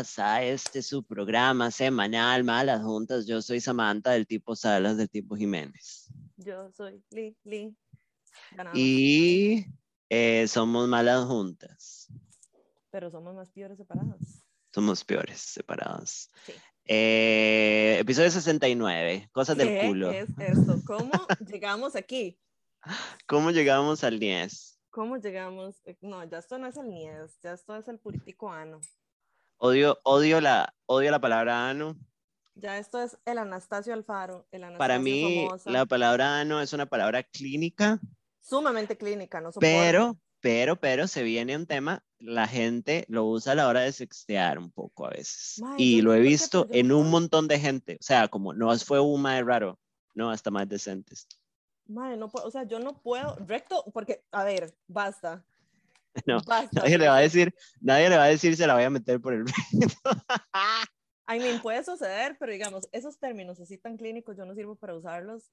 todas a este su programa semanal Malas Juntas. Yo soy Samantha del tipo Salas del tipo Jiménez. Yo soy Lee. Y eh, somos Malas Juntas. Pero somos más peores separadas. Somos peores separadas. Sí. Eh, episodio 69, cosas del culo. ¿Qué es esto? ¿Cómo llegamos aquí? ¿Cómo llegamos al 10? ¿Cómo llegamos? No, ya esto no es el Nies, ya esto es el puritico ano. Odio, odio, la, odio la palabra ano. Ya esto es el Anastasio Alfaro. El Anastasio Para mí, la palabra ano es una palabra clínica, Sumamente clínica, no soporto. pero, pero, pero se viene un tema, la gente lo usa a la hora de sextear un poco a veces. Mae, y lo he visto en un montón de gente. O sea, como no fue un mae raro, no, hasta más decentes. Mae, no puedo, o sea, yo no puedo, recto, porque, a ver, basta. No, basta. Nadie le va a decir, nadie le va a decir se la voy a meter por el I mean, puede suceder, pero digamos, esos términos así tan clínicos, yo no sirvo para usarlos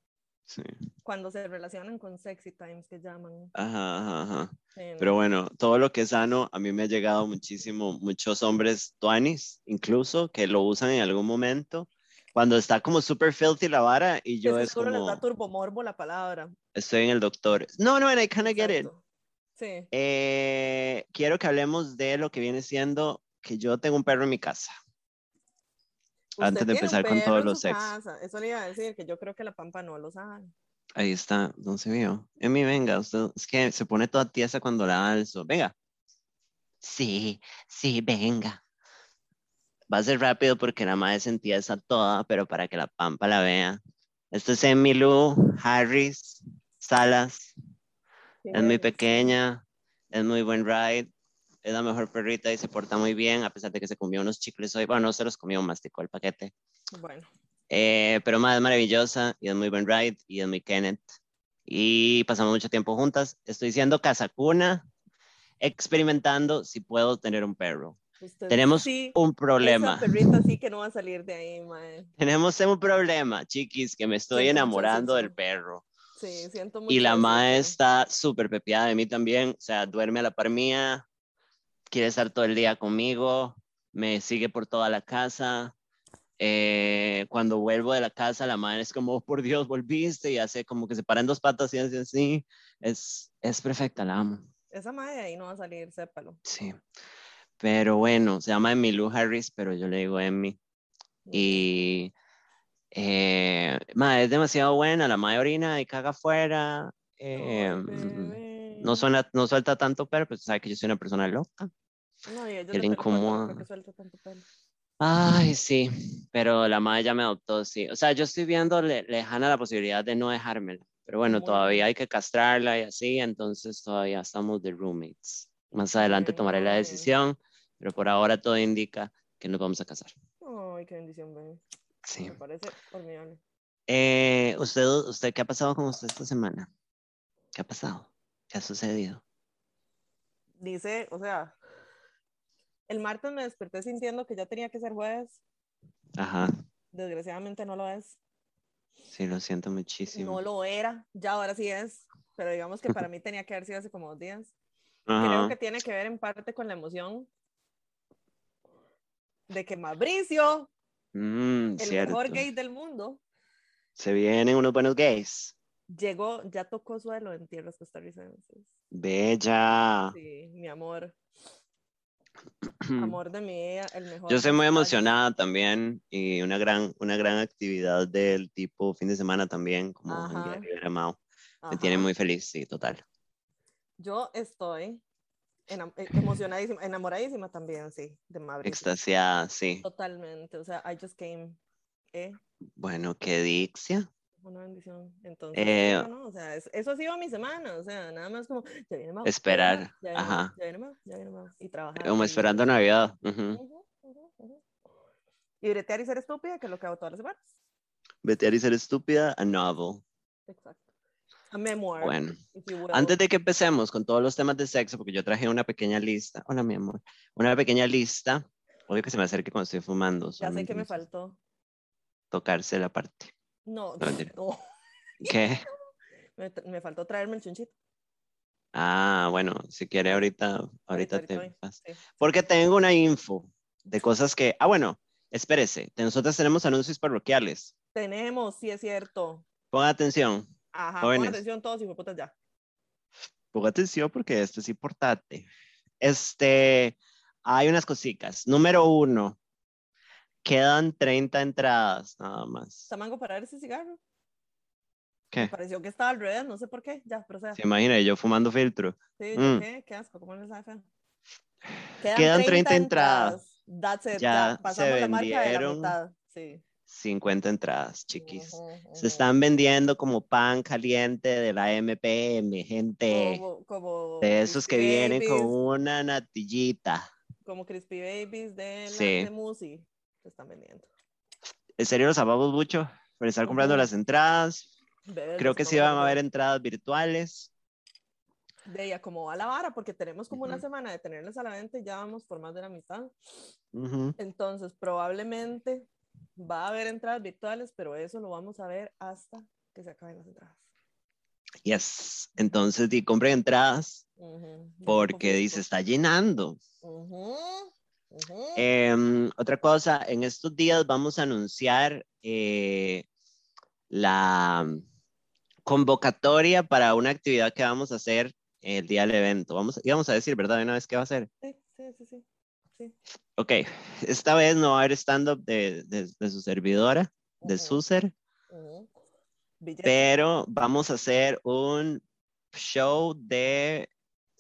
Sí. cuando se relacionan con sexy times que llaman. Ajá, ajá, ajá. Sí, no. Pero bueno, todo lo que es sano, a mí me ha llegado muchísimo, muchos hombres tuanis, incluso, que lo usan en algún momento, cuando está como super filthy la vara y yo es seguro les como, da turbomorbo la palabra. estoy en el doctor. No, no, and I kind of get it. Sí. Eh, quiero que hablemos de lo que viene siendo que yo tengo un perro en mi casa. Antes de empezar con todos los su sex. casa. Eso le iba a decir, que yo creo que la pampa no lo sabe. Ahí está, no se vio. Emi, venga, usted, es que se pone toda tiesa cuando la alzo. Venga. Sí, sí, venga. Va a ser rápido porque la madre se entiesa toda, pero para que la pampa la vea. Esto es Emilu Harris Salas. Es muy pequeña, es muy buen ride, es la mejor perrita y se porta muy bien, a pesar de que se comió unos chicles hoy. Bueno, no se los comió, masticó el paquete. Bueno, Eh, pero más es maravillosa y es muy buen ride y es muy Kenneth. Y pasamos mucho tiempo juntas. Estoy siendo casacuna, experimentando si puedo tener un perro. usted Tenemos sí, un problema. Esa sí que no va a salir de ahí, mae. Tenemos un problema, chiquis, que me estoy mucho enamorando del perro. Sí, siento mucho. Y la sí. está súper pepiada de mí también. O sea, duerme a la par mía, quiere estar todo el día conmigo, me sigue por toda la casa. Eh, cuando vuelvo de la casa, la madre es como, "Oh, por Dios, volviste y hace como que se para en dos patas y así, así. Es, es perfecta, la amo. Esa mae de ahí no va a salir, sépalo. Sí. Pero bueno, se llama Emilu Harris, pero yo le digo Emmy. Y eh, ma, es demasiado buena, la madre orina y caga afuera. eh, no, suena, no suelta tanto pelo, pues sabe que yo soy una persona loca. No, y a ellos que le incomoda. Ay, sí, pero la madre ya me adoptó, sí. O sea, yo estoy viendo le- lejana la posibilidad de no dejármela, pero bueno, todavía hay que castrarla y así, entonces todavía estamos de roommates. Más adelante tomaré la decisión, pero por ahora todo indica que nos vamos a casar. Ay, qué bendición, bebé. Sí. Me parece formidable. Eh, ¿usted, ¿Usted qué ha pasado con usted esta semana? ¿Qué ha pasado? ¿Qué ha sucedido? Dice, o sea, el martes me desperté sintiendo que ya tenía que ser jueves. Ajá, Desgraciadamente no lo es. sí, lo siento muchísimo. No lo era, ya ahora sí es. Pero digamos que para mí tenía que haber sido hace como dos días. Ajá. Creo que tiene que ver en parte con la emoción de que Mauricio, Mm, el cierto. mejor gay del mundo, Se vienen unos buenos gays. llegó, ya tocó suelo en tierras costarricenses. Bella. Sí, mi amor, amor de mi vida, el mejor. Yo estoy muy emocionada también y una gran, una gran actividad del tipo fin de semana también, como Ajá. janguear y ver a Mao. Me tiene muy feliz, sí, total. Yo estoy enam- eh, emocionadísima, enamoradísima también, sí, de Mauricio. Extasiada, sí. Totalmente, o sea, I just came. Eh, Bueno, qué dixia. una bendición. Entonces, Eh, o sea, es- eso ha sido mi semana, o sea, nada más como, ya viene Mau, Esperar, ya viene ajá. Ya viene Mau, ya viene Mau, y trabajar. Como y- esperando Navidad. Y bretear y ser estúpida, que es lo que hago todas las semanas. Vetear y ser estúpida, a novel. Exacto. A memoir. Bueno, antes de que empecemos con todos los temas de sexo, porque yo traje una pequeña lista. Hola, mi amor. Una pequeña lista. Obvio que se me acerque cuando estoy fumando. Ya sé que me faltó. Tocarse la parte. No, No. ¿Qué? Me, me faltó traerme el chunchito. Ah, bueno, si quiere ahorita, ahorita te sí. Porque tengo una info de cosas que, ah, bueno, espérese, nosotros tenemos anuncios parroquiales. Tenemos, sí es cierto. Ponga atención, Ajá, Jóvenes. pon atención todos, hijo putas, ya. ponga atención porque esto es importante. Este, hay unas cositas. Número uno, quedan 30 entradas nada más. Samango para ver ese cigarro. Me ¿Qué? pareció que estaba al revés, no sé por qué. Ya, pero sea, Se imagina yo fumando filtro. sí, Mm. qué, qué asco, ¿cómo les sabe feo? Quedan 30 entradas. That's it, Ya ya, pasamos se la marca de la mitad. Sí. 50 entradas, chiquis. Ujú, Se ujú. están vendiendo como pan caliente de la MPM, gente. como, como De esos que vienen con una natillita. como Crispy Babies de, la, Sí. de Musi. Se están vendiendo. En serio, los amamos mucho por estar comprando Ujú. las entradas. Bebés, Creo que sí van a haber entradas virtuales. De ella, como va la vara, porque tenemos como una semana de tenerlas a la venta y ya vamos por más de la mitad. Ujú. Entonces, probablemente va a haber entradas virtuales, pero eso lo vamos a ver hasta que se acaben las entradas. Yes. Entonces, di, compren entradas de grupo porque dice, está llenando. Em, otra cosa, en estos días vamos a anunciar eh, la convocatoria para una actividad que vamos a hacer el día del evento. Vamos, íbamos a decir, ¿verdad? De Una vez qué va a ser. Sí, sí, sí, sí, sí. Ok, esta vez no va a haber stand-up de, de- de su servidora, de Suser, ujú. Billete. pero vamos a hacer un show de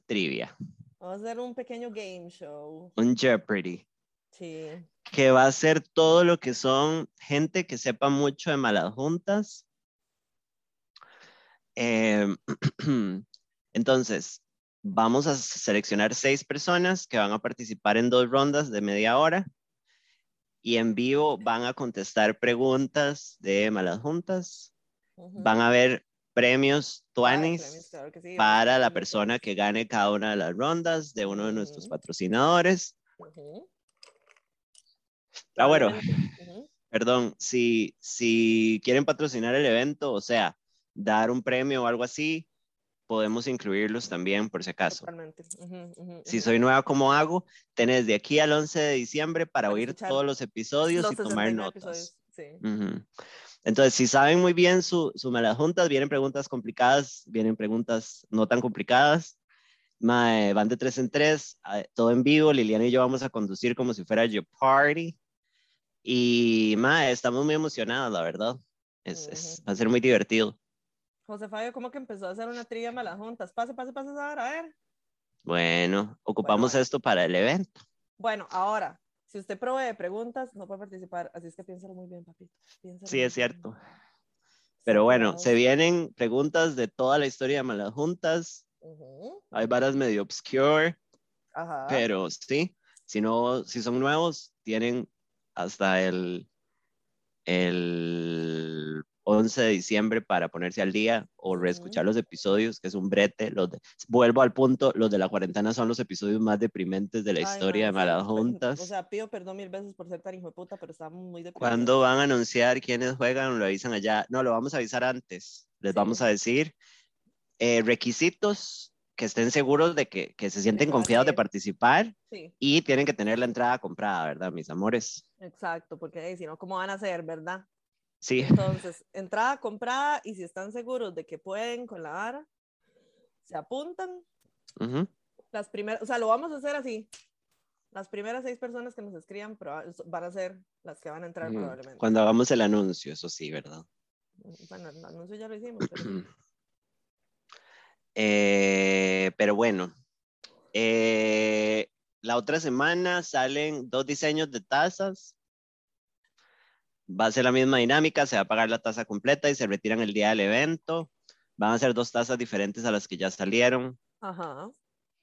trivia, Vamos a hacer un pequeño game show. un Jeopardy. Sí. que va a ser todo lo que son gente que sepa mucho de malas juntas. Em, entonces, vamos a seleccionar seis personas que van a participar en dos rondas de media hora y en vivo van a contestar preguntas de malas juntas. Van a haber premios Ah, tuanis premios, claro sí, para la persona que gane cada una de las rondas de uno de nuestros patrocinadores. Ah, bueno. Perdón, si, si quieren patrocinar el evento, o sea, dar un premio o algo así, podemos incluirlos también por si acaso. Totalmente. Ujú, ujú, Si ujú. soy nueva, ¿cómo hago? Tenés de aquí al 11 de diciembre para oír todos los episodios Los y tomar 69 notas. Sí. Ujú. Entonces, si saben muy bien su, su malas juntas, vienen preguntas complicadas, vienen preguntas no tan complicadas. Mae, van de tres en tres, todo en vivo. Liliana y yo vamos a conducir como si fuera your party. Y mae, estamos muy emocionados, la verdad. Es, es- va a ser muy divertido. José Fabio, ¿cómo que empezó a hacer una trivia malas juntas? Pase, pase, pase, a ver. Bueno, ocupamos bueno. esto para el evento. Bueno, ahora, si usted provee preguntas, no puede participar, así es que piénsalo muy bien, papito. Piénsalo Sí, es cierto. Pero bueno, se vienen preguntas de toda la historia de Malas Juntas. Hay varas medio obscure. Ajá. Pero sí, si no, si son nuevos, tienen hasta el, el 11 de diciembre para ponerse al día o reescuchar los episodios, que es un brete. Los de- vuelvo al punto, los de la cuarentena son los episodios más deprimentes de la Ay, historia de mae, sí, Malas Juntas. O sea, pido perdón mil veces por ser tan hijo de puta, pero estamos muy deprimidos. Cuando van a anunciar quiénes juegan, lo avisan allá. No, lo vamos a avisar antes. Les Sí. vamos a decir eh, requisitos que estén seguros de que, que se sienten confiados de participar Sí, y tienen que tener la entrada comprada, ¿verdad, mis amores? exacto, porque ahí si no, ¿cómo van a hacer, verdad? Sí, Entonces, entrada comprada y si están seguros de que pueden con la vara, se apuntan. Las primeras, o sea, lo vamos a hacer así. Las primeras seis personas que nos escriban van a ser las que van a entrar ujú. probablemente. Cuando hagamos el anuncio, eso sí, ¿verdad? Bueno, el anuncio ya lo hicimos. pero. Eh, pero bueno, eh, la otra semana salen dos diseños de tazas. Va a ser la misma dinámica, se va a pagar la taza completa y se retiran el día del evento. Van a ser dos tazas diferentes a las que ya salieron. Ajá.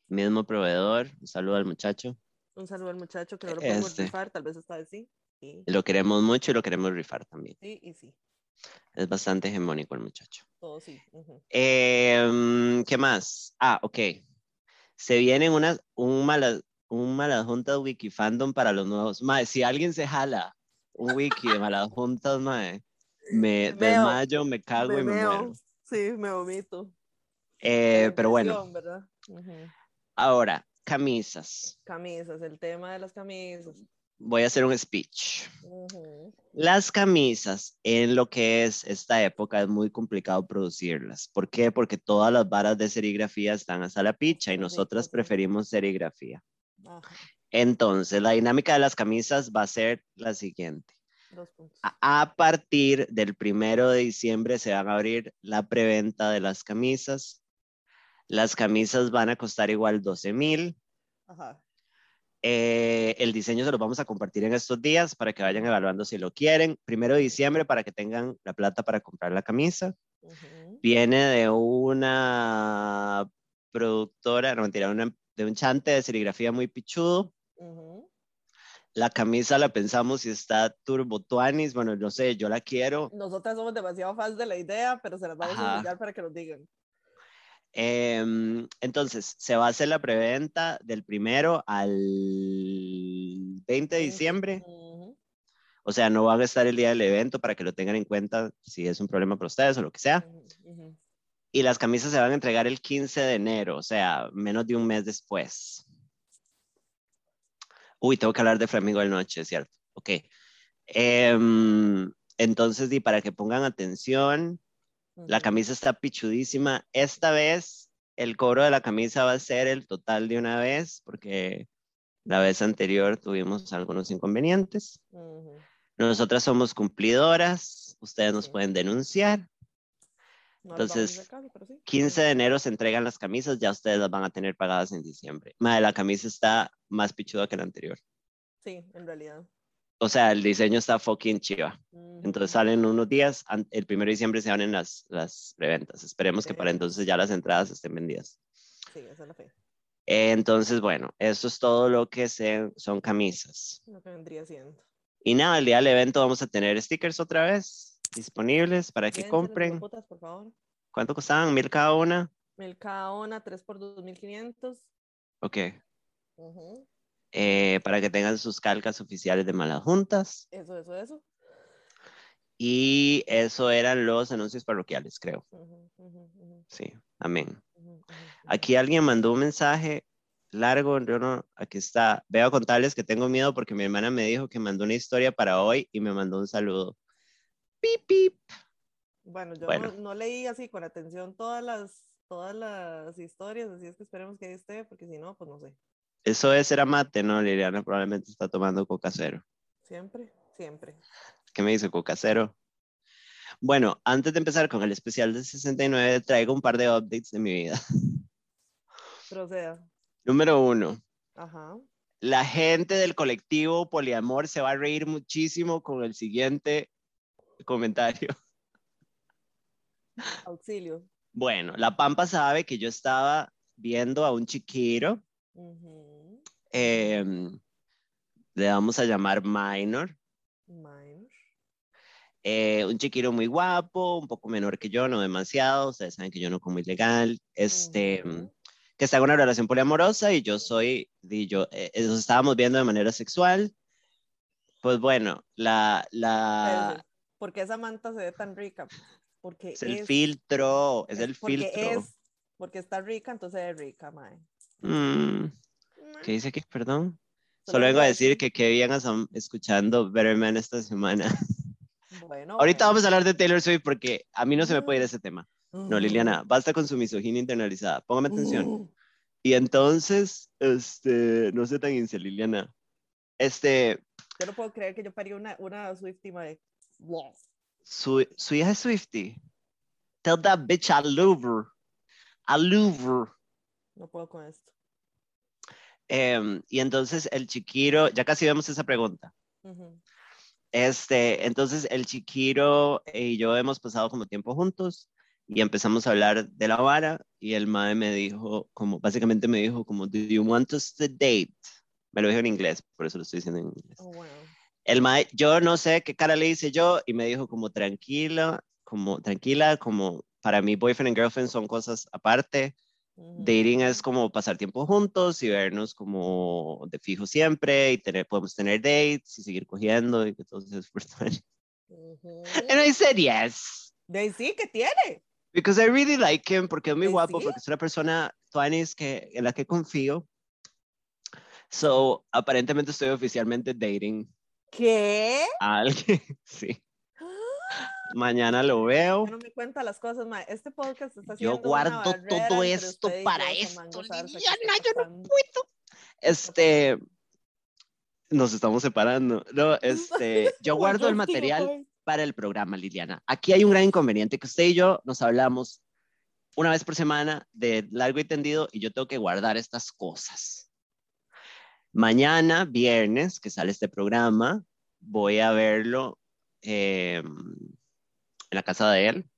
Mismo proveedor. Un saludo al muchacho. Un saludo al muchacho que no lo podemos Este. rifar, tal vez esta vez sí. Lo queremos mucho y lo queremos rifar también. sí y sí. Es bastante hegemónico el muchacho. Todo sí. ujú. Em, ¿Qué más? Ah, ok. Se vienen unas, un mala, un malas juntas wiki fandom para los nuevos. Mae, si alguien se jala un wiki de malas juntas, mae, me meo. desmayo, me cago Me y me meo. muero. Sí, me vomito. Eh, pero bueno, ¿verdad? Ujú. ahora, camisas. Camisas, el tema de las camisas. Voy a hacer un speech. Ujú. Las camisas en lo que es esta época es muy complicado producirlas. ¿Por qué? Porque todas las varas de serigrafía están hasta la picha y nosotras preferimos serigrafía. Entonces, la dinámica de las camisas va a ser la siguiente. A- A partir del primero de diciembre se van a abrir la preventa de las camisas. Las camisas van a costar igual 12 mil. Eh, el diseño se los vamos a compartir en estos días para que vayan evaluando si lo quieren. Primero de diciembre para que tengan la plata para comprar la camisa. Viene de una productora, no mentira, una- de un chante de serigrafía muy pichudo. La camisa la pensamos y está turbo tuanis. Bueno, no sé, yo la quiero. Nosotras somos demasiado fans de la idea, pero se las vamos Ajá. a enseñar para que nos digan. Em, entonces, se va a hacer la preventa del primero al 20 de diciembre. O sea, no van a estar el día del evento para que lo tengan en cuenta si es un problema para ustedes o lo que sea. Y las camisas se van a entregar el 15 de enero, o sea, menos de un mes después. Uy, tengo que hablar de Flamingo del Noche, ¿cierto? Ok. Em, entonces, y para que pongan atención, la camisa está pichudísima. Esta vez el cobro de la camisa va a ser el total de una vez, porque la vez anterior tuvimos algunos inconvenientes. Nosotras somos cumplidoras, ustedes nos pueden denunciar. No Entonces, caso, pero sí. 15 de enero se entregan las camisas, ya ustedes las van a tener pagadas en diciembre. Madre, la camisa está más pichuda que la anterior. Sí, en realidad. O sea, el diseño está fucking chiva. Entonces salen unos días, el primero de diciembre se abren las, las preventas. Esperemos que para entonces ya las entradas estén vendidas. Sí, esa es la fe. Entonces, bueno, eso es todo lo que se, son camisas. Lo que vendría siendo. Y nada, el día del evento vamos a tener stickers otra vez disponibles para que compren. hijueputas, por favor. ¿Cuánto costaban? ¿Mil cada una? El Kaona 3 por 2500. Ok. Ujú. Eh, para que tengan sus calcas oficiales de malas juntas. Eso, eso, eso. Y eso eran los anuncios parroquiales, creo. Sí, amén. Aquí alguien mandó un mensaje largo, yo no, aquí está. Veo a contarles que tengo miedo porque mi hermana me dijo que mandó una historia para hoy y me mandó un saludo. Pip, pip. Bueno, yo Bueno. No, no leí así con atención todas las, todas las historias, así es que esperemos que ahí esté, porque si no, pues no sé. Eso es era mate, ¿no? Liliana probablemente está tomando coca cero. Siempre, siempre. ¿Qué me dice coca cero? Bueno, antes de empezar con el especial de 69, traigo un par de updates de mi vida. Proceda. Número uno, Ajá. la gente del colectivo Poliamor se va a reír muchísimo con el siguiente comentario. Auxilio. Bueno, la Pampa sabe que yo estaba viendo a un chiquiro, Ujú. em, le vamos a llamar Minor, Minor. eh, un chiquiro muy guapo, un poco menor que yo, no demasiado, ustedes saben que yo no como ilegal, este, Ujú. que está en una relación poliamorosa y yo soy, y yo, eh, eh, nos estábamos viendo de manera sexual. Pues bueno, la, la, Espérese, ¿Por qué esa manta se ve tan rica? Porque es el filtro, es, el porque filtro. es- porque está rica, entonces es rica, mae. Mm, ¿Qué dice aquí? Perdón. Solo vengo a decir que qué bien escuchando Better Man esta semana. Bueno. Ahorita bueno. vamos a hablar de Taylor Swift porque a mí no se me puede ir ese tema. No, Ujú. Liliana, basta con su misoginia internalizada. Póngame atención. Y entonces, este, no sé tan incel, Liliana. Este, Yo no puedo creer que yo parí una, una Swiftie, mae. Su, su hija es Swifty. Tell that bitch a Louvre. A Louvre. No puedo con esto. Em, y entonces el chiquiro, ya casi vemos esa pregunta. Ujú. Este, entonces el chiquiro y yo hemos pasado como tiempo juntos y empezamos a hablar de la vara y el mae me dijo, como, básicamente me dijo como, do you want us to date? Me lo dijo en inglés, por eso lo estoy diciendo en inglés. Oh, wow. El mae, yo no sé qué cara le hice yo y me dijo como tranquila, como tranquila, como para mí boyfriend and girlfriend son cosas aparte. Ujú. Dating es como pasar tiempo juntos y vernos como de fijo siempre y tener, podemos tener dates y seguir cogiendo y se esfuerzo. Ujú. And I said yes. De sí, que tiene. Because I really like him, porque es muy ¿Eh, guapo, sí? porque es una persona, Tuanis, que, en la que confío. So, aparentemente estoy oficialmente dating ¿Qué? alguien, sí. Mañana lo veo. No me cuenta las cosas, ma. Este podcast está Yo guardo una todo esto para esto, Liliana, yo no puedo. Este, nos estamos separando. No, este, yo guardo el material para el programa, Liliana. Aquí hay un gran inconveniente que usted y yo nos hablamos una vez por semana de largo y tendido y yo tengo que guardar estas cosas. Mañana, viernes, que sale este programa, voy a verlo eh, en la casa de él,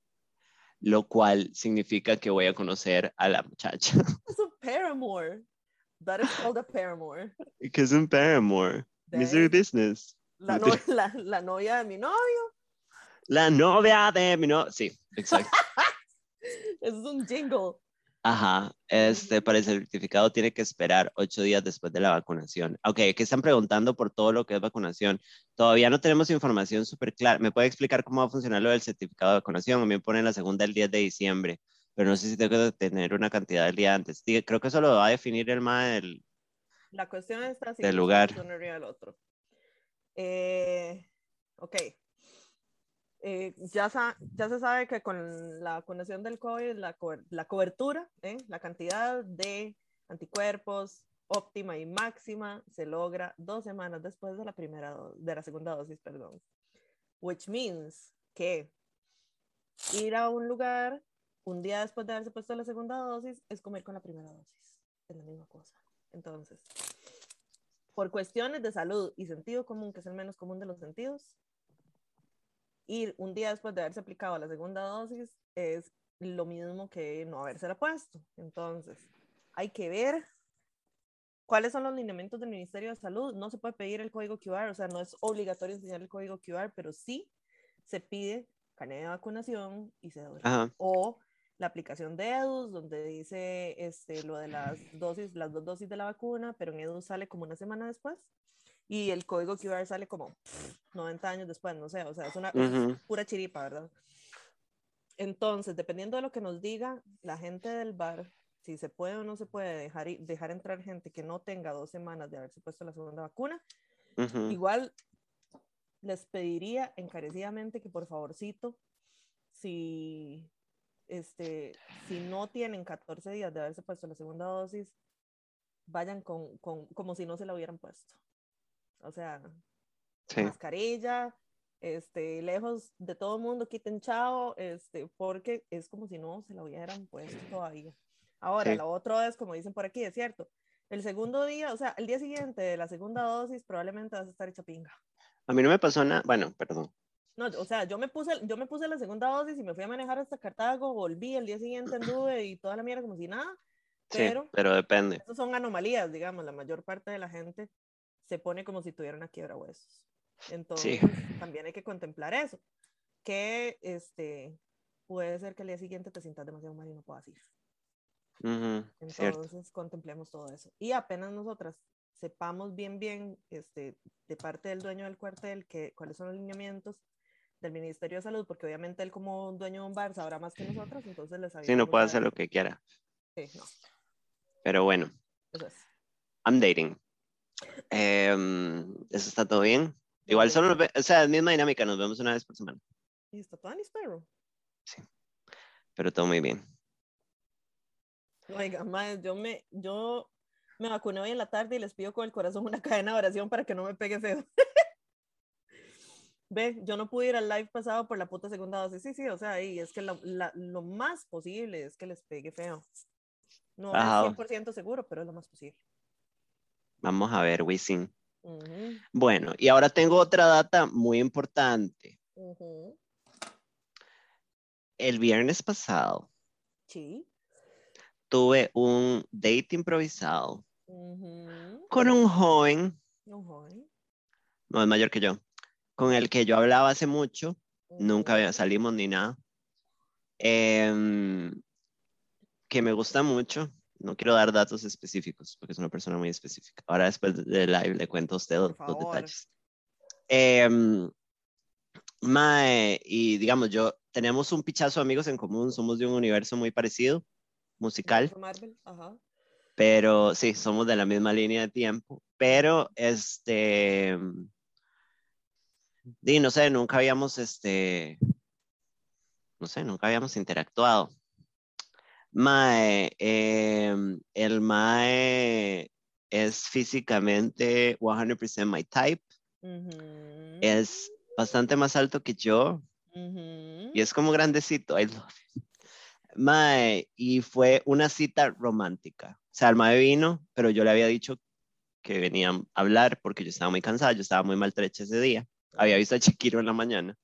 lo cual significa que voy a conocer a la muchacha, Es un paramour. That is called a paramour. que es un Paramore, De Misery ahí, Business. La, no- la, la novia de mi novio. La novia de mi no, sí, exacto. Es un jingle. Ajá, este, para el certificado tiene que esperar ocho días después de la vacunación. Ok, que están preguntando por todo lo que es vacunación. Todavía no tenemos información súper clara. ¿Me puede explicar cómo va a funcionar lo del certificado de vacunación? A mí me ponen la segunda el 10 de diciembre, pero no sé si tengo que tener una cantidad del día antes. Creo que eso lo va a definir el MA del... La cuestión está así. Del lugar. uno arriba del otro. Eh, ok. Eh, ya, ya se sabe que con la vacunación del COVID, la, cober- la cobertura, ¿eh? la cantidad de anticuerpos óptima y máxima se logra dos semanas después de la primera de la segunda dosis, perdón. Which means que ir a un lugar un día después de haberse puesto la segunda dosis es comer con la primera dosis. Es la misma cosa. Entonces, por cuestiones de salud y sentido común, que es el menos común de los sentidos, ir un día después de haberse aplicado la segunda dosis es lo mismo que no habérsela puesto. Entonces, hay que ver cuáles son los lineamientos del Ministerio de Salud. No se puede pedir el código QR, o sea, no es obligatorio enseñar el código QR, pero sí se pide carnet de vacunación y cédula Ajá, o la aplicación de EDUS, donde dice este, lo de las dosis, las dos dosis de la vacuna, pero en EDUS sale como una semana después, y el código QR sale como pff, 90 años después, no sé, o sea, es una es Ujú. pura chiripa, ¿verdad? Entonces, dependiendo de lo que nos diga la gente del bar, si se puede o no se puede dejar, dejar entrar gente que no tenga dos semanas de haberse puesto la segunda vacuna, ujú, Igual les pediría encarecidamente que por favorcito, si, este, si no tienen 14 días de haberse puesto la segunda dosis, vayan con, con- como si no se la hubieran puesto. O sea, sí, mascarilla, este, lejos de todo el mundo, quiten chao, este, porque es como si no se la hubieran puesto todavía. Ahora, Sí. lo otro es, como dicen por aquí, es cierto, el segundo día, o sea, el día siguiente de la segunda dosis, probablemente vas a estar hecha pinga. A mí no me pasó nada, bueno, perdón. No, o sea, yo me puse, yo me puse la segunda dosis y me fui a manejar hasta Cartago, volví, el día siguiente anduve y toda la mierda como si nada, Sí, pero pero depende. esas son anomalías, digamos, la mayor parte de la gente se pone como si tuviera una quiebra huesos. Entonces, también hay que contemplar eso, que este, puede ser que el día siguiente te sientas demasiado mal y no puedas ir. Ujú, cierto. Entonces, contemplemos todo eso. Y apenas nosotras sepamos bien, bien, este, de parte del dueño del cuartel, que, cuáles son los lineamientos del Ministerio de Salud, porque obviamente él como dueño de un bar sabrá más que nosotros, entonces les Sí, no puede hacer lo que quiera. Sí, no, Pero bueno, eso es. I'm dating. Em, eso está todo bien. Igual Sí. solo, nos ve- o sea, misma dinámica, nos vemos una vez por semana, Y está en Sparrow. pero todo muy bien. Oiga, mae, yo me, yo me vacuné hoy en la tarde y les pido con el corazón una cadena de oración para que no me pegue feo. Ve, yo no pude ir al live pasado por la puta segunda dosis. Sí, sí, o sea, y es que lo, la- lo más posible es que les pegue feo. No es 100% seguro, pero es lo más posible. Vamos a ver, Wisin. Bueno, y ahora tengo otra data muy importante. El viernes pasado Sí. tuve un date improvisado con un joven, Ujú, no es mayor que yo, con el que yo hablaba hace mucho, nunca salimos ni nada, em, que me gusta mucho. No quiero dar datos específicos porque es una persona muy específica. Ahora después del live le cuento a usted los, los detalles. Em, Mae, y digamos, yo tenemos un pichazo de amigos en común, somos de un universo muy parecido, musical, Marvel, ajá. pero sí, somos de la misma línea de tiempo, pero este, di, no sé, nunca habíamos, este, no sé, nunca habíamos interactuado. Mae, em, el Mae es físicamente 100% my type, Ujú, es bastante más alto que yo ujú. y es como grandecito. I love it. Mae, y fue una cita romántica. O sea, el Mae vino, pero yo le había dicho que venía a hablar porque yo estaba muy cansada, yo estaba muy maltrecha ese día. Había visto a Chiquiro en la mañana.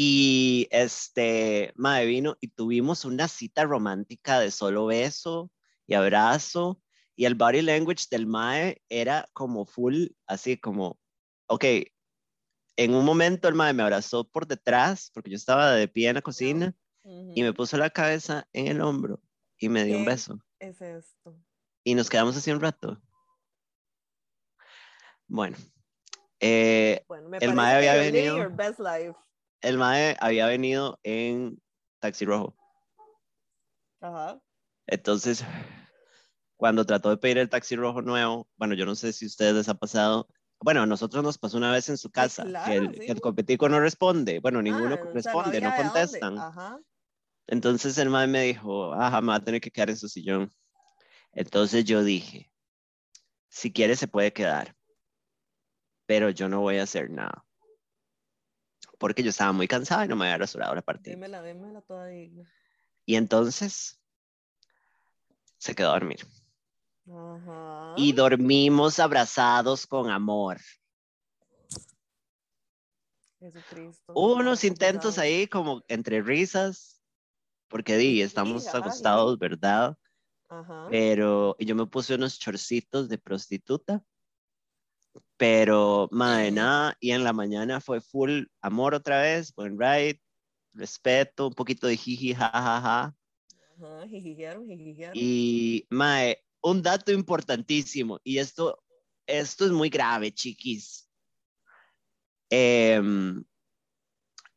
Y este, Mae vino y tuvimos una cita romántica de solo beso y abrazo. Y el body language del Mae era como full, así como, ok, en un momento el Mae me abrazó por detrás, porque yo estaba de pie en la cocina, y me puso la cabeza en el hombro y me dio un beso. Es esto. Y nos quedamos así un rato. Bueno, eh, Bueno, me El mae había venido- your best life. El Mae había venido en taxi rojo. Ajá. Entonces, cuando trató de pedir el taxi rojo nuevo, bueno, yo no sé si a ustedes les ha pasado. Bueno, a nosotros nos pasó una vez en su casa que, el, sí. que el competico no responde. Bueno, ninguno Ah, o sea, responde, no, contestan. Ajá. Entonces el mae me dijo, ajá, me va a tener que quedar en su sillón. Entonces yo dije, si quiere se puede quedar, pero yo no voy a hacer nada. Porque yo estaba muy cansada y no me había rasurado la partida. Démela, démela toda digna. Y entonces se quedó a dormir. Ajá. Y dormimos abrazados con amor. Jesucristo. Hubo unos intentos ahí como entre risas, porque di, Sí, estamos ajá, acostados, ¿verdad? Ajá. Pero yo me puse unos chorcitos de prostituta. Pero, madre, nada, y en la mañana fue full amor otra vez, buen ride, respeto, un poquito de jiji, jajaja. Ajá. Jijijearon, jijijearon. Y, mae, un dato importantísimo, y esto, esto es muy grave, chiquis. Em,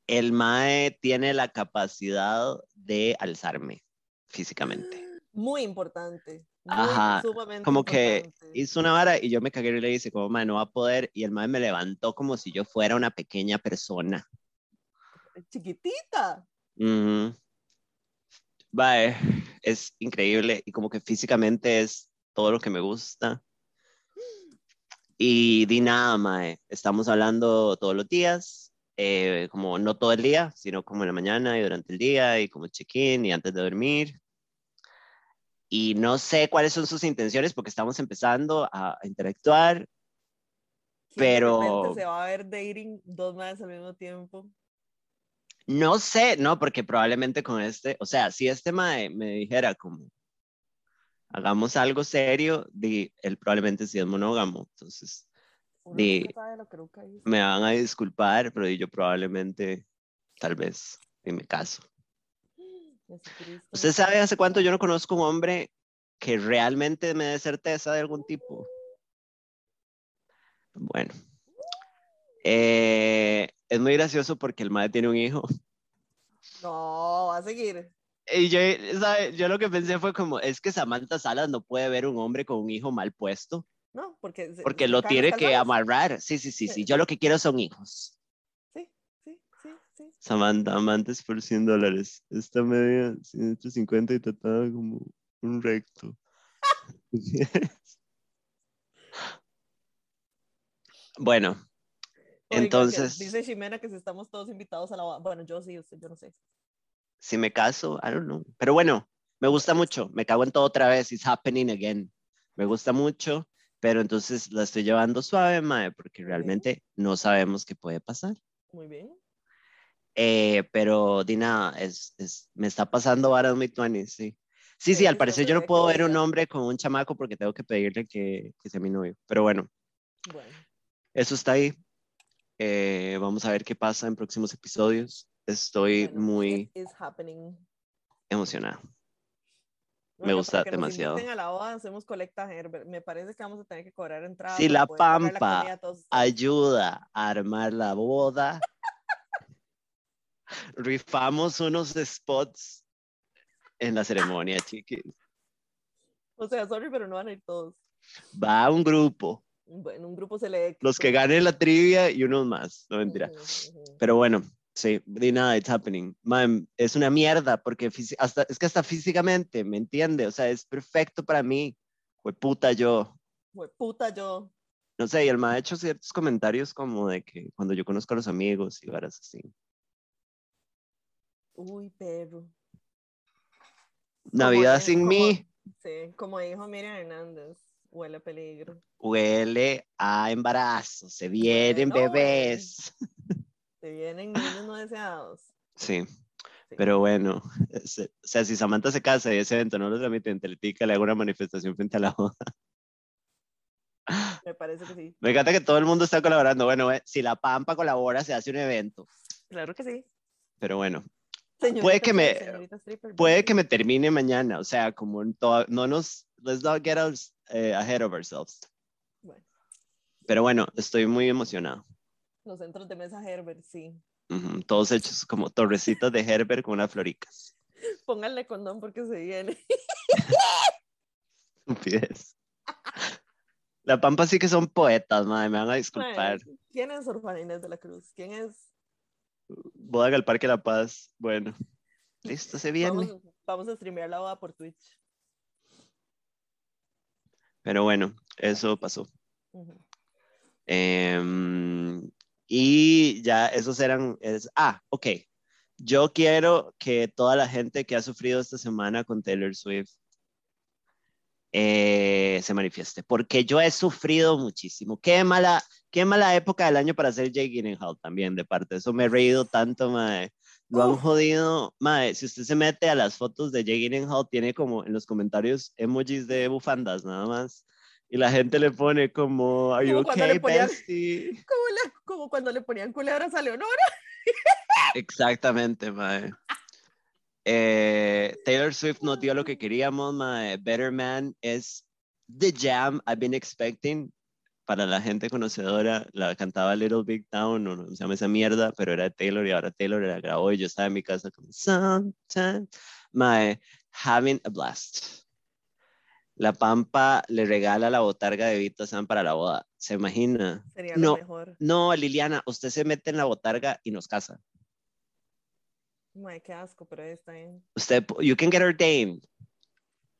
el mae tiene la capacidad de alzarme físicamente. Muy importante. Ajá, sumamente Como que hizo una vara y yo me cagué y le hice como, mae, no va a poder. Y el mae me levantó como si yo fuera una pequeña persona. Chiquitita. Ujú. Mae, es increíble y como que físicamente es todo lo que me gusta. Y di nada, mae. Estamos hablando todos los días, eh, como no todo el día, sino como en la mañana y durante el día y como check-in y antes de dormir. Y no sé cuáles son sus intenciones porque estamos empezando a interactuar. ¿Quién de Pero- se va a ver dating dos meses al mismo tiempo. No sé, no, porque probablemente con este, o sea, si este mae me dijera como, hagamos algo serio, di, él probablemente sí es monógamo. Entonces, Di- me van a disculpar, pero yo probablemente, tal vez, y me caso. Jesucristo. ¿Usted sabe hace cuánto yo no conozco un hombre que realmente me dé certeza de algún tipo? Bueno. Eh, es muy gracioso porque el mae tiene un hijo. No, va a seguir. Y yo, ¿sabe? yo lo que pensé fue como, es que Samantha Salas no puede ver un hombre con un hijo mal puesto, No, porque. porque lo tiene que amarrar. Sí, sí, sí, sí. Yo lo que quiero son hijos. Sí. Samantha, amantes por 100 dólares. Esta media 150 y tratada como un recto. bueno, Oiga, entonces, Dice Ximena que si estamos todos invitados a la. Bueno, yo sí, usted, yo no sé. si me caso, I don't know. Pero bueno, me gusta mucho. Me cago en todo otra vez. It's happening again. Me gusta mucho, pero entonces la estoy llevando suave, mae, porque realmente no sabemos qué puede pasar. Muy bien. Eh, pero di nada, es, es, me está pasando varas muy tuanis, sí. Sí, sí, al parecer yo no puedo ver un hombre con un chamaco porque tengo que pedirle que, que sea mi novio. Pero bueno, Bueno. eso está ahí. Eh, vamos a ver qué pasa en próximos episodios. Estoy bueno, muy happening. emocionado. Me gusta que nos demasiado. inviten a la boda, hacemos colecta Herbert. Me parece que vamos a tener que cobrar entrada. Si la la Pampa comida a todos ustedes. ayuda a armar la boda, rifamos unos spots en la ceremonia, chiquis. O sea, sorry, pero no van a ir todos. Va un grupo, Bueno, un grupo selecto. los que ganen la trivia y unos más, no mentira. Ujú, ujú. Pero bueno, sí, di nada, it's happening. Man, es una mierda porque hasta, es que hasta físicamente, ¿me entiende? O sea, es perfecto para mí. Fue puta yo. Hueputa yo. No sé, y el ma ha hecho ciertos comentarios como de que cuando yo conozco a los amigos y varas así. Uy, perro. Navidad sin como- mí Sí, como dijo Miriam Hernández, huele a peligro. huele a embarazo, se vienen bebés. Se vienen niños no deseados. Sí, Sí. pero bueno, se- o sea, si Samantha se casa y ese evento no lo transmite en Teletica, le hago una manifestación frente a la boda. Me parece que sí. Me encanta que todo el mundo está colaborando. Bueno, eh, si la Pampa colabora, se hace un evento. Claro que sí. Pero bueno, Señorita Puede que me- stripper, puede que me termine mañana. O sea, como en toda- no nos, let's not get us, eh, ahead of ourselves. Bueno, Pero bueno, estoy muy emocionado. los centros de mesa Herbert, sí. Todos hechos como torrecitos de Herbert con unas floricas. Pónganle condón porque se viene. Estupidez. La Pampa sí que son poetas, madre, me van a disculpar. ¿Quién es Orfana Inés de la Cruz? ¿Quién es? Boda al Parque La Paz. Bueno, listo, se viene. Vamos, vamos a streamear la boda por Twitch. Pero bueno, eso pasó. Em, y ya esos eran, es, ah, ok. Yo quiero que toda la gente que ha sufrido esta semana con Taylor Swift eh, se manifieste, porque yo he sufrido muchísimo. Qué mala, qué mala época del año para ser Jake Gyllenhaal también, de parte. Eso me he reído tanto, mae. Lo han jodido, mae. Si usted se mete a las fotos de Jake Gyllenhaal, tiene como en los comentarios emojis de bufandas, nada más. Y la gente le pone como, are you Como okay, ponían- bestie? Como, le- como cuando le ponían culebras a Leonora. Exactamente, mae. Eh, Taylor Swift nos dio lo que queríamos, mae. Better Man es the jam I've been expecting. Para la gente conocedora, la cantaba Little Big Town, o no se llama esa mierda, pero era de Taylor y ahora Taylor la grabó y yo estaba en mi casa como Sometimes, mae, having a blast. La Pampa le regala la botarga de Vito Sam para la boda. ¿Se imagina? Sería No. lo mejor. No, Liliana, usted se mete en la botarga y nos casa. Mae, qué asco, pero está bien. Usted, you can get ordained.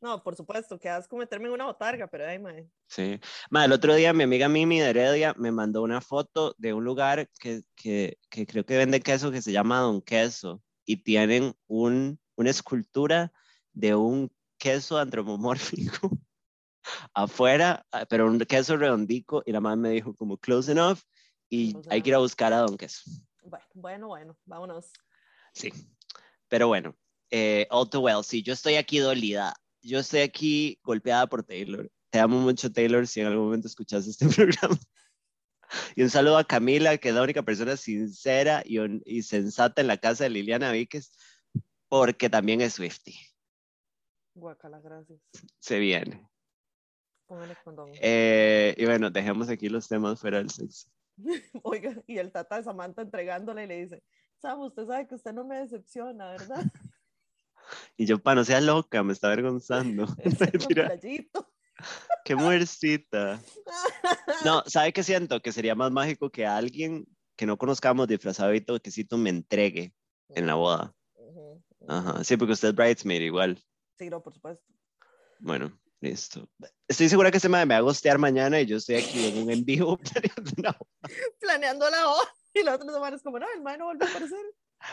No, por supuesto, qué asco meterme en una botarga, pero ay, mae. Sí. Ma, el otro día mi amiga Mimi de Heredia me mandó una foto de un lugar que, que, que creo que vende queso que se llama Don Queso y tienen un, una escultura de un queso antropomórfico afuera, ah, pero un queso redondico y la mamá me dijo como close enough y Close hay que ir a buscar a Don Queso. Bueno, bueno, bueno, vámonos. Sí, pero bueno, eh, all too well, sí, yo estoy aquí dolida, yo estoy aquí golpeada por Taylor. Te amo mucho, Taylor, si en algún momento escuchas este programa. Y un saludo a Camila, que es la única persona sincera y, y sensata en la casa de Liliana Víquez, porque también es Swifty. Guacala, gracias. Se viene. Eh, y bueno, dejemos aquí los temas fuera del sexo. Oiga, y el tata de Samantha entregándole y le dice, Sam, usted sabe que usted no me decepciona, ¿verdad? Y yo, pa, no sea loca, me está avergonzando. Qué muercita. No, ¿sabe qué siento? Que sería más mágico que alguien que no conozcamos disfrazado de toquecito me entregue en la boda. Ajá, sí, porque usted es bridesmaid igual. Sí, no, por supuesto. Bueno, listo. Estoy segura que se me va a gostear mañana y yo estoy aquí en un en vivo planeando la boda. Y la otra semana es como, no, el mae no vuelve a aparecer.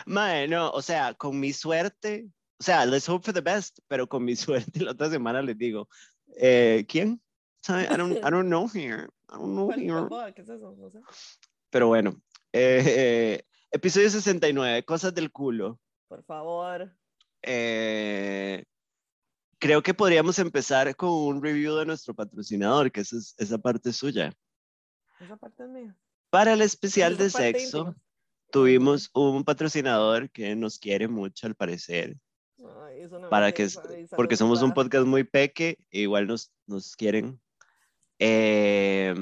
Mae, no, o sea, con mi suerte, o sea, let's hope for the best, pero con mi suerte la otra semana les digo, eh, ¿quién? I don't, I don't know here. I don't know ¿Cuál, here. ¿Qué es eso? No sé. Pero bueno, eh, episodio 69, cosas del culo. Por favor. Eh, creo que podríamos empezar con un review de nuestro patrocinador, que esa es esa parte suya. Esa parte es mía. Para el especial Esa de sexo, íntima. tuvimos un patrocinador que nos quiere mucho, al parecer, Ay, eso no para que, porque somos un podcast muy peque, e igual nos, nos quieren, eh,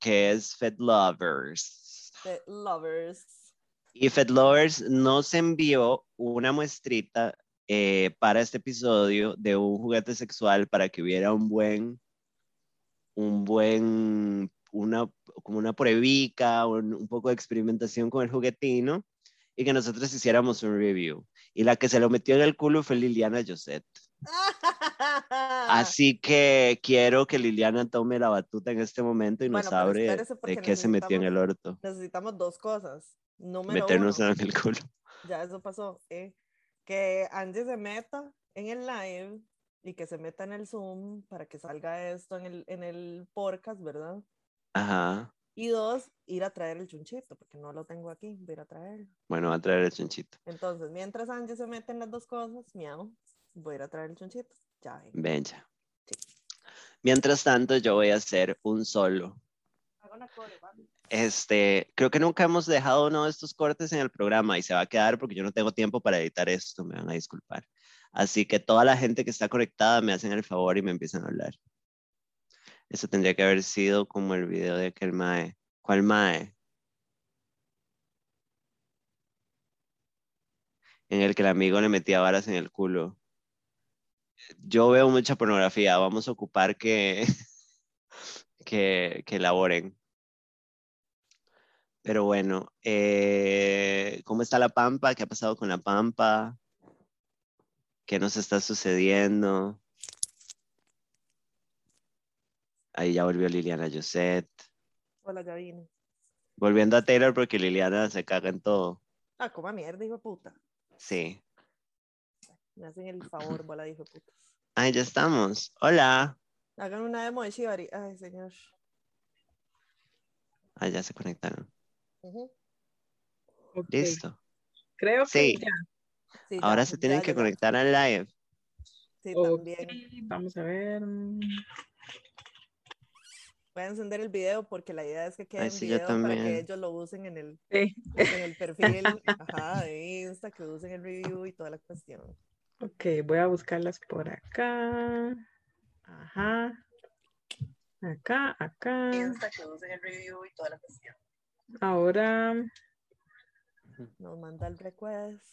que es Fed Lovers. The lovers. Y Fed Lovers nos envió una muestrita eh, para este episodio de un juguete sexual para que hubiera un buen, un buen, una, como una pruebica, un, un poco de experimentación con el juguetino y que nosotros hiciéramos un review. Y la que se lo metió en el culo fue Liliana Josette. Así que quiero que Liliana tome la batuta en este momento y nos Bueno, porque de qué se metió en el orto. Necesitamos dos cosas. Número Meternos uno, en el culo. ya eso pasó, eh, que Angie se meta en el live y que se meta en el Zoom para que salga esto en el, en el podcast, ¿verdad? Ajá. Y dos, ir a traer el chunchito, porque no lo tengo aquí, voy a ir a traerlo. Bueno, a traer el chonchito. Entonces, mientras Angie se mete en las dos cosas, miau, voy a ir a traer el chunchito. Ya vengo. Bella. Sí. Mientras tanto, yo voy a hacer un solo. Este, creo que nunca hemos dejado uno de estos cortes en el programa y se va a quedar porque yo no tengo tiempo para editar esto, me van a disculpar. Así que toda la gente que está conectada me hacen el favor y me empiezan a hablar. Eso tendría que haber sido como el video de aquel mae. ¿Cuál mae? En el que el amigo le metía varas en el culo. Yo veo mucha pornografía, vamos a ocupar que, que, que elaboren. Pero bueno, eh, ¿cómo está la Pampa? ¿Qué ha pasado con la Pampa? ¿Qué nos está sucediendo? Ahí ya volvió Liliana Josette. Hola, ya vine. Volviendo a Taylor porque Liliana se caga en todo. Ah, coma mierda, hijo de puta. Sí. Me hacen el favor, bola de hijo de putas. Ay, ya estamos. Hola. Hagan una demo de Shibari. Ay, señor. Ah, ya se conectaron. Listo. Creo que Sí. ya. Sí, Ahora ya, se tienen ya que conectar al live. Sí, también. Vamos a ver. Voy a encender el video porque la idea es que quede Ay, en sí, video para que ellos lo usen en el, Sí. en el perfil ajá, de Insta, que usen el review y toda la cuestión. Ok, voy a buscarlas por acá. Ajá. Acá, acá. que usen el review y toda la cuestión. Ahora, Nos manda el request.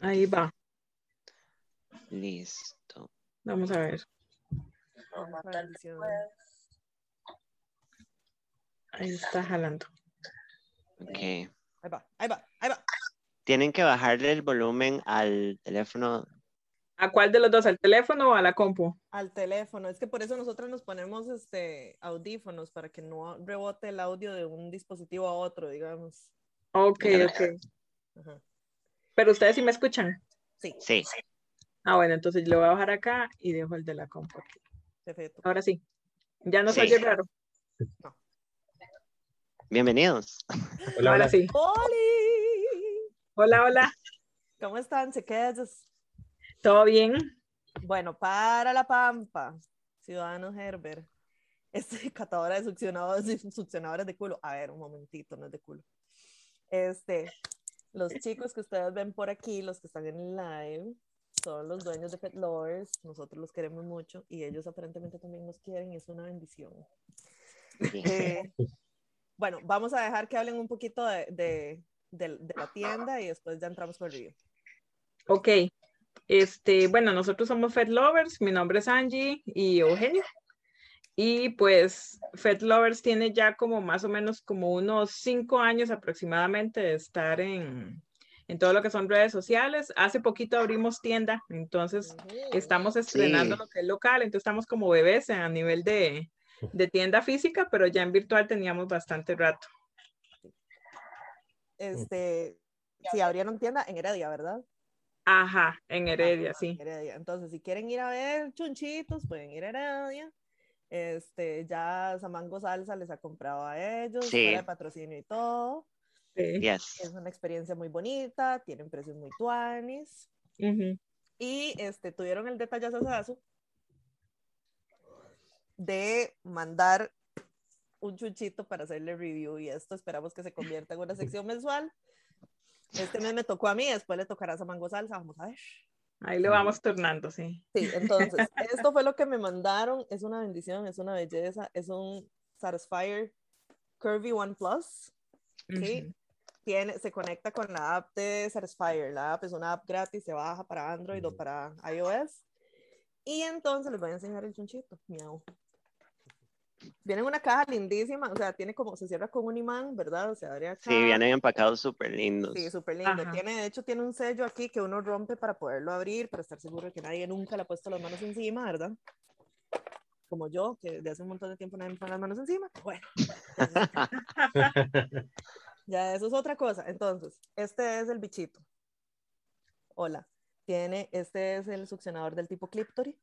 ahí va. Listo. Vamos a ver. Ahí está jalando. Ok. Ahí va, ahí va, ahí va. Tienen que bajarle el volumen al teléfono. ¿A cuál de los dos? ¿Al teléfono o a la compu? Al teléfono. Es que por eso nosotros nos ponemos este audífonos para que no rebote el audio de un dispositivo a otro, digamos. Ok, ok. Ajá. Pero ustedes sí me escuchan. Sí, Sí. Ah, bueno, entonces lo voy a bajar acá y dejo el de la compu aquí. Perfecto. Ahora sí. Ya no se Sí. oye raro. Bienvenidos. Hola, Ahora hola. sí. ¡Holi! Hola, hola. ¿Cómo están? ¿Se quedan? ¿Todo bien? Bueno, para la Pampa, Ciudadano Herbert, este catadora de succionadores, succionadores de culo. A ver, un momentito, no es de culo. Este, los chicos que ustedes ven por aquí, los que están en live, son los dueños de Pet Lovers. Nosotros los queremos mucho y ellos aparentemente también nos quieren y es una bendición. Eh, bueno, vamos a dejar que hablen un poquito de, de- de- de la tienda y después ya entramos con el review. Ok. Este, bueno, nosotros somos Fed Lovers. Mi nombre es Angie y Eugenio. Y pues Fed Lovers tiene ya como más o menos como unos cinco años aproximadamente de estar en, en todo lo que son redes sociales. Hace poquito abrimos tienda, entonces estamos estrenando Sí. lo que es local, entonces estamos como bebés a nivel de, de tienda física, pero ya en virtual teníamos bastante rato. Este, si abrieron tienda en Heredia, ¿verdad? Ajá, en Heredia, Ajá, sí. Heredia. Entonces, si quieren ir a ver chunchitos, pueden ir a Heredia. Este, ya Samango Salsa les ha comprado a ellos, Sí. de patrocinio y todo. Sí. Yes. Es una experiencia muy bonita, tienen precios muy tuanis. Ujú. Y este, tuvieron el detallazo de mandar un chuchito para hacerle review y esto esperamos que se convierta en una sección mensual Este mes me tocó a mí, después le tocará a Mango Salsa, vamos a ver. Ahí lo vamos turnando, sí. Sí, entonces, esto fue lo que me mandaron, es una bendición, es una belleza, es un Satisfyer Curvy One Plus, ¿sí? Tiene, se conecta con la app de Satisfyer, la app es una app gratis, se baja para Android o para iOS, y entonces les voy a enseñar el chunchito, miau. Viene en una caja lindísima, o sea, tiene como, se cierra con un imán, ¿verdad? O sea, acá. Sí, vienen empacados súper lindos. Sí, súper lindo. Tiene, de hecho, tiene un sello aquí que uno rompe para poderlo abrir, para estar seguro de que nadie nunca le ha puesto las manos encima, ¿verdad? Como yo, que de hace un montón de tiempo nadie me pone las manos encima. Bueno. ya, eso es otra cosa. Entonces, este es el bichito. Hola. Tiene, este es el succionador del tipo Cliptory.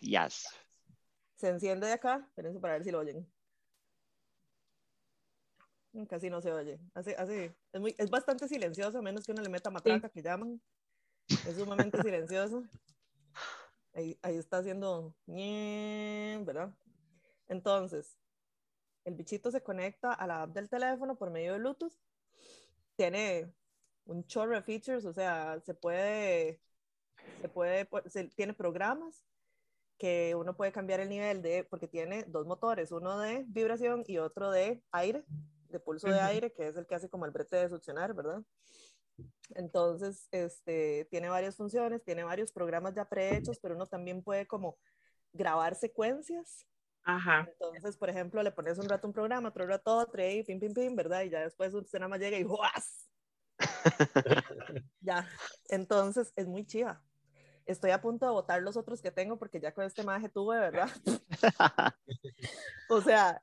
Yes se enciende de acá, espérense para ver si lo oyen. Casi no se oye. Así, así. Es, muy, es bastante silencioso, a menos que uno le meta matraca, que llaman. Es sumamente silencioso. Ahí, ahí está haciendo, ¿verdad? Entonces, el bichito se conecta a la app del teléfono por medio de Bluetooth. Tiene un chorro de features, o sea, se puede, se puede, se, tiene programas que uno puede cambiar el nivel de, porque tiene dos motores, uno de vibración y otro de aire, de pulso de aire, que es el que hace como el brete de succionar, ¿verdad? Entonces, este, tiene varias funciones, tiene varios programas ya prehechos, pero uno también puede como grabar secuencias. Ajá. Entonces, por ejemplo, le pones un rato un programa, otro rato otro, y pim, pim, pim, ¿verdad? Y ya después usted nada más llega y ¡guas! ya. Entonces, es muy chiva estoy a punto de votar los otros que tengo porque ya con este maje tuve, ¿verdad? o sea,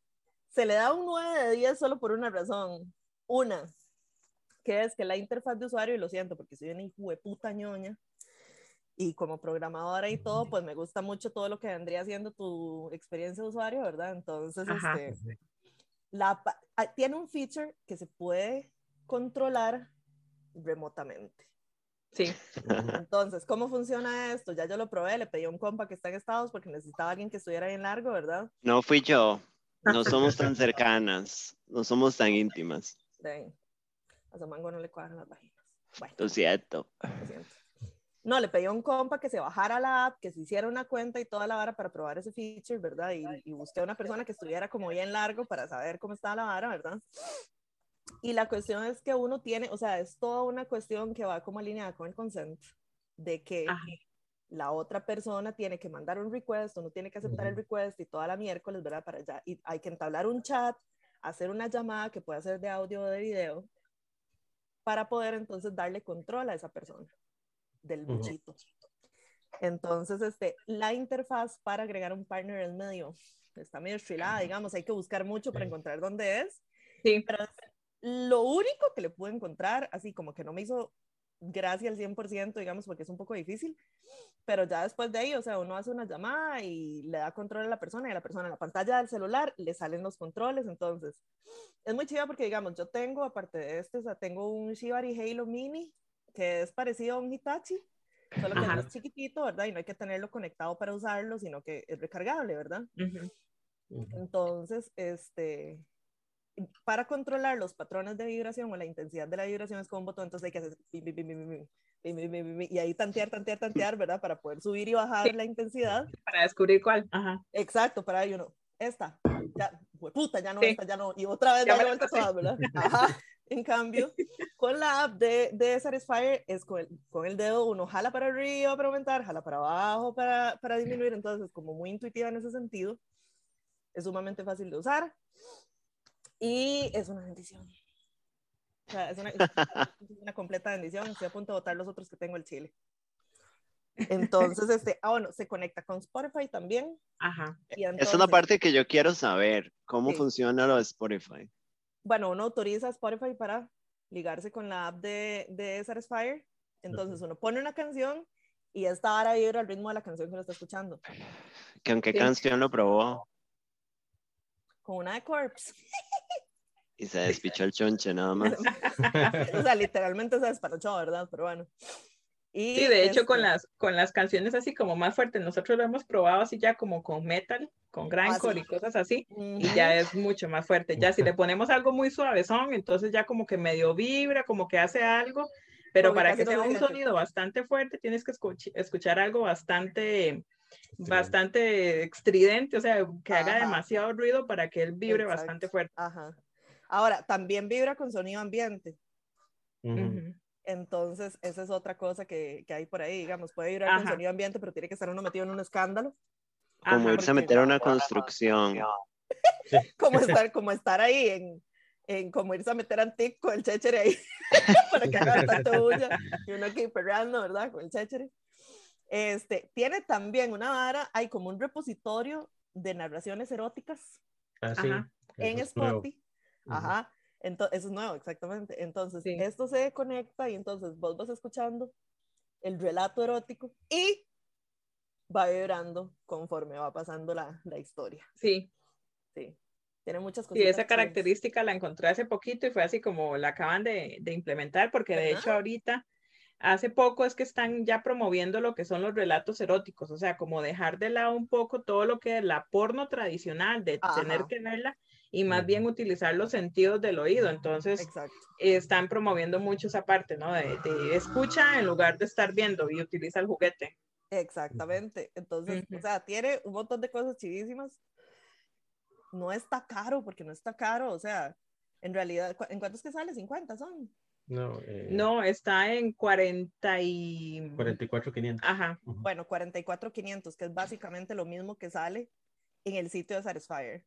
se le da un 9 de 10 solo por una razón. Una, que es que la interfaz de usuario, y lo siento porque soy una hijo de puta ñoña, y como programadora y todo, pues me gusta mucho todo lo que vendría siendo tu experiencia de usuario, ¿verdad? Entonces, este, la, ah, tiene un feature que se puede controlar remotamente. Sí. Entonces, ¿cómo funciona esto? Ya yo lo probé, le pedí a un compa que está en Estados porque necesitaba alguien que estuviera bien largo, ¿verdad? No fui yo. No somos tan cercanas, no somos tan íntimas. A Samango no le cuadran las vaginas. Bueno. Lo siento. No, le pedí a un compa que se bajara la app, que se hiciera una cuenta y toda la vara para probar ese feature, ¿verdad? Y, y busqué a una persona que estuviera como bien largo para saber cómo estaba la vara, ¿verdad? Y la cuestión es que uno tiene, o sea, es toda una cuestión que va como alineada con el consent, de que la otra persona tiene que mandar un request, uno tiene que aceptar el request y toda la miércoles, ¿verdad? Para allá. Y hay que entablar un chat, hacer una llamada que puede ser de audio o de video, para poder entonces darle control a esa persona del bichito. Entonces, este, la interfaz para agregar un partner es medio, está medio estrilada, digamos, hay que buscar mucho para encontrar dónde es. Sí. Pero lo único que le pude encontrar, así como que no me hizo gracia al 100%, digamos, porque es un poco difícil, pero ya después de ahí, o sea, uno hace una llamada y le da control a la persona y a la persona en la pantalla del celular le salen los controles, entonces es muy chido porque, digamos, yo tengo, aparte de este, o sea, tengo un Shibari Halo Mini que es parecido a un Hitachi, solo que es chiquitito, ¿verdad? Y no hay que tenerlo conectado para usarlo, sino que es recargable, ¿verdad? Entonces, este, para controlar los patrones de vibración o la intensidad de la vibración es con un botón, entonces hay que hacer y ahí tantear, tantear, tantear, ¿verdad? Para poder subir y bajar la intensidad. Para descubrir cuál. Ajá. Exacto, para ahí uno, esta, ya, puta, ya no, esta, ya no, y otra vez ya vuelta todas, ¿verdad? Ajá. En cambio, con la app de, de Satisfyer es con el, con el dedo uno jala para arriba para aumentar, jala para abajo para, para disminuir, entonces es como muy intuitiva en ese sentido. Es sumamente fácil de usar y es una bendición. O sea, es una, una, completa bendición. Estoy a punto de votar los otros que tengo el Chile. Entonces, este, ah, bueno, se conecta con Spotify también. Ajá. es una parte que yo quiero saber, cómo funciona lo de Spotify. Bueno, uno autoriza Spotify para ligarse con la app de, de Satisfyer. Entonces, uno pone una canción y esta vara vibra al ritmo de la canción que lo está escuchando. ¿Con qué canción lo probó? Con una de Corpse. Y se despichó el chonche nada más. o sea, literalmente se desparachó, ¿verdad? Pero bueno. Y Sí, de hecho con este, las, con las canciones así como más fuertes, nosotros lo hemos probado así ya como con metal, con grindcore sí. y cosas así, y ujú, ya es mucho más fuerte. Ya si le ponemos algo muy suavezón, entonces ya como que medio vibra, como que hace algo, pero Como para que sea se un siente. sonido bastante fuerte, tienes que escuch- escuchar algo bastante, bastante estridente, o sea, que haga Ajá. demasiado ruido para que él vibre Exacto. bastante fuerte. Ajá. Ahora, también vibra con sonido ambiente. Ujú. Ujú. Entonces, esa es otra cosa que, que hay por ahí, digamos, puede con Ajá. sonido ambiente, pero tiene que estar uno metido en un escándalo, Como Ajá. irse a meter a una construcción. como estar, como estar ahí en, en como irse a meter antic con el chéchere ahí, para que haga bastante bulla, y uno aquí perreando, ¿verdad? Con el chéchere. Este, tiene también una vara, hay como un repositorio de narraciones eróticas Ah, sí, Ajá. en. Spotify. Ajá. Entonces, eso es nuevo, exactamente. Entonces, Sí. esto se conecta y entonces vos vas escuchando el relato erótico y va vibrando conforme va pasando la, la historia. Sí, Sí. Tiene muchas Sí, cosas. esa característica la encontré hace poquito y fue así como la acaban de, de implementar, porque de ¿Verdad? hecho ahorita, hace poco es que están ya promoviendo lo que son los relatos eróticos, o sea, como dejar de lado un poco todo lo que es la porno tradicional, de tener Ajá. que verla y más bien utilizar los sentidos del oído. Entonces, Exacto. están promoviendo mucho esa parte, ¿no? De, de escucha en lugar de estar viendo y utiliza el juguete. Exactamente. Entonces, o Ujú. sea, tiene un montón de cosas chidísimas. No está caro, porque no está caro. O sea, en realidad, ¿cu- ¿en cuántos que sale? 50 son. No, eh, No, está en 40 y... 44,500. Ajá. Bueno, 44,500, que es básicamente lo mismo que sale en el sitio de Satisfyer.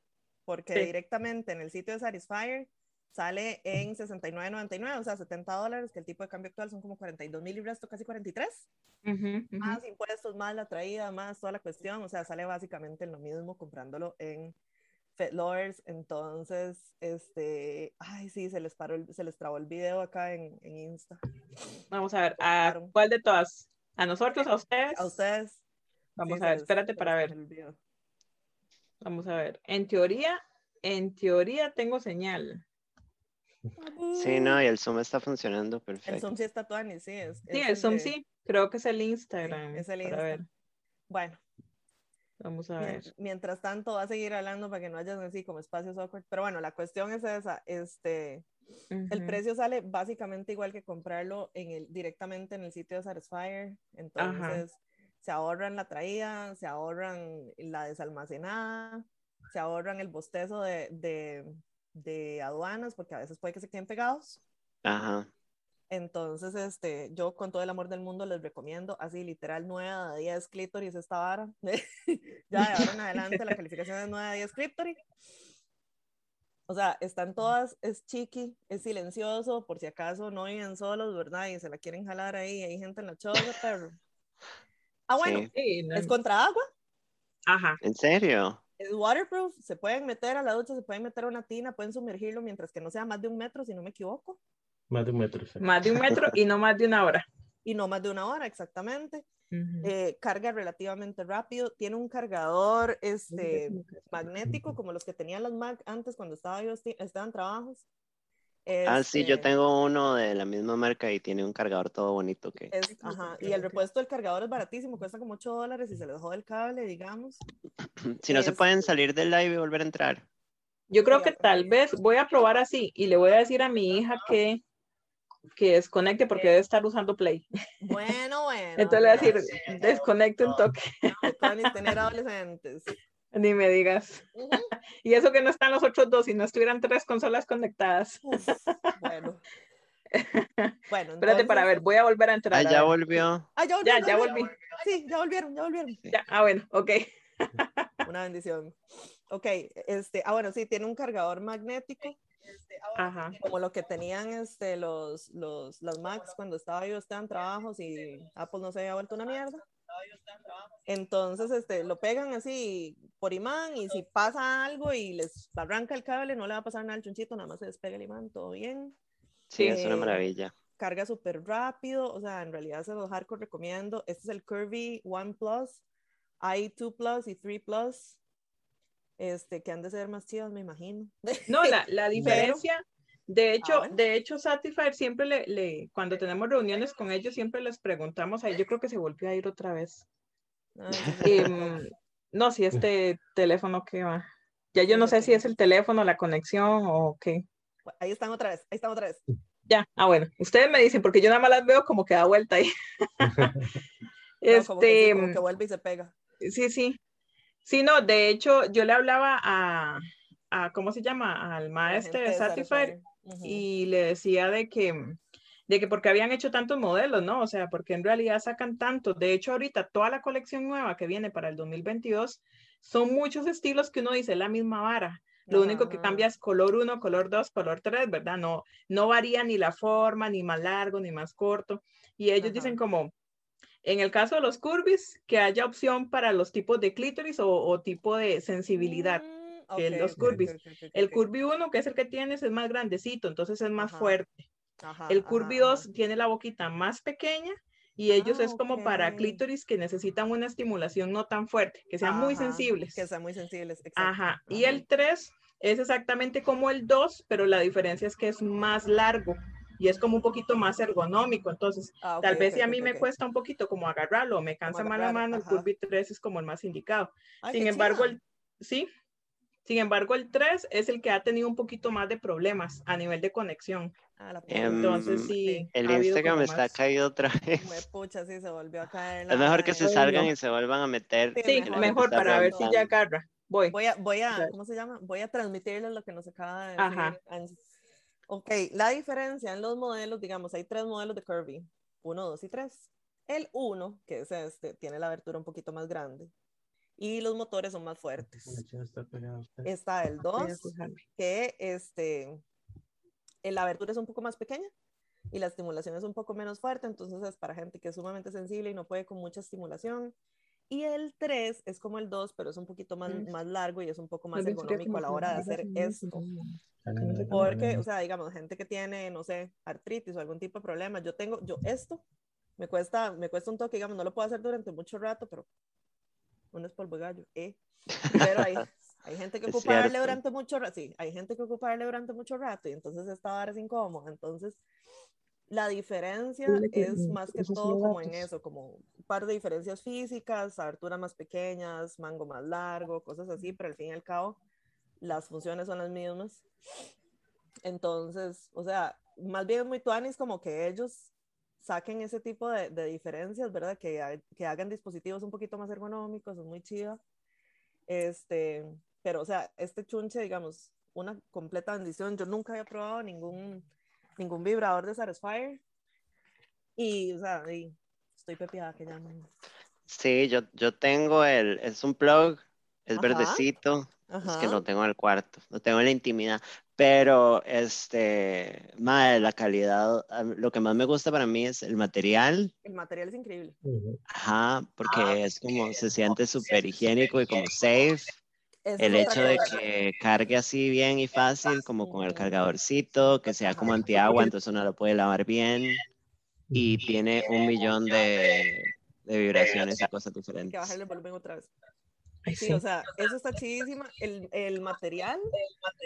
Porque Sí. directamente en el sitio de Satisfyer sale en 69.99, o sea, 70 dólares, que el tipo de cambio actual son como 42 mil resto, casi 43. ujú, ujú. Más impuestos, más la traída, más toda la cuestión. O sea, sale básicamente en lo mismo comprándolo en Fet Lovers. Entonces, este, ay, sí, se les paró, el- se les trabó el video acá en, en Insta. Vamos a ver, ¿a cuál de todas? ¿A nosotros? ¿A ustedes? A ustedes. Vamos sí, a ver, espérate para ver. el video. Vamos a ver. En teoría, en teoría tengo señal. Sí, no, y el Zoom está funcionando El perfecto. Zoom sí está tuani, sí. Es, Sí, es el Zoom de- sí. Creo que es el Instagram. es el para Insta. ver. Bueno, Vamos a mien- ver. mientras tanto va a seguir hablando para que no haya así como espacios awkward. Pero bueno, la cuestión es esa. Este, el precio sale básicamente igual que comprarlo en el, directamente en el sitio de Satisfyer. Entonces, se ahorran la traída, se ahorran la desalmacenada, se ahorran el bostezo de, de, de aduanas, porque a veces puede que se queden pegados. Ajá. Entonces, este, yo con todo el amor del mundo les recomiendo, así literal, 9 a 10 clítoris esta vara. ya de ahora en adelante la calificación es 9 a 10 clítoris. O sea, están todas, es chiqui, es silencioso, por si acaso no viven solos, ¿verdad? Y se la quieren jalar ahí, hay gente en la choza, pero... Ah, bueno, Sí. Sí, no- es contra agua, Ajá. ¿En serio? es waterproof, se pueden meter a la ducha, se pueden meter a una tina, pueden sumergirlo mientras que no sea más de un metro, si no me equivoco, Más de un metro. exacto. Más de un metro y no más de una hora. y no más de una hora, exactamente. Eh, carga relativamente rápido, tiene un cargador este, magnético como los que tenían las Mac antes cuando estaba yo estaban trabajos. Ah, sí, yo Este, tengo uno de la misma marca y tiene un cargador todo bonito que... es- ajá, y el repuesto del cargador es baratísimo, cuesta como 8 dólares y se le dejó el cable, digamos. Si no se pueden Este- salir del live y volver a entrar. Yo creo que tal vez voy a probar así y le voy a decir a mi hija que, que desconecte porque debe estar usando Play. Bueno, bueno. Entonces le voy a decir, desconecte un toque, que puedan tener adolescentes. Ni me digas. Y eso que no están los otros dos, si no estuvieran tres consolas conectadas. uf, bueno. Bueno, Espérate para ver, voy a volver a entrar. Ah, ya volvió. Ah, ya, Ya, volvieron, ya volvieron. volví. Sí, ya volvieron, ya volvieron. Ya, ah, bueno, ok. Una bendición. Ok, este, ah, bueno, sí, tiene un cargador magnético. Ajá. como lo que tenían este, los, los, las Macs cuando estaba yo estaba en trabajos y Apple no se había vuelto una mierda. Entonces, este, lo pegan así por imán y si pasa algo y les arranca el cable, no le va a pasar nada al chunchito, nada más se despega el imán, todo bien. Sí, es una Eh, maravilla. Carga súper rápido, o sea, en realidad se los hardcore recomiendo. Este es el Curvy One Plus, hay 2 Plus y 3 Plus, este, que han de ser más chidos, me imagino. No, la, la diferencia, De hecho, bueno. de hecho, Satisfyer siempre le, le, cuando tenemos reuniones con ellos, siempre les preguntamos ahí, yo creo que se volvió a ir otra vez. Sí, Em, no, si este teléfono que va. Ya yo no sé si es el teléfono, la conexión o qué. Ahí están otra vez, ahí están otra vez. Ya, ah, bueno, ustedes me dicen, porque yo nada más las veo como que da vuelta ahí. No, como que sí, este, como que vuelve y se pega. sí, sí. Sí, no, de hecho, yo le hablaba a, a ¿cómo se llama? Al maestro de Satisfyer Y le decía de que, de que porque habían hecho tantos modelos, ¿no? O sea, porque en realidad sacan tantos. De hecho, ahorita toda la colección nueva que viene para el 2022 son muchos estilos que uno dice la misma vara. Lo único que cambia es color 1, color 2, color 3, ¿verdad? No, no varía ni la forma, ni más largo, ni más corto. Y ellos dicen como, en el caso de los curvis, que haya opción para los tipos de clítoris o, o tipo de sensibilidad. Mm, que ok, los curvis. ok, ok, ok, El curvy 1, que es el que tienes, es más grandecito, entonces es más Ajá. fuerte. Ajá, El curvy ajá. 2 tiene la boquita más pequeña y ellos Ah, es como para clítoris que necesitan una estimulación no tan fuerte, que sean muy Ajá, sensibles. Que sean muy sensibles, exacto. Ajá. Y el 3 es exactamente como el 2, pero la diferencia es que es más largo y es como un poquito más ergonómico. Entonces, Ah, ok, tal vez ok, si a mí ok, me cuesta un poquito como agarrarlo me cansa más la mano, el curvy 3 es como el más indicado. Ay, Sin embargo, el, sí, sin embargo, el 3 es el que ha tenido un poquito más de problemas a nivel de conexión. Ah, la Em, Entonces, Mm, sí, El ha Instagram está más. caído otra vez. Pucha, sí, se volvió a caer. Es mejor que se salgan y se vuelvan a meter. Sí, mejor para ver si ya agarra. Voy. Voy a, voy a. ¿cómo se llama? Voy a transmitirles lo que nos acaba de decir Ajá. Ok, la diferencia en los modelos, digamos, hay tres modelos de Kirby, uno, dos y tres. El uno, que es este, tiene la abertura un poquito más grande y los motores son más fuertes. está el Voy a 2, fijarme. que este, la abertura es un poco más pequeña y la estimulación es un poco menos fuerte, entonces es para gente que es sumamente sensible y no puede con mucha estimulación. Y el 3 es como el 2, pero es un poquito más, Mm. más largo y es un poco más ergonómico como a la hora de hacer esto. Ah. Porque, o sea, digamos, gente que tiene, no sé, artritis o algún tipo de problema, yo tengo, yo esto, me cuesta, me cuesta un toque, digamos, no lo puedo hacer durante mucho rato, pero uno es polvo gallo, ¿eh? Pero hay, hay gente que Es ocupa darle durante mucho rato, sí, hay gente que ocupa darle durante mucho rato y entonces esta vara es incómoda, entonces la diferencia es más que todo como en eso, como un par de diferencias físicas, aberturas más pequeñas, mango más largo, cosas así, pero al fin y al cabo las funciones son las mismas. Entonces, o sea, más bien es muy tuanis como que ellos saquen ese tipo de, de diferencias, ¿verdad? Que, ha- que hagan dispositivos un poquito más ergonómicos, es muy chido. Este, pero, o sea, este chunche, digamos, una completa bendición. Yo nunca había probado ningún, ningún vibrador de Satisfyer. Y, o sea, y estoy pepiada que llaman. Sí, yo, yo tengo el, es un plug, es Ajá. verdecito, es que Ajá. lo tengo en el cuarto, lo tengo en la intimidad, pero este, madre, la calidad, lo que más me gusta para mí es el material, El material es increíble. Ajá, porque es como, se siente súper higiénico y como safe, el hecho de que cargue así bien y fácil, como con el cargadorcito, que sea como antiagua, entonces uno lo puede lavar bien, y tiene un millón de, de vibraciones y cosas Hay que diferentes. bajarle el volumen otra vez. Ay, Sí, sí. o sea, eso está chidísima. El, el material,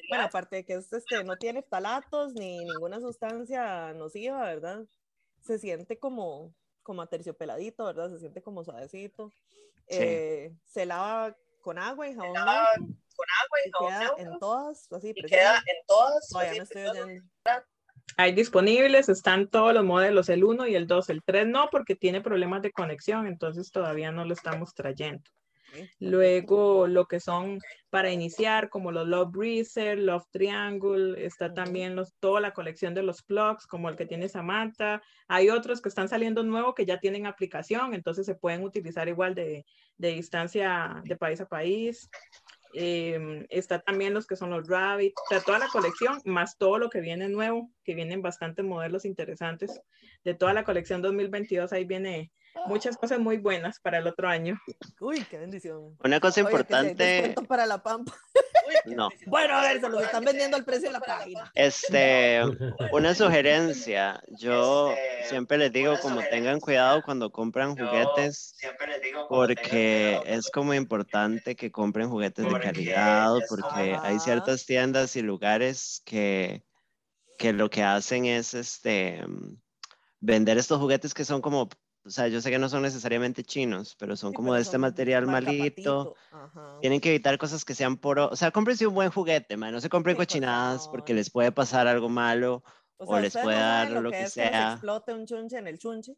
bueno, aparte de que es, este, no tiene phtalatos ni ninguna sustancia nociva, ¿verdad? Se siente como, como aterciopeladito, ¿verdad? Se siente como suavecito. Sí. Eh, se lava con agua y jabón neutro con agua y queda en todas, así, y queda en todas. Todavía no estoy oyendo. Hay disponibles, están todos los modelos, el 1 y el 2, el 3 no, porque tiene problemas de conexión, entonces todavía no lo estamos trayendo. Luego, lo que son para iniciar, como los Love Breezer, Love Triangle, está también los, toda la colección de los plugs, como el que tiene Samantha. Hay otros que están saliendo nuevos que ya tienen aplicación, entonces se pueden utilizar igual de, de distancia de país a país. Em, está también los que son los Rabbit, o sea, toda la colección, más todo lo que viene nuevo, que vienen bastantes modelos interesantes. De toda la colección 2022, ahí viene muchas cosas muy buenas para el otro año. Uy, qué bendición. Una cosa Oye, importante, para la pampa. no, Bueno, a ver, se los están vendiendo al precio de la página. este, una sugerencia, yo siempre les digo como tengan cuidado cuando compran juguetes, porque es como importante que compren juguetes de calidad, porque hay ciertas tiendas y lugares que que lo que hacen es este mm, vender estos juguetes que son como, o sea, yo sé que no son necesariamente chinos, pero son Sí, como pero de este material malito. Ajá. Tienen que evitar cosas que sean por, o sea, cómprense un buen juguete, man, no se compren Sí, por cochinadas porque favor. les puede pasar algo malo. O o sea, les puede no dar lo, lo que, que es que sea. explote un chunche en el chunche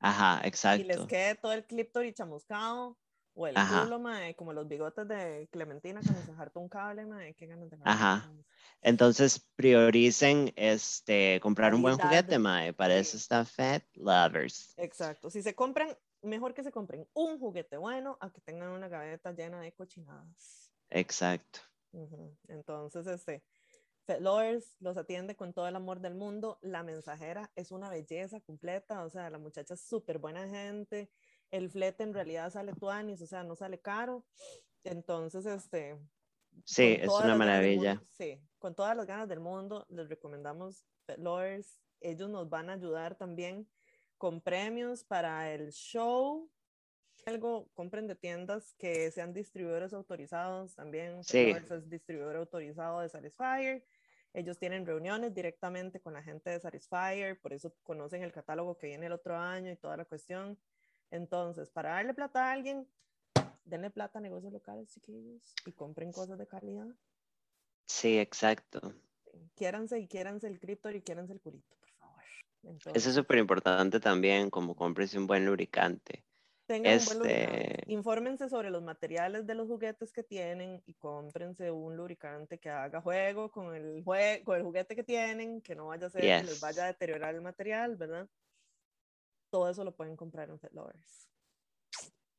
Ajá, y les exacto. quede todo el clíptor chamuscado o el Ajá. culo, mae, como los bigotes de Clementina cuando se harta un cable, mae, qué ganas de Ajá. Entonces prioricen este comprar un buen juguete, mae. Para eso Sí. está Fat Lovers. Exacto. Si se compran, mejor que se compren un juguete bueno a que tengan una gaveta llena de cochinadas. Exacto. Ujú. Entonces, este, Pet Lovers los atiende con todo el amor del mundo. La mensajera es una belleza completa, o sea, la muchacha es súper buena gente. El flete en realidad sale tuanis, o sea, no sale caro. Entonces, este, Sí, es una maravilla. mundo- sí, con todas las ganas del mundo, les recomendamos Pet Lovers. Ellos nos van a ayudar también con premios para el show. Algo, compren de tiendas que sean distribuidores autorizados también. Sí. Es distribuidor autorizado de Satisfyer. Ellos tienen reuniones directamente con la gente de Satisfyer, por eso conocen el catálogo que viene el otro año y toda la cuestión. Entonces, para darle plata a alguien, denle plata a negocios locales, chiquillos, y compren cosas de calidad. Sí, exacto. Quiéranse y quiéranse el cripto y quiéranse el culito, por favor. Eso es súper importante también, como cómprense un buen lubricante. tengan un buen lubricante. este- Infórmense sobre los materiales de los juguetes que tienen y cómprense un lubricante que haga juego con el, jue- con el juguete que tienen, que no vaya a ser que les vaya a deteriorar el material, ¿verdad? Todo eso lo pueden comprar en Pet Lovers.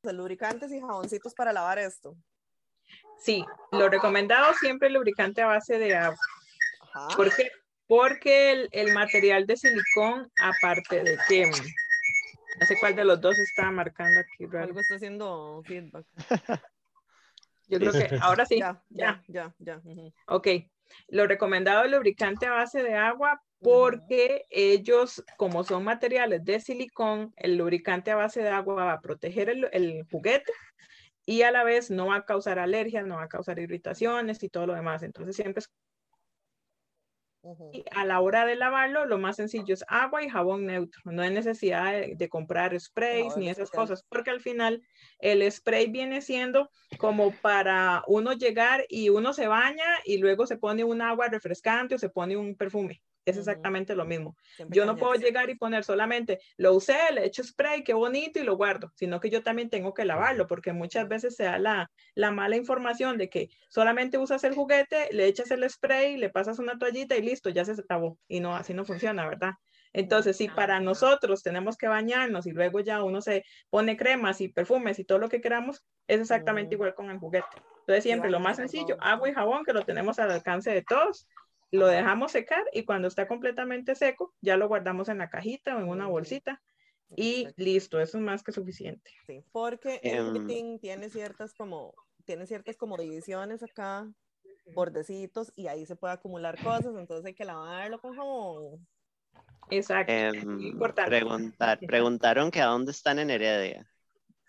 Lubricantes y jaboncitos para lavar esto. Sí, lo recomendado siempre el lubricante a base de agua. Ajá. ¿Por qué? Porque el, el material de silicón, aparte de que, no sé cuál de los dos está marcando aquí, raro. Algo está haciendo feedback. Yo creo que ahora sí, Ya, ya. ya, ya. Ok, lo recomendado el lubricante a base de agua porque ellos, como son materiales de silicón, el lubricante a base de agua va a proteger el, el juguete y a la vez no va a causar alergias, no va a causar irritaciones y todo lo demás. Entonces siempre es y a la hora de lavarlo, lo más sencillo es agua y jabón neutro. No hay necesidad de, de comprar sprays Jabón ni esas cosas, porque al final el spray viene siendo como para uno llegar y uno se baña y luego se pone un agua refrescante o se pone un perfume. Es exactamente lo mismo. Siempre Yo no puedo llegar y poner solamente lo usé, le echo spray, qué bonito y lo guardo, sino que yo también tengo que lavarlo, porque muchas veces se da la, la mala información de que solamente usas el juguete, le echas el spray, le pasas una toallita y listo, ya se lavó. Y no, así no funciona, ¿verdad? Entonces, si para nosotros tenemos que bañarnos y luego ya uno se pone cremas y perfumes y todo lo que queramos, es exactamente igual con el juguete. Entonces, siempre lo más sencillo, agua y jabón, que lo tenemos al alcance de todos, lo dejamos secar y cuando está completamente seco, ya lo guardamos en la cajita o en una bolsita y listo, eso es más que suficiente. Sí, porque el Em, juguetín tiene ciertas como, tiene ciertas como divisiones acá, bordecitos, y ahí se puede acumular cosas, entonces hay que lavarlo con jabón. Exacto. Importante. preguntar, preguntaron que a dónde están en Heredia.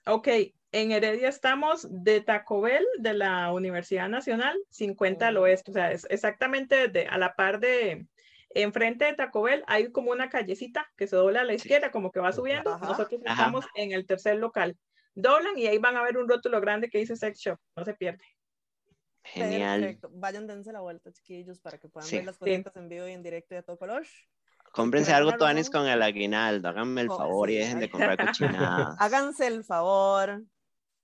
Ok, en Heredia estamos de Taco Bell de la Universidad Nacional, 50 al Ujú. oeste, o sea, es exactamente de, a la par de, enfrente de Taco Bell hay como una callecita que se dobla a la izquierda, como que va subiendo. Ajá. Nosotros Ajá. estamos en el tercer local. Doblan y ahí van a ver un rótulo grande que dice Sex Shop, no se pierde. Genial. Perfecto. Vayan, dense la vuelta, chiquillos, para que puedan Sí. ver las cositas en vivo y en directo y a todo color. Cómprense algo tuanis con el aguinaldo. Háganme el Oh, favor y sí, dejen de comprar cochinadas. Háganse el favor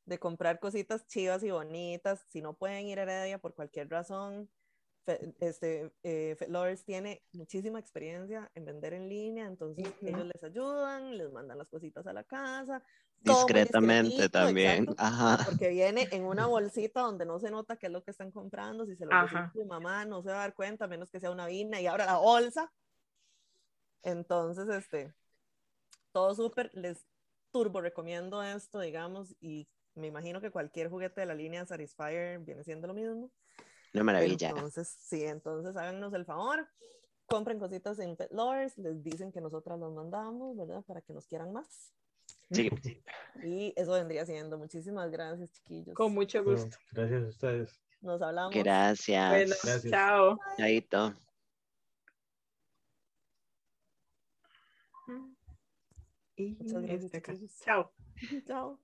de comprar cositas chivas y bonitas. Si no pueden ir a Heredia por cualquier razón, Fe- este, eh, tiene muchísima experiencia en vender en línea, entonces Ujú. ellos les ayudan, les mandan las cositas a la casa. Discretamente también. exacto, Ajá. porque viene en una bolsita donde no se nota qué es lo que están comprando. Si se lo a tu mamá, no se va a dar cuenta, a menos que sea una vina y abra la bolsa. Entonces, este, todo súper. Les turbo recomiendo esto, digamos, y me imagino que cualquier juguete de la línea Satisfyer viene siendo lo mismo. Una maravilla. Entonces, sí, entonces háganos el favor, compren cositas en Pet Lovers, les dicen que nosotras las mandamos, ¿verdad? Para que nos quieran más. Sí. Y eso vendría siendo. Muchísimas gracias, chiquillos. Con mucho gusto. gracias a ustedes. Nos hablamos. Gracias. Bueno, Gracias. chao. Chaito. Y Muchas gracias, este. Chao. Chao.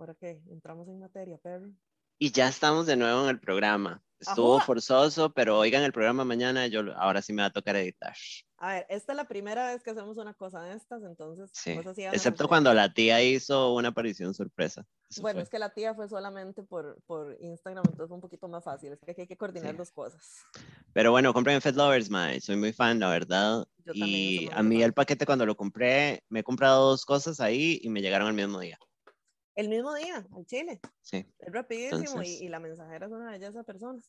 Ahora que entramos en materia, Perry. Y ya estamos de nuevo en el programa. Estuvo forzoso, pero oigan el programa mañana, yo ahora sí me va a tocar editar. A ver, esta es la primera vez que hacemos una cosa de estas, entonces. Sí. cosas a Excepto cuando la tía hizo una aparición sorpresa. Eso Bueno, fue. es que la tía fue solamente por, por Instagram, entonces fue un poquito más fácil. Es que aquí hay que coordinar Sí. dos cosas. Pero bueno, compren en Fed Lovers, mae. Soy muy fan, la verdad. Yo y a mí fan. el paquete cuando lo compré, me he comprado dos cosas ahí y me llegaron al mismo día. El mismo día, al Chile. Sí, Es rapidísimo Entonces- y, y la mensajera es una belleza persona.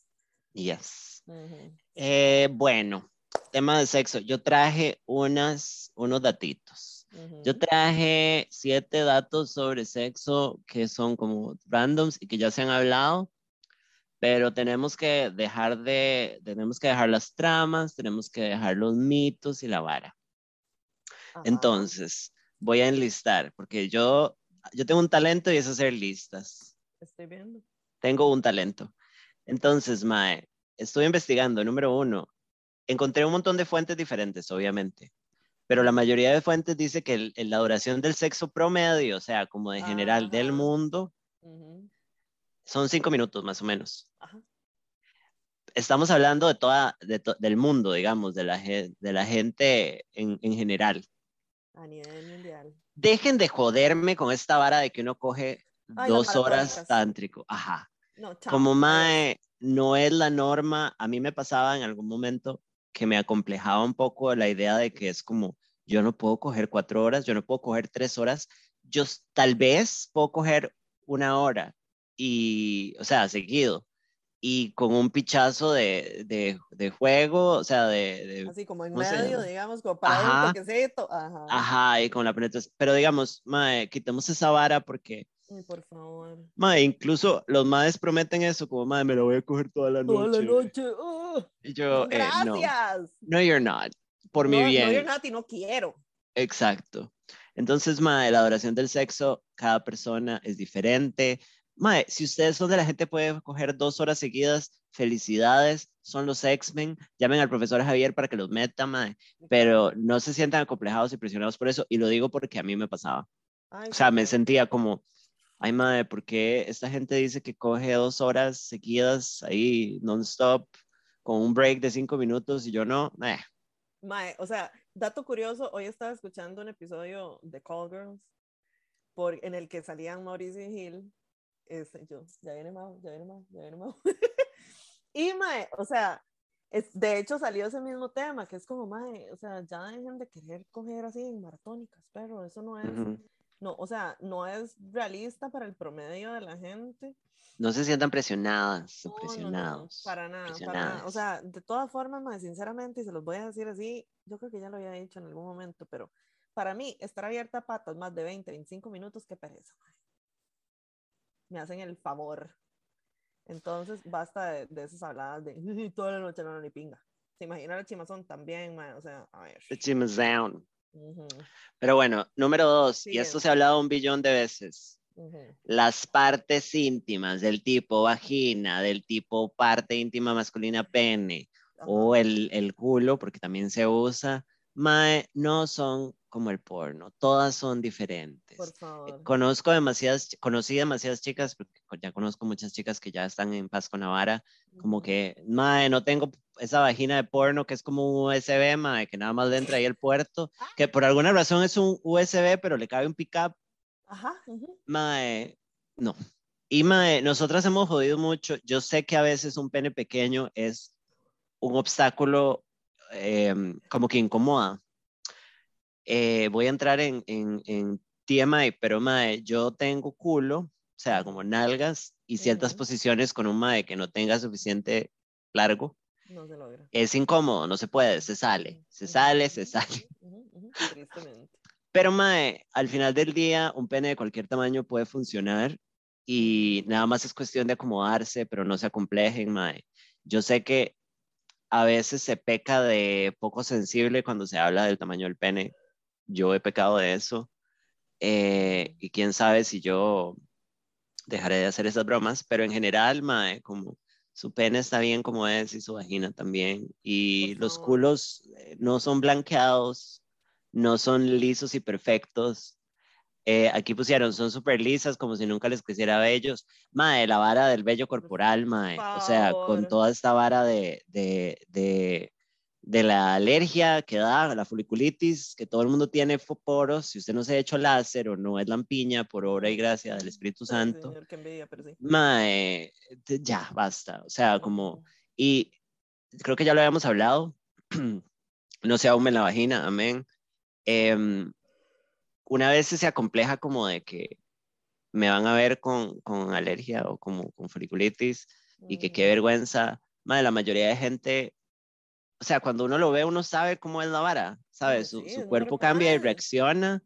yes. Ujú. Eh, bueno, tema de sexo. Yo traje unas, unos datitos. Yo Ujú. traje siete datos sobre sexo que son como randoms y que ya se han hablado, pero tenemos que dejar de, tenemos que dejar las tramas, tenemos que dejar los mitos y la vara. Ajá. Entonces, voy a enlistar, porque yo, yo tengo un talento y es hacer listas. Estoy viendo. Tengo un talento. Entonces, Mae, estoy investigando, número uno, encontré un montón de fuentes diferentes, obviamente, pero la mayoría de fuentes dice que el- el- la duración del sexo promedio, o sea, como de general del Ajá. mundo, Ujú. son cinco minutos más o menos. Ajá. Estamos hablando de toda, de to- del mundo, digamos, de la, de la gente en, en general. A nivel mundial. Dejen de joderme con esta vara de que uno coge Ay, dos horas tántrico. Ajá. No. Como mae, no es la norma. A mí me pasaba en algún momento que me acomplejaba un poco la idea de que es como, yo no puedo coger cuatro horas, yo no puedo coger tres horas, yo tal vez puedo coger una hora y, o sea, seguido. Y con un pichazo de, de, de juego, o sea, de, de- Así como en ¿cómo se medio, digamos, como para Ajá. un toquecito. Ajá. ajá, y con la penetración. Pero digamos, mae, quitemos esa vara porque, Ay, por favor. mae, incluso los maes prometen eso, como, mae, me lo voy a coger toda la Toda noche. la noche. ¡ah! Y yo, eh, no. Gracias. No, you're not. Por mi No, bien. No, you're not y no quiero. Exacto. Entonces, mae, la adoración del sexo, cada persona es diferente. Mae, si ustedes son de la gente puede coger dos horas seguidas, felicidades, son los X-Men. Llamen al profesor Javier para que los meta, mae. Pero no se sientan acomplejados y presionados por eso. Y lo digo porque a mí me pasaba. Ay, O sea, me sentía como, ay, madre, ¿por qué esta gente dice que coge dos horas seguidas ahí, non-stop, con un break de cinco minutos y yo no? Eh, Mae, o sea, dato curioso, hoy estaba escuchando un episodio de Call Girls por, en el que salían Mauricio y Gil. Este, yo, ya viene Mau, ya viene Mau, ya viene Mau. y Mae, o sea, es, de hecho salió ese mismo tema, que es como, Mae, o sea, ya dejen de querer coger así en maratónicas, pero eso no es, ujú. no, o sea, no es realista para el promedio de la gente. No se sientan presionadas No, no, no, presionados. para nada, para nada. O sea, de todas formas, mae, sinceramente, y se los voy a decir así, yo creo que ya lo había dicho en algún momento, pero para mí, estar abierta a patas más de 20, 25 minutos, qué pereza. mae. Me hacen el favor. Entonces, basta de, de esas habladas de toda la noche no, no, ni pinga. Se imagina la chimazón también, mae, o sea, a ver. Down. Ujú, Pero bueno, número dos, y esto se ha hablado un billón de veces. Las partes íntimas del tipo vagina, del tipo parte íntima masculina pene, o el, el culo, porque también se usa, mae, no son como el porno, todas son diferentes. Por Eh, favor. Conozco demasiadas, conocí demasiadas chicas, porque ya conozco muchas chicas que ya están en paz con la vara, como que, mae, no tengo esa vagina de porno que es como un USB, mae, que nada más le entra ahí el puerto, que por alguna razón es un USB, pero le cabe un pickup, Ajá. ujú. mae, no. Y mae, nosotras hemos jodido mucho, yo sé que a veces un pene pequeño es un obstáculo em, como que incomoda. Eh, voy a entrar en, en, en TMI, pero mae, yo tengo culo, o sea, como nalgas y ciertas Ujú. posiciones con un mae que no tenga suficiente largo. No se logra. Es incómodo, no se puede, se sale, se sale, se sale. ujú, Tristemente. Pero mae, al final del día, un pene de cualquier tamaño puede funcionar y nada más es cuestión de acomodarse, pero no se acomplejen, mae. Yo sé que a veces se peca de poco sensible cuando se habla del tamaño del pene. Yo he pecado de eso. Eh, y quién sabe si yo dejaré de hacer esas bromas, pero en general, mae, como su pene está bien como es y su vagina también. Y los culos eh, no son blanqueados, no son lisos y perfectos. Eh, aquí pusieron, son súper lisas, como si nunca les creciera vellos. Mae, la vara del vello corporal, mae. O sea, con toda esta vara de, de, de, de la alergia que da, la foliculitis, que todo el mundo tiene poros. Si usted no se ha hecho láser o no es lampiña, por obra y gracia del Espíritu Santo, señor, qué envidia, pero sí. mae, ya, basta. O sea, como, y creo que ya lo habíamos hablado, no se ahume la vagina, amén. Em, una vez se acompleja como de que me van a ver con, con alergia o como con foliculitis y que qué Ujú. vergüenza. Madre, la mayoría de gente, o sea, cuando uno lo ve, uno sabe cómo es la vara, ¿sabes? Su, sí, su es cuerpo cambia y normal. reacciona.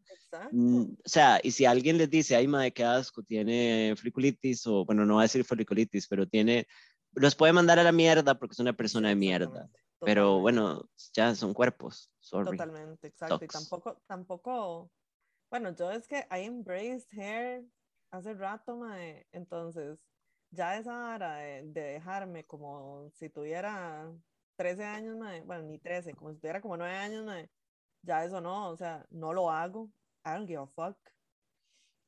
Mm, O sea, y si alguien les dice, ay, madre, qué asco, tiene foliculitis, o bueno, no va a decir foliculitis, pero tiene, los puede mandar a la mierda porque es una persona de mierda. Pero bueno, ya son cuerpos, sorry. Totalmente, exacto. Y tampoco, tampoco, bueno, yo es que I embraced hair hace rato, mae, entonces ya esa vara de, de dejarme como si tuviera 13 años, mae, bueno, ni 13, como si tuviera como 9 años, mae, ya eso no, o sea, no lo hago, I don't give a fuck.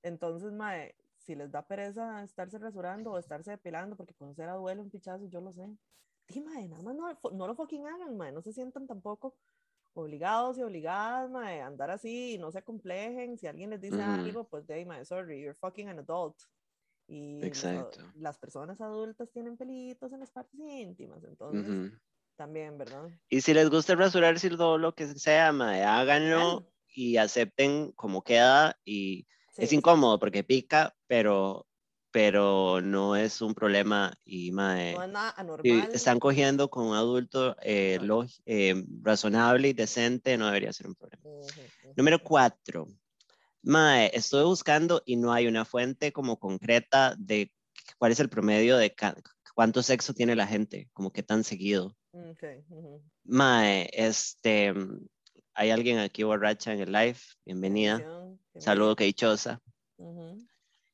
Entonces, mae, si les da pereza estarse rasurando o estarse depilando, porque con cera duele un pichazo, yo lo sé. Di, mae, nada más no, no lo fucking hagan, mae, no se sientan tampoco obligados y obligadas, mae, andar así y no se complejen. Si alguien les dice Ujú. algo, pues de ahí, mae, sorry, you're fucking an adult. Y Exacto. las personas adultas tienen pelitos en las partes íntimas, entonces Ujú. también, ¿verdad? Y si les gusta rasurarse todo lo que sea, mae, háganlo y acepten como queda. Y Sí, es incómodo porque pica, pero, pero no es un problema. Y mae, No es nada si anormal. están cogiendo con un adulto eh, log- eh, razonable y decente, no debería ser un problema. Número cuatro. Mae, estoy buscando y no hay una fuente como concreta de cuál es el promedio de cuánto sexo tiene la gente, como qué tan seguido. Ok, ujú. Mae, este, hay alguien aquí borracha en el live, bienvenida. Saludo, que dichosa.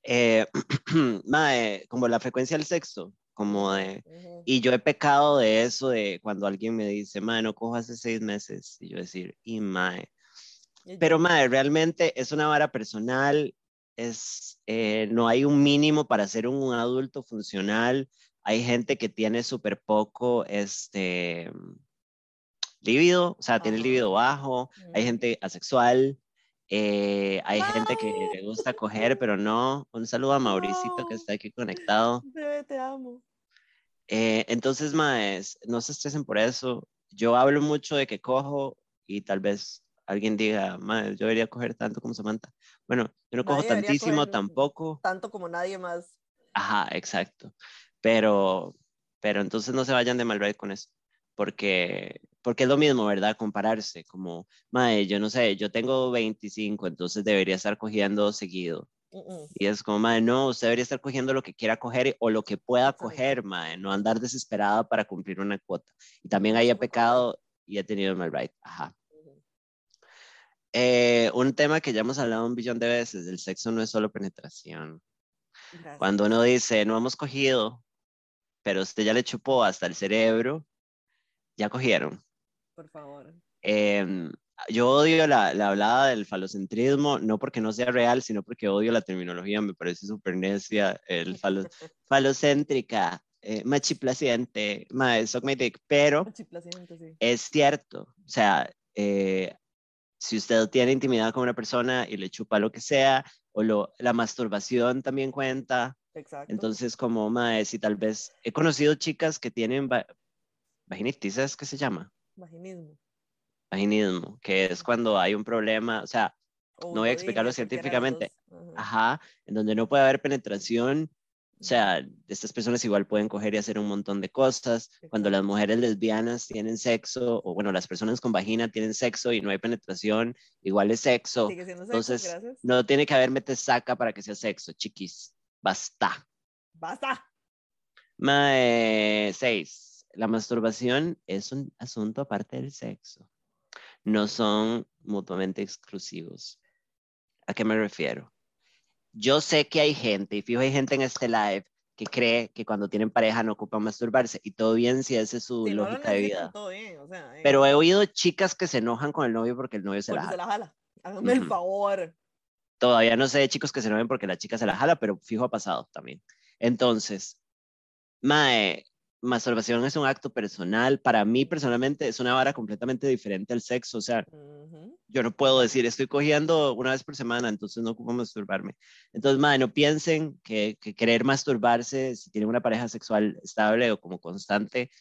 Eh, mae, como la frecuencia del sexo, como de, ujú. y yo he pecado de eso, de cuando alguien me dice, mae, no cojo hace seis meses, y yo decir, y mae, pero mae, realmente es una vara personal, es, eh, no hay un mínimo para ser un adulto funcional, hay gente que tiene súper poco, este, líbido, o sea, tiene el Ajá. líbido bajo, hay Ujú. gente asexual, eh, hay gente que le gusta coger, pero no. Un saludo a Mauricito que está aquí conectado. Bebé, te amo. Eh, entonces, maes, no se estresen por eso. Yo hablo mucho de que cojo y tal vez alguien diga, maes, yo debería coger tanto como Samantha. Bueno, yo no cojo Nadie tantísimo coger tampoco. Tanto como nadie más. Ajá, exacto. Pero, pero entonces no se vayan de mal ride con eso. Porque, porque es lo mismo, ¿verdad? Compararse, como, mae, yo no sé, yo tengo 25, entonces debería estar cogiendo seguido. Mm, mm. Y es como, mae, no, usted debería estar cogiendo lo que quiera coger o lo que pueda coger, mae, no andar desesperada para cumplir una cuota. Y también ahí he pecado y he tenido mal ride. Ajá. Eh, un tema que ya hemos hablado un billón de veces, el sexo no es solo penetración. Gracias. Cuando uno dice, no hemos cogido, pero usted ya le chupó hasta el cerebro, ya cogieron. Por favor. Em, yo odio la, la hablada del falocentrismo, no porque no sea real, sino porque odio la terminología, me parece súper necia, el falo, falocéntrica, eh, machiplaciente, ma, pero Chiplaciente, sí. es cierto, o sea, eh, si usted tiene intimidad con una persona y le chupa lo que sea, o lo, la masturbación también cuenta, Exacto. entonces como, mae, si tal vez, he conocido chicas que tienen va- vaginitis, ¿sabes qué se llama? Vaginismo. Vaginismo, que es cuando hay un problema, o sea, no voy a explicarlo científicamente. Ajá. en donde no puede haber penetración, o sea, estas personas igual pueden coger y hacer un montón de cosas. Cuando las mujeres lesbianas tienen sexo, o bueno, las personas con vagina tienen sexo y no hay penetración, igual es sexo. Sigue siendo sexo, Entonces, gracias. no tiene que haber metesaca para que sea sexo, chiquis. Basta. ¡Basta! Mae, seis. La masturbación es un asunto aparte del sexo. No son mutuamente exclusivos. ¿A qué me refiero? Yo sé que hay gente, y fijo hay gente en este live, que cree que cuando tienen pareja no ocupan masturbarse. Y todo bien si esa es su no lo lógica de necesitan, vida. todo bien, o sea, eh, Pero he oído chicas que se enojan con el novio porque el novio se la se jala. la jala. Hágame el Ujú. favor. Todavía no sé de chicos que se enojen porque la chica se la jala, pero fijo ha pasado también. Entonces, mae, masturbación es un acto personal. Para mí personalmente es una vara completamente diferente al sexo. O sea, Ujú. yo no puedo decir estoy cogiendo una vez por semana, entonces no ocupo masturbarme. Entonces, mae, no piensen que, que querer masturbarse si tienen una pareja sexual estable o como constante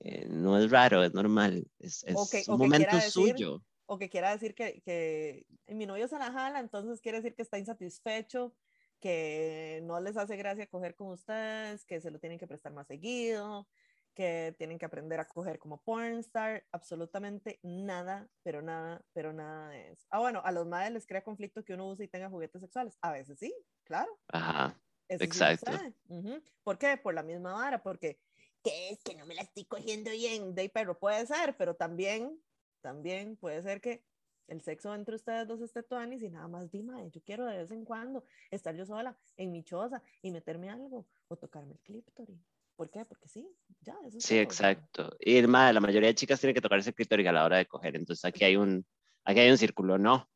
eh, no es raro, es normal. Es, es un momento decir- suyo. O que quiera decir que, que mi novio se la jala, entonces quiere decir que está insatisfecho, que no les hace gracia coger con ustedes, que se lo tienen que prestar más seguido, que tienen que aprender a coger como pornstar, absolutamente nada, pero nada, pero nada de eso. Ah, bueno, a los madres les crea conflicto que uno use y tenga juguetes sexuales. A veces sí, claro. Ajá. Eso sí Exacto. sucede. Ujú. ¿Por qué? Por la misma vara, porque ¿qué es que no me la estoy cogiendo bien? De pero puede ser, pero también, también puede ser que el sexo entre ustedes dos esté tuanis y nada más dime, yo quiero de vez en cuando estar yo sola en mi choza y meterme algo o tocarme el clítoris. ¿Por qué? Porque sí, ya, eso es Sí, todo. exacto. Y mae, la mayoría de chicas tienen que tocarse el clítoris a la hora de coger, entonces aquí hay un, aquí hay un círculo, ¿no?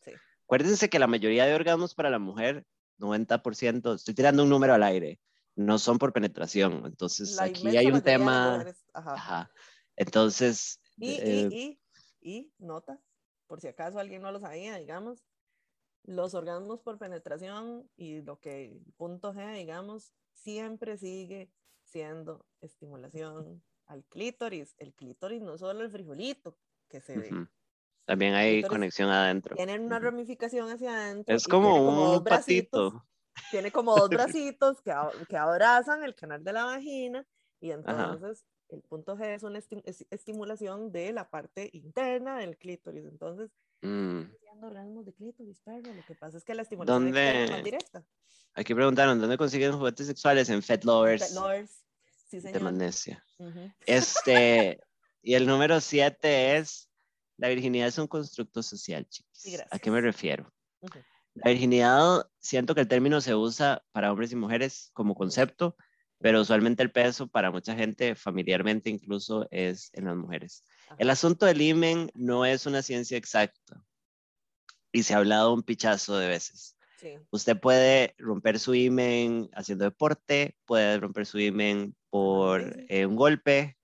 Sí. Acuérdense que la mayoría de orgasmos para la mujer, 90%, estoy tirando un número al aire, no son por penetración. Entonces La aquí hay un tema. mujeres, ajá. Ajá. Entonces, Y, eh, y, y, y, nota, por si acaso alguien no lo sabía, digamos, los orgasmos por penetración y lo que, punto G, digamos, siempre sigue siendo estimulación al clítoris. El clítoris no solo el frijolito que se ve, ujú. también hay conexión adentro. tiene una ramificación hacia adentro. Es como tiene un bracitos, patito. Tiene como dos bracitos que, que abrazan el canal de la vagina y entonces el punto G es una esti- es- estimulación de la parte interna del clítoris. Entonces, Mm. orgasmos de clítoris, perro. Lo que pasa es que la estimulación externa es más ¿Dónde? directa. Aquí preguntaron, ¿dónde consiguen juguetes sexuales? En Fed Lovers lovers, sí, de señor. Magnesia. Ujú. Este, y el número siete es, la virginidad es un constructo social, Sí, chiquis. ¿A qué me refiero? Ujú. La virginidad, siento que el término se usa para hombres y mujeres como concepto, pero usualmente el peso para mucha gente, familiarmente incluso, es en las mujeres. El asunto del imen no es una ciencia exacta y se ha hablado un pichazo de veces. Sí. Usted puede romper su imen haciendo deporte, puede romper su imen por eh, un golpe,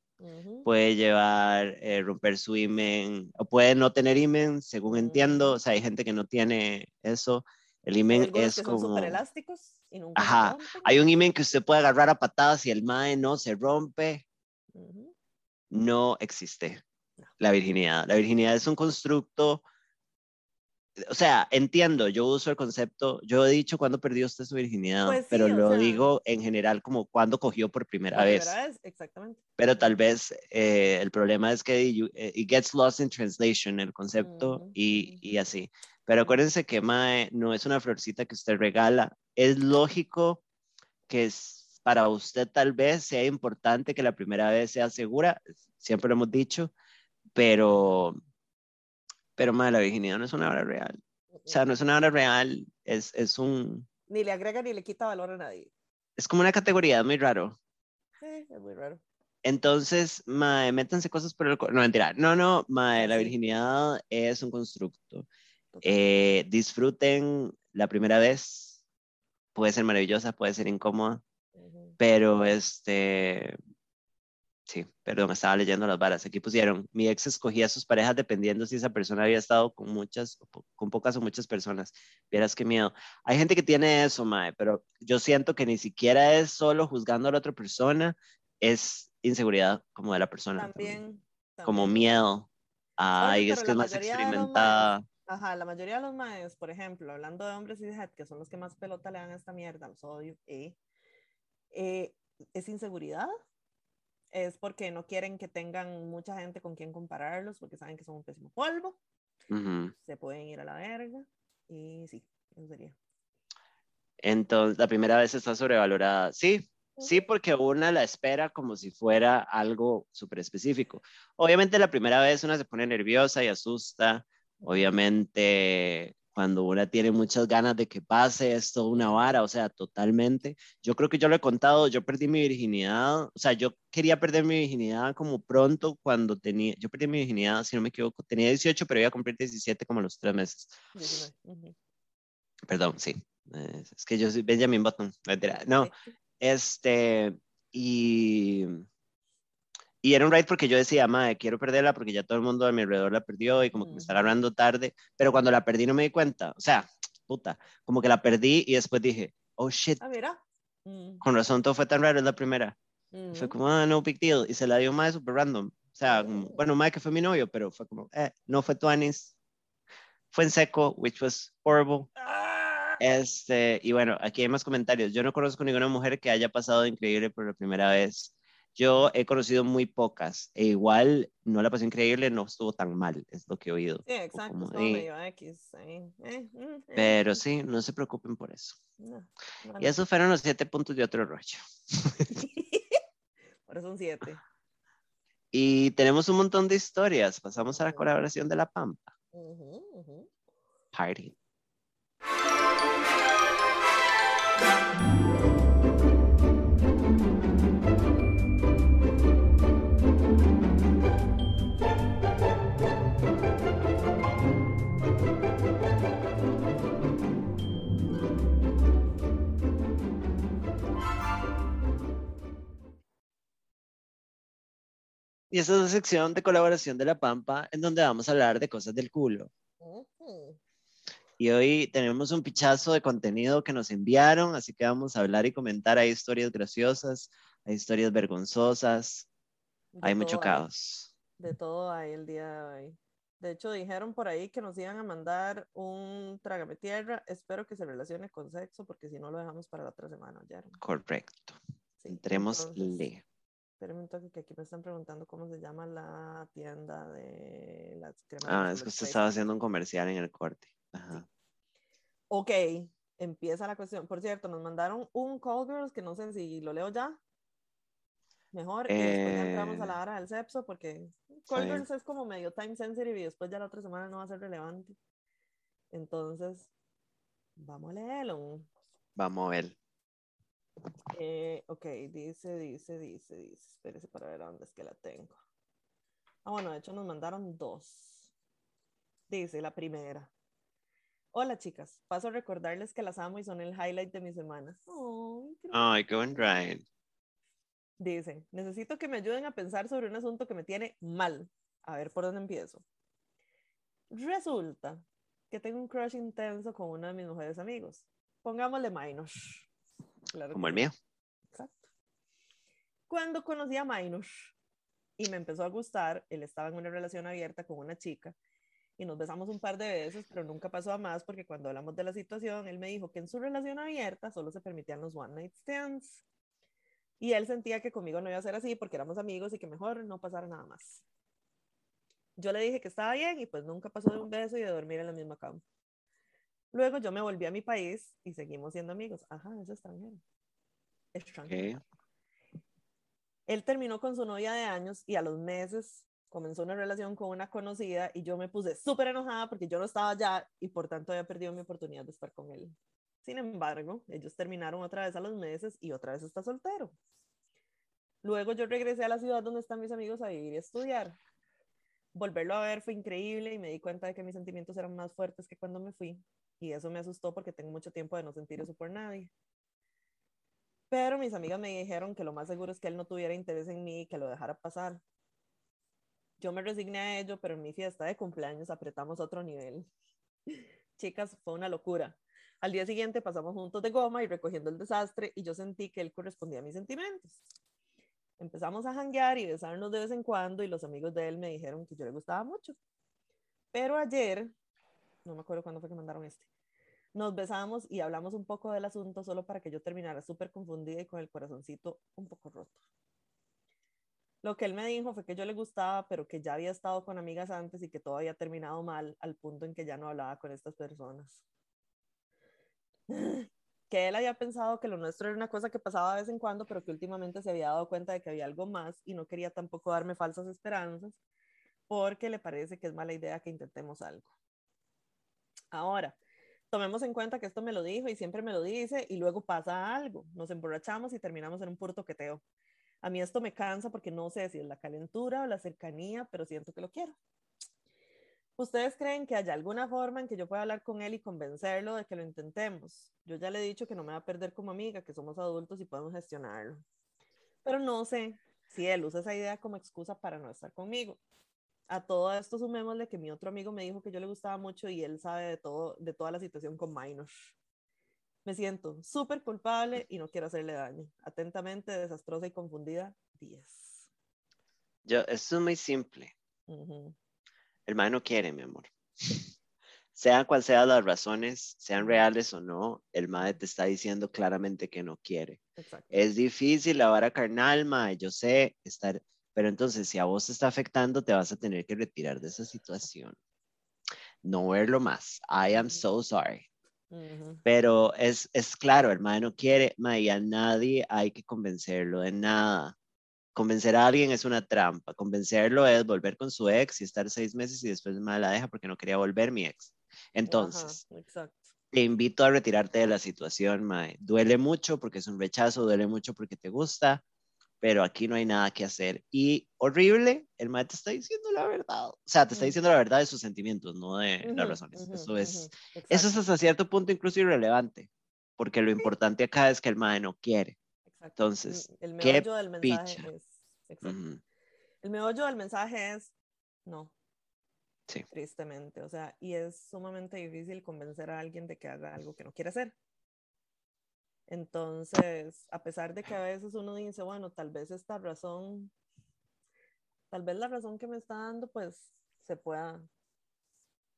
puede llevar, eh, romper su imen, o puede no tener imen, según entiendo. Ujú. O sea, hay gente que no tiene eso. El imen es que son como... súper elásticos y nunca se Ajá, hay un imen que usted puede agarrar a patadas y el mae no se rompe. No existe No. la virginidad. La virginidad es un constructo... O sea, entiendo, yo uso el concepto, yo he dicho cuándo perdió usted su virginidad, Pues sí, pero lo sea- digo en general como cuándo cogió por primera vez. primera vez, exactamente. pero tal vez eh, el problema es que you- eh, it gets lost in translation, el concepto, Ujú, y, ujú. y así. Pero acuérdense que Mae no es una florcita que usted regala. Es lógico que es- para usted tal vez sea importante que la primera vez sea segura, siempre lo hemos dicho, pero, pero Mae, la virginidad no es una hora real. O sea, no es una hora real, es, es un... Ni le agrega ni le quita valor a nadie. Es como una categoría, es muy raro. Sí, es muy raro. Entonces, mae, métanse cosas por el... No, mentira. No, no, mae, la virginidad es un constructo. Eh, disfruten la primera vez. Puede ser maravillosa, puede ser incómoda, Ujú. pero este... Sí, perdón, estaba leyendo las varas. Aquí pusieron, mi ex escogía a sus parejas dependiendo si esa persona había estado con muchas, con pocas o muchas personas. Vieras qué miedo. Hay gente que tiene eso, mae, pero yo siento que ni siquiera es solo juzgando a la otra persona, es inseguridad como de la persona. también. También, Como miedo. Ay, Oye, es que es más experimentada. Ajá, la mayoría de los maes, por ejemplo, hablando de hombres y de que son los que más pelota le dan a esta mierda, los odio, eh, eh, es inseguridad, es porque no quieren que tengan mucha gente con quien compararlos, porque saben que son un pésimo polvo, Ujú. se pueden ir a la verga, y sí, eso sería. Entonces, la primera vez está sobrevalorada. Sí, sí, porque una la espera como si fuera algo súper específico. Obviamente la primera vez una se pone nerviosa y asusta. Obviamente cuando una tiene muchas ganas de que pase, es toda una vara, o sea, totalmente. Yo creo que yo lo he contado, yo perdí mi virginidad, o sea, yo quería perder mi virginidad como pronto cuando tenía, yo perdí mi virginidad, si no me equivoco, tenía 18, pero iba a cumplir 17 como a los tres meses. 19, ujú. Perdón, sí. Es que yo soy Benjamin Button. No, este, y, y era un ride porque yo decía, madre, quiero perderla porque ya todo el mundo a mi alrededor la perdió y como que me están hablando tarde, pero cuando la perdí no me di cuenta, o sea, puta, como que la perdí y después dije, oh shit, Ah, mira. Mm, con razón todo fue tan raro, es la primera. ujú. Fue como, ah, no big deal, y se la dio más super random. O sea, como, Mm. bueno, más que fue mi novio, pero fue como, eh, no fue Tuanis, fue en seco, which was horrible. Ah, Este, y bueno, aquí hay más comentarios. Yo no conozco ninguna mujer que haya pasado increíble por la primera vez. Yo he conocido muy pocas, e igual no la pasé increíble, no estuvo tan mal, es lo que he oído. Sí, exacto, como de- medio X. Eh, mm, eh, Pero sí, no se preocupen por eso. no, no, Y esos fueron los siete puntos de otro rollo. Eso son siete. Y tenemos un montón de historias. Pasamos a la colaboración de La Pampa. Ujú, ujú. Party. Y esta es la sección de colaboración de La Pampa, en donde vamos a hablar de cosas del culo. Y hoy tenemos un pichazo de contenido que nos enviaron, así que vamos a hablar y comentar. Hay historias graciosas, hay historias vergonzosas, De hay mucho hay, caos. De todo hay el día de hoy. De hecho, dijeron por ahí que nos iban a mandar un trágame tierra. Espero que se relacione con sexo, porque si no lo dejamos para la otra semana. Ya. Correcto. Sí, Entremos entonces, le. Espérenme un toque, que aquí me están preguntando cómo se llama la tienda de las cremas. Ah, es que usted estaba haciendo un comercial en el corte. Ajá. Ok, empieza la cuestión. Por cierto, nos mandaron un Call Girls que no sé si lo leo ya. Mejor, y después ya entramos a la Eh, hora del sepso, porque Call bien. Girls es como medio time sensitive y después ya la otra semana no va a ser relevante. Entonces, vamos a leerlo. Vamos a ver. Eh, ok, dice, dice, dice, dice. Espérese para ver a dónde es que la tengo. Ah, bueno, de hecho nos mandaron dos. Dice la primera. Hola chicas, paso a recordarles que las amo y son el highlight de mi semana. Qué Ay, qué buen ride. Dice, necesito que me ayuden a pensar sobre un asunto que me tiene mal. A ver por dónde empiezo. Resulta que tengo un crush intenso con uno de mis mejores amigos. Pongámosle Minor. Claro Como el mío. Exacto. Cuando conocí a Minor y me empezó a gustar, él estaba en una relación abierta con una chica y nos besamos un par de veces, pero nunca pasó a más porque cuando hablamos de la situación, él me dijo que en su relación abierta solo se permitían los one night stands. Y él sentía que conmigo no iba a ser así porque éramos amigos y que mejor no pasara nada más. Yo le dije que estaba bien y pues nunca pasó de un beso y de dormir en la misma cama. Luego yo me volví a mi país y seguimos siendo amigos. Ajá, es extranjero. Extranjero. Ok. Él terminó con su novia de años y a los meses comenzó una relación con una conocida y yo me puse súper enojada porque yo no estaba allá y por tanto había perdido mi oportunidad de estar con él. Sin embargo, ellos terminaron otra vez a los meses y otra vez está soltero. Luego yo regresé a la ciudad donde están mis amigos a vivir y estudiar. Volverlo a ver fue increíble y me di cuenta de que mis sentimientos eran más fuertes que cuando me fui. Y eso me asustó porque tengo mucho tiempo de no sentir eso por nadie. Pero mis amigas me dijeron que lo más seguro es que él no tuviera interés en mí y que lo dejara pasar. Yo me resigné a ello, pero en mi fiesta de cumpleaños apretamos otro nivel. Chicas, fue una locura. Al día siguiente pasamos juntos de goma y recogiendo el desastre y yo sentí que él correspondía a mis sentimientos. Empezamos a janguear y besarnos de vez en cuando y los amigos de él me dijeron que yo le gustaba mucho. Pero ayer, no me acuerdo cuándo fue que mandaron este, nos besamos y hablamos un poco del asunto solo para que yo terminara súper confundida y con el corazoncito un poco roto. Lo que él me dijo fue que yo le gustaba, pero que ya había estado con amigas antes y que todo había terminado mal al punto en que ya no hablaba con estas personas. Que él había pensado que lo nuestro era una cosa que pasaba de vez en cuando, pero que últimamente se había dado cuenta de que había algo más y no quería tampoco darme falsas esperanzas porque le parece que es mala idea que intentemos algo. Ahora, tomemos en cuenta que esto me lo dijo y siempre me lo dice y luego pasa algo. Nos emborrachamos y terminamos en un puro toqueteo. A mí esto me cansa porque no sé si es la calentura o la cercanía, pero siento que lo quiero. ¿Ustedes creen que haya alguna forma en que yo pueda hablar con él y convencerlo de que lo intentemos? Yo ya le he dicho que no me va a perder como amiga, que somos adultos y podemos gestionarlo. Pero no sé si él usa esa idea como excusa para no estar conmigo. A todo esto sumémosle que mi otro amigo me dijo que yo le gustaba mucho y él sabe de todo, de toda la situación con Minor. Me siento súper culpable y no quiero hacerle daño. Atentamente, desastrosa y confundida, 10. Yo, esto es muy simple. Ujú. El mae no quiere, mi amor. Sean cual sean las razones, sean reales o no, el mae te está diciendo claramente que no quiere. Exacto. Es difícil la vara carnal, mae, yo sé, estar, pero entonces si a vos te está afectando, te vas a tener que retirar de esa situación. No verlo más. I am so sorry. Ujú. Pero es, es claro, el mae no quiere, mae, y a nadie hay que convencerlo de nada. Convencer a alguien es una trampa. Convencerlo es volver con su ex y estar seis meses y después mae la deja porque no quería volver mi ex. Entonces, te invito a retirarte de la situación, mae. Duele mucho porque es un rechazo, duele mucho porque te gusta, pero aquí no hay nada que hacer. Y horrible, el mae te está diciendo la verdad. O sea, te está diciendo la verdad de sus sentimientos, no de las razones. Eso es, eso es hasta cierto punto incluso irrelevante, porque lo importante acá es que el mae no quiere. exacto. entonces, el qué meollo del mensaje picha. es El meollo del mensaje es no. Sí. Tristemente, o sea, y es sumamente difícil convencer a alguien de que haga algo que no quiere hacer. Entonces, a pesar de que a veces uno dice, bueno, tal vez esta razón, tal vez la razón que me está dando, pues se pueda,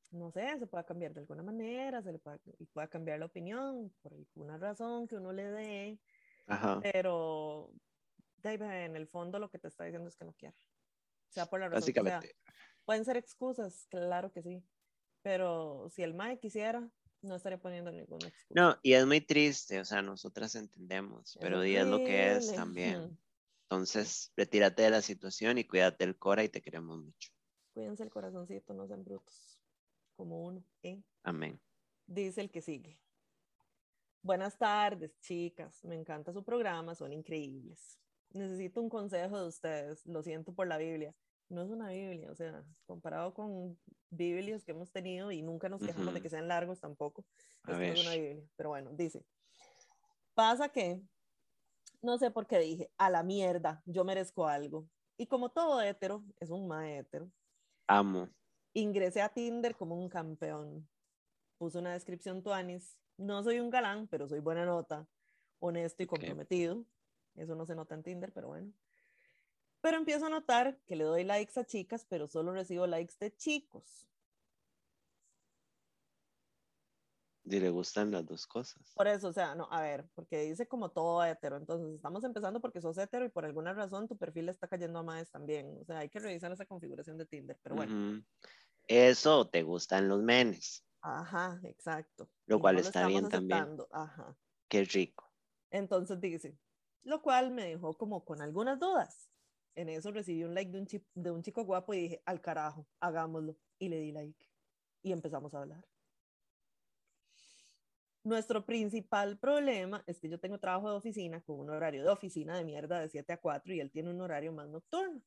no sé, se pueda cambiar de alguna manera, se le pueda, y pueda cambiar la opinión por alguna razón que uno le dé, Ajá. pero David, en el fondo lo que te está diciendo es que no quiere. Sea por la razón que sea. Básicamente. Pueden ser excusas, claro que sí. Pero si el MAE quisiera, no estaría poniendo ninguna excusa. No, y es muy triste, o sea, nosotras entendemos, pero di es lo que es también. Entonces, retírate de la situación y cuídate el cora y te queremos mucho. Cuídense el corazoncito, no sean brutos. Como uno, ¿eh? Amén. Dice el que sigue. Buenas tardes, chicas. Me encanta su programa, son increíbles. Necesito un consejo de ustedes. Lo siento por la Biblia. No es una Biblia, o sea, comparado con Biblias que hemos tenido y nunca nos quejamos de que sean largos tampoco. Esto no es una. Biblia, pero bueno, dice. Pasa que, no sé por qué dije, a la mierda, yo merezco algo. Y como todo hétero, es un ma hétero, Amo. ingresé a Tinder como un campeón. Puse una descripción tuanis. No soy un galán, pero soy buena nota, honesto y comprometido. Eso no se nota en Tinder, pero bueno. Pero empiezo a notar que le doy likes a chicas, pero solo recibo likes de chicos. Y le gustan las dos cosas. Por eso, o sea, no, a ver, porque dice como todo hetero. Entonces, estamos empezando porque sos hetero y por alguna razón tu perfil está cayendo a más también. O sea, hay que revisar esa configuración de Tinder, pero bueno. Eso, te gustan los menes. Ajá, exacto. Lo Y cual no lo está bien también. Ajá. Qué rico. Entonces dice, lo cual me dejó como con algunas dudas. En eso recibí un like de un, chi- de un chico guapo y dije, al carajo, hagámoslo. Y le di like. Y empezamos a hablar. Nuestro principal problema es que yo tengo trabajo de oficina con un horario de oficina de mierda de 7 a 4 y él tiene un horario más nocturno.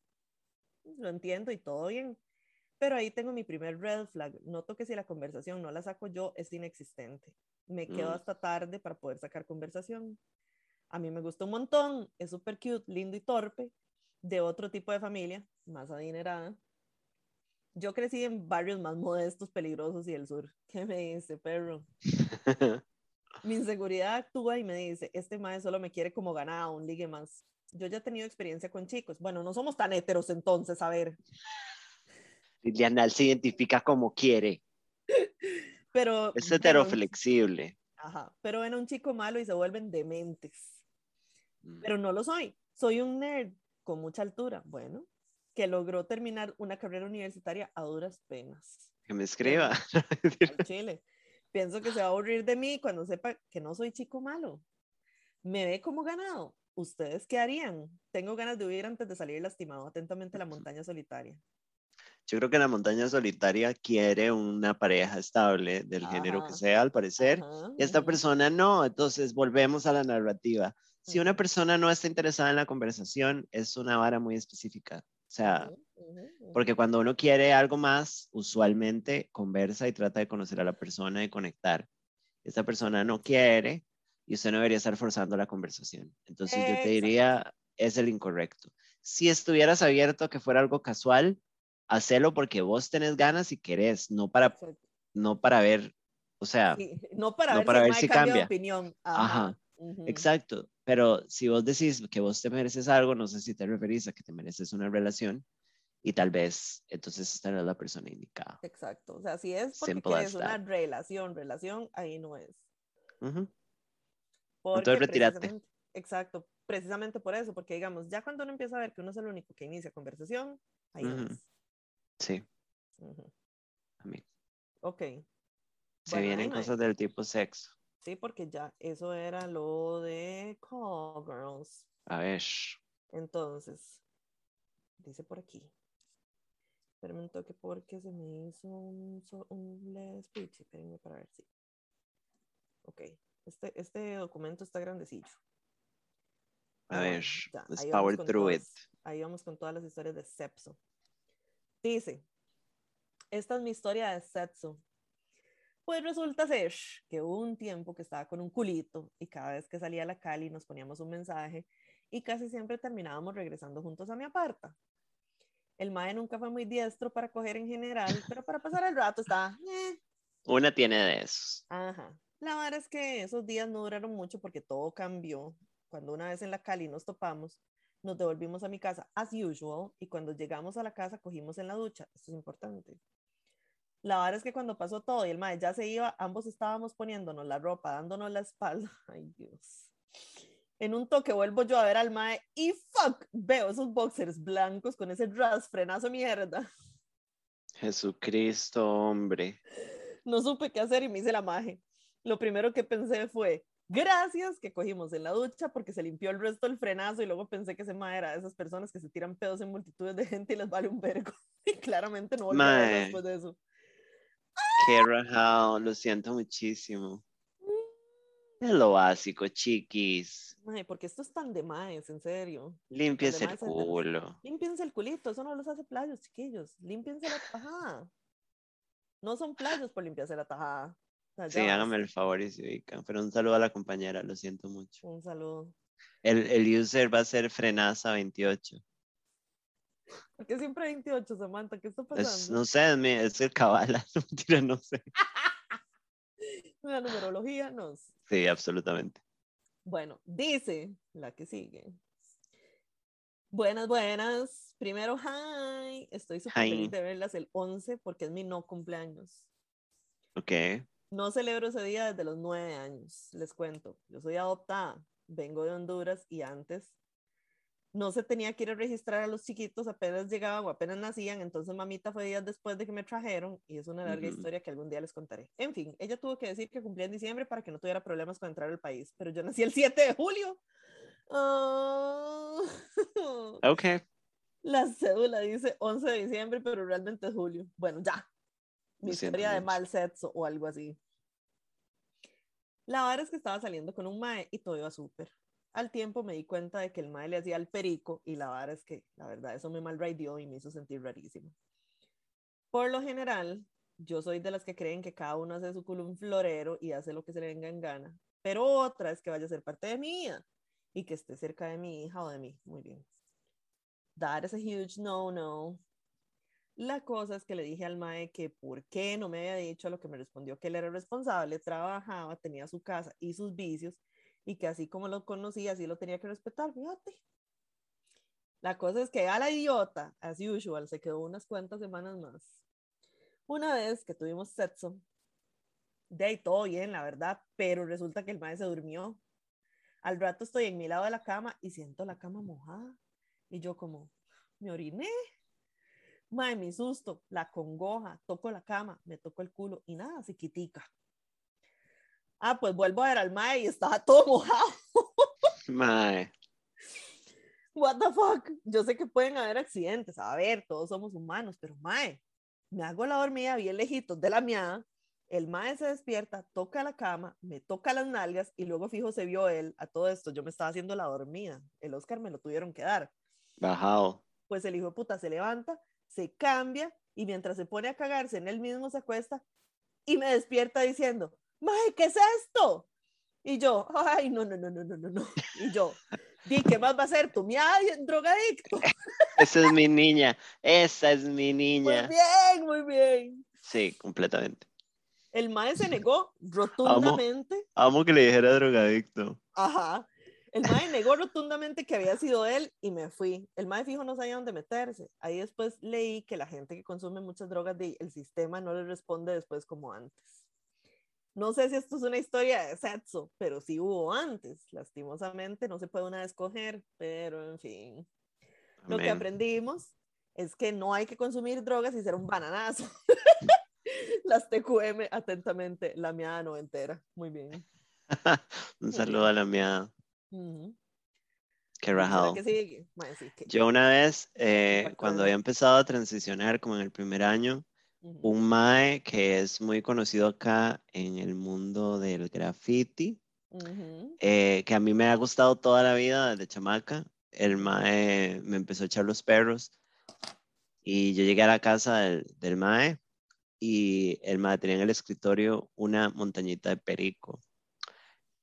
Lo entiendo y todo bien. Pero ahí tengo mi primer red flag. Noto que si la conversación no la saco yo, es inexistente. Me quedo Mm. hasta tarde para poder sacar conversación. A mí me gusta un montón, es súper cute, lindo y torpe, de otro tipo de familia, más adinerada. Yo crecí en barrios más modestos, peligrosos y del sur. ¿Qué me dice, perro? Mi inseguridad actúa y me dice, este mae solo me quiere como ganado, un ligue más. Yo ya he tenido experiencia con chicos. Bueno, no somos tan heteros entonces, a ver. Liliana se identifica como quiere. Pero Es heteroflexible. Ajá, pero ven a un chico malo y se vuelven dementes. Mm. pero no lo soy. Soy un nerd con mucha altura, bueno, que logró terminar una carrera universitaria a duras penas. Que me escriba. Al chile. Pienso que se va a aburrir de mí cuando sepa que no soy chico malo. Me ve como ganado. ¿Ustedes qué harían? Tengo ganas de huir antes de salir lastimado. Atentamente la montaña solitaria. Yo creo que la montaña solitaria quiere una pareja estable del género que Ajá. sea, al parecer. Ajá, Y esta persona no, entonces volvemos a la narrativa. Si una persona no está interesada en la conversación, es una vara muy específica. O sea, porque cuando uno quiere algo más, usualmente conversa y trata de conocer a la persona y conectar. Esta persona no quiere y usted no debería estar forzando la conversación. Entonces yo te Exacto. diría, es el incorrecto. Si estuvieras abierto a que fuera algo casual, hacelo porque vos tenés ganas y querés, no para, Exacto. no para ver, o sea, Sí, No para no ver para si ver si cambia de opinión. Ajá, ujú. exacto. Pero si vos decís que vos te mereces algo, no sé si te referís a que te mereces una relación y tal vez entonces esta no es la persona indicada. Exacto. O sea, si es porque quieres una relación, relación, ahí no es. Ujú. Porque Entonces, retírate. Exacto, precisamente por eso, porque digamos, ya cuando uno empieza a ver que uno es el único que inicia conversación, ahí no Ujú. es. Sí, Ujú. a mí. Ok, Se Bueno, vienen no cosas del tipo sexo. Sí, porque ya eso era lo de Call Girls. A ver. Entonces, dice por aquí. Espérenme un toque porque se me hizo un, un speech. Espérenme para ver si. Ok, este, este documento está grandecillo. A ver, ya, let's power through it. Ahí vamos con todas las historias de Sepso. Dice, esta es mi historia de Sepso. Pues resulta ser que hubo un tiempo que estaba con un culito y cada vez que salía a la Cali nos poníamos un mensaje y casi siempre terminábamos regresando juntos a mi aparta. El mae nunca fue muy diestro para coger en general, pero para pasar el rato estaba, eh, Una tiene de esos. Ajá. La verdad es que esos días no duraron mucho porque todo cambió. Cuando una vez en la Cali nos topamos, nos devolvimos a mi casa as usual y cuando llegamos a la casa cogimos en la ducha. Esto es importante. La verdad es que cuando pasó todo y el mae ya se iba, ambos estábamos poniéndonos la ropa, dándonos la espalda. Ay, Dios. En un toque vuelvo yo a ver al mae y fuck, veo esos boxers blancos con ese ras frenazo mierda. Jesucristo, hombre. no supe qué hacer y me hice la maje. Lo primero que pensé fue, gracias que cogimos en la ducha porque se limpió el resto del frenazo y luego pensé que ese mae era de esas personas que se tiran pedos en multitudes de gente y les vale un vergo. Y claramente no Mae. después de eso. Lo siento muchísimo. Es lo básico, chiquis. Mae, porque esto es tan de maes, en serio. Limpies el culo. Límpiense el culito, eso no los hace playos, chiquillos. Límpiense la tajada. No son playos por limpiarse la tajada. O sea, Sí, ya hágame el favor y se ubican. Pero un saludo a la compañera, lo siento mucho. Un saludo. El, el user va a ser Frenaza28. Porque siempre 28, Samantha, ¿qué está Es, pasando? no sé, es, es el cabala, no, mentira, no sé. La numerología nos. Sí, absolutamente. Bueno, dice la que sigue. Buenas, buenas. Primero, hi. Estoy súper feliz de verlas el 11 porque es mi no cumpleaños. Ok. No celebro ese día desde los nueve años. Les cuento. Yo soy adoptada. Vengo de Honduras y antes no se tenía que ir a registrar a los chiquitos apenas llegaban o apenas nacían. Entonces mamita fue días después de que me trajeron y es una larga historia que algún día les contaré. En fin, ella tuvo que decir que cumplía en diciembre para que no tuviera problemas con entrar al país. Pero yo nací el 7 de julio. Ah. Ok. La cédula dice 11 de diciembre, pero realmente es julio. Bueno, ya. Mi historia de mal sexo o algo así. La verdad es que estaba saliendo con un mae y todo iba súper. Al tiempo me di cuenta de que el mae le hacía el perico y la verdad es que, la verdad, eso me malraidió y me hizo sentir rarísimo. Por lo general, yo soy de las que creen que cada uno hace su culo un florero y hace lo que se le venga en gana. Pero otra es que vaya a ser parte de mi vida y que esté cerca de mi hija o de mí. Muy bien. That is a huge no-no. La cosa es que le dije al mae que por qué no me había dicho, a lo que me respondió que él era responsable, trabajaba, tenía su casa y sus vicios, y que así como lo conocía, así lo tenía que respetar, fíjate. La cosa es que a la idiota, as usual, se quedó unas cuantas semanas más. Una vez que tuvimos sexo, de ahí todo bien, la verdad, pero resulta que el mae se durmió. Al rato estoy en mi lado de la cama y siento la cama mojada. Y yo como, me oriné. Mae, mi susto, la congoja, toco la cama, me toco el culo y nada, se quitica. Ah, pues vuelvo a ver al mae y estaba todo mojado. Mae. what the fuck. Yo sé que pueden haber accidentes, a ver, todos somos humanos, pero mae, me hago la dormida bien lejitos de la miada. El mae se despierta, toca la cama, me toca las nalgas y luego fijo se vio él a todo esto. Yo me estaba haciendo la dormida. El Oscar me lo tuvieron que dar. Bajado. Pues el hijo de puta se levanta, se cambia y mientras se pone a cagarse en él mismo se acuesta y me despierta diciendo, Mae, ¿qué es esto? Y yo, ay, no, no, no, no, no, no, no. Y yo, di, ¿qué más va a ser? ¿Tu miada drogadicto? Esa es mi niña. Esa es mi Muy niña. bien, muy bien. Sí, completamente. El mae se negó rotundamente. Amo que le dijera drogadicto. Ajá. El mae negó rotundamente que había sido él y me fui. El mae fijo no sabía dónde meterse. Ahí después leí que la gente que consume muchas drogas, de- el sistema no le responde después como antes. No sé si esto es una historia de sexo, pero sí hubo antes. Lastimosamente no se puede una escoger, pero en fin. Lo que aprendimos es que no hay que consumir drogas y ser un bananazo. Las TQM atentamente, la miada noventera. Muy bien. Un saludo a la mía. Ujú. Qué ¿Será rajado. que sigue? Mae, sí, que- Yo una vez, eh, cuando había empezado a transicionar, como en el primer año. Un mae que es muy conocido acá en el mundo del graffiti, eh, que a mí me ha gustado toda la vida desde chamaca. El mae me empezó a echar los perros y yo llegué a la casa del, del mae y el mae tenía en el escritorio una montañita de perico.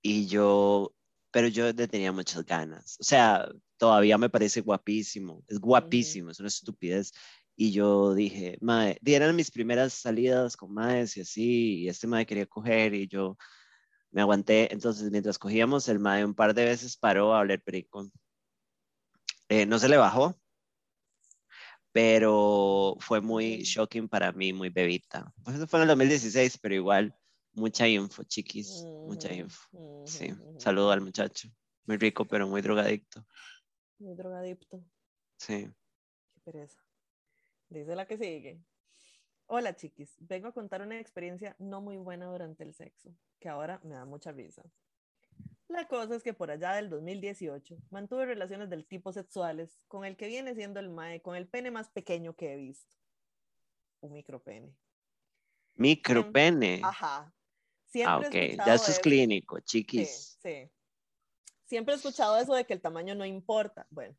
Y yo, pero yo le tenía muchas ganas. O sea, todavía me parece guapísimo. Es guapísimo, es una estupidez. Y yo dije, mae, eran mis primeras salidas con maes y así, y este mae quería coger y yo me aguanté. Entonces, mientras cogíamos, el mae un par de veces paró a oler perico. Eh, no se le bajó, pero fue muy shocking para mí, muy bebita. Pues eso fue en el 2016, pero igual, mucha info, chiquis, mucha info. Sí, saludo al muchacho. Muy rico, pero muy drogadicto. Muy drogadicto. Sí. Qué pereza. Dice la que sigue. Hola chiquis, vengo a contar una experiencia no muy buena durante el sexo, que ahora me da mucha risa. La cosa es que por allá del 2018 mantuve relaciones del tipo sexuales con el que viene siendo el mae con el pene más pequeño que he visto. Un micropene. Micropene. Ajá. Ah, Siempre he ok. Ya esto es eso. clínico, Sí, chiquis. sí. Siempre he escuchado eso de que el tamaño no importa. Bueno,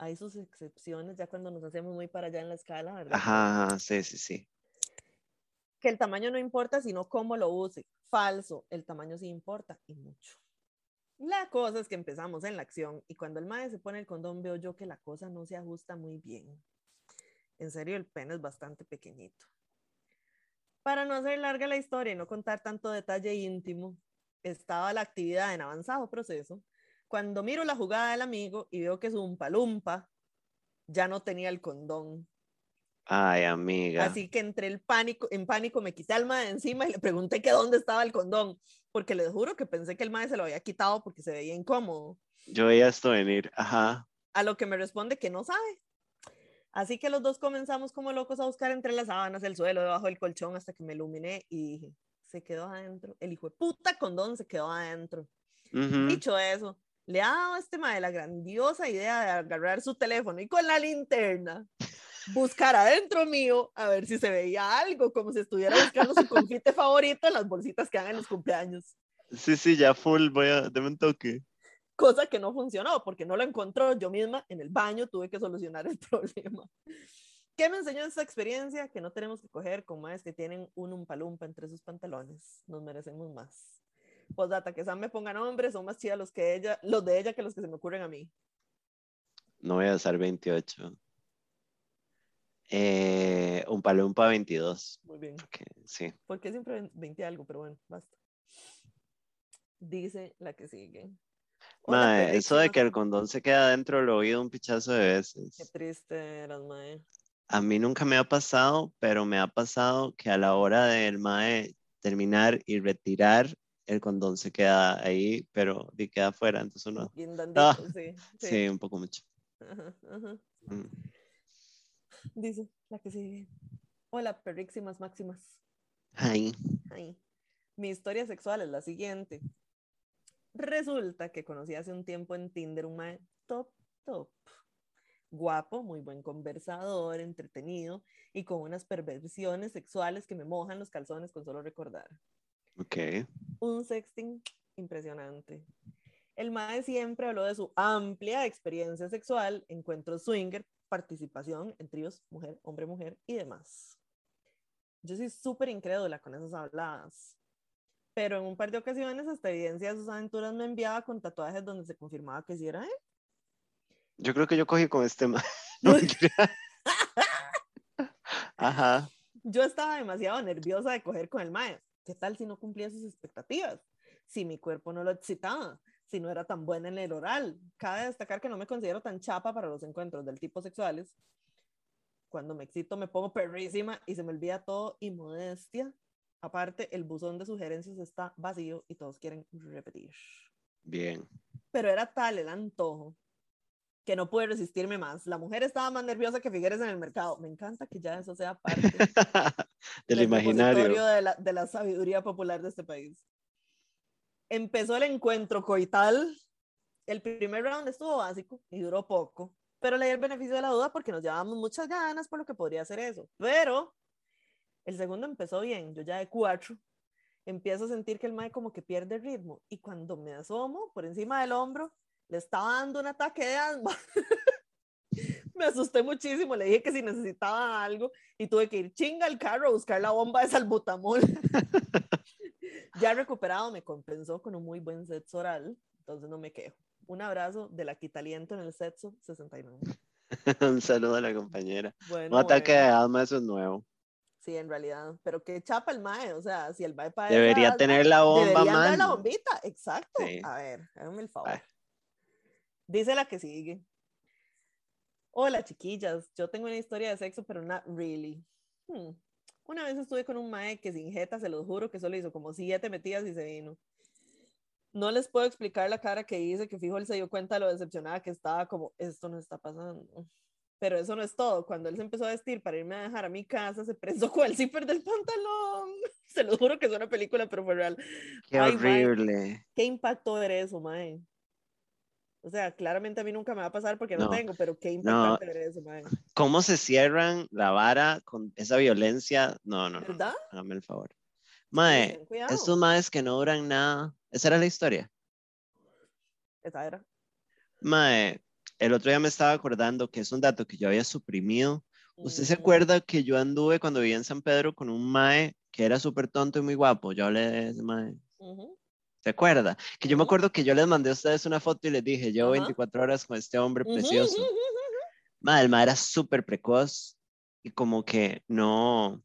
hay sus excepciones ya cuando nos hacemos muy para allá en la escala, ¿verdad? Ajá, sí, sí, sí. Que el tamaño no importa, sino cómo lo use. Falso, el tamaño sí importa y mucho. La cosa es que empezamos en la acción y cuando el mae se pone el condón veo yo que la cosa no se ajusta muy bien. En serio, el pene es bastante pequeñito. Para no hacer larga la historia y no contar tanto detalle íntimo, estaba la actividad en avanzado proceso cuando miro la jugada del amigo y veo que su umpalumpa ya no tenía el condón. Ay, amiga. Así que entre el pánico, en pánico me quité al mae de encima y le pregunté que dónde estaba el condón, porque les juro que pensé que el mae se lo había quitado porque se veía incómodo. Yo veía esto venir. Ajá. A lo que me responde que no sabe. Así que los dos comenzamos como locos a buscar entre las sábanas, el suelo, debajo del colchón, hasta que me iluminé y dije, se quedó adentro. El hijo de puta condón se quedó adentro. Ujú. Dicho eso, le ha dado a este mae la grandiosa idea de agarrar su teléfono y con la linterna buscar adentro mío a ver si se veía algo, como si estuviera buscando su confite favorito en las bolsitas que dan en los cumpleaños. Sí, sí, ya full. Voy a. Deme un toque. Cosa que no funcionó porque no lo encontró yo misma en el baño, tuve que solucionar el problema. ¿Qué me enseñó esta experiencia? Que no tenemos que coger con maes que tienen un umpalumpa entre sus pantalones. Nos merecemos más. Postdata, que Sam me ponga nombres, son más chidas los, que ella, los de ella que los que se me ocurren a mí. No voy a usar 28. Eh, un palumpa 22. Muy bien. porque sí. Porque siempre 20 algo, pero bueno, basta. Dice la que sigue. Mae, eso de que el condón se queda dentro del oído un pichazo de Qué veces. triste eras, mae. A mí nunca me ha pasado, pero me ha pasado que a la hora del mae terminar y retirar, el condón se queda ahí, pero queda afuera, entonces uno. Guindandito, Ah, sí, Sí, sí. un poco mucho. Ajá, ajá. Mm. Dice la que sigue. Hola, perrísimas máximas. Ay, Ay. Mi historia sexual es la siguiente. Resulta que conocí hace un tiempo en Tinder un mae top, top. Guapo, muy buen conversador, entretenido y con unas perversiones sexuales que me mojan los calzones con solo recordar. Ok. Un sexting impresionante. El mae siempre habló de su amplia experiencia sexual, encuentros swinger, participación en tríos mujer, hombre, mujer y demás. Yo soy súper incrédula con esas habladas. Pero en un par de ocasiones, hasta evidencia de sus aventuras me enviaba con tatuajes donde se confirmaba que sí era él. Yo creo que yo cogí con este ma. No. Ajá. Yo estaba demasiado nerviosa de coger con el mae. ¿Qué tal si no cumplía sus expectativas? Si mi cuerpo no lo excitaba, si no era tan buena en el oral. Cabe destacar que no me considero tan chapa para los encuentros del tipo sexuales. Cuando me excito me pongo perrísima y se me olvida todo y modestia. Aparte, el buzón de sugerencias está vacío y todos quieren repetir. Bien. Pero era tal el antojo que no pude resistirme más. La mujer estaba más nerviosa que Figueres en el mercado. Me encanta que ya eso sea parte Del imaginario. De la, de la sabiduría popular de este país. Empezó el encuentro coital. El primer round estuvo básico y duró poco, pero le di el beneficio de la duda porque nos llevábamos muchas ganas por lo que podría ser eso. Pero el segundo empezó bien, yo ya de cuatro. Empiezo a sentir que el mae como que pierde ritmo y cuando me asomo por encima del hombro, le estaba dando un ataque de asma. me asusté muchísimo, le dije que si necesitaba algo y tuve que ir chinga al carro a buscar la bomba de salbutamol. ya recuperado me compensó con un muy buen sexo oral, entonces no me quejo. Un abrazo de la quitaliento en el sexo 69. Un saludo a la compañera. Bueno, Un ataque de alma, eso es nuevo. Sí, en realidad. Pero qué chapa el mae, o sea, si el mae para Debería tener la bomba, deberían dar la bombita, exacto. Sí. A ver, háganme el favor. Dice la que sigue. Hola, chiquillas. Yo tengo una historia de sexo, pero not really. Hmm. Una vez estuve con un mae que sin jeta, se los juro que solo hizo como siete metidas y se vino. No les puedo explicar la cara que hice, que fijo él se dio cuenta de lo decepcionada que estaba, como, esto no está pasando. Pero eso no es todo. Cuando él se empezó a vestir para irme a dejar a mi casa, se prensó con el zipper del pantalón. Se los juro que es una película, pero fue real. Qué Ay, mae. horrible. ¿Qué impacto ver eso, mae? O sea, claramente a mí nunca me va a pasar porque no, No, tengo, pero qué impactante ver eso, mae. ¿Cómo se cierran la vara con esa violencia? No, no, no. ¿Verdad? Hágame el favor. Mae, estos maes que no duran nada. Esa era la historia. Esa era. Mae, el otro día me estaba acordando que es un dato que yo había suprimido. ¿Usted se Ujú. acuerda que yo anduve cuando vivía en San Pedro con un mae que era súper tonto y muy guapo? Yo hablé de ese mae. Ujú. ¿Se acuerda? Que yo me acuerdo que yo les mandé a ustedes una foto y les dije, llevo Ajá. 24 horas con este hombre precioso. ujú, ujú. Mae, el mae era súper precoz y como que no,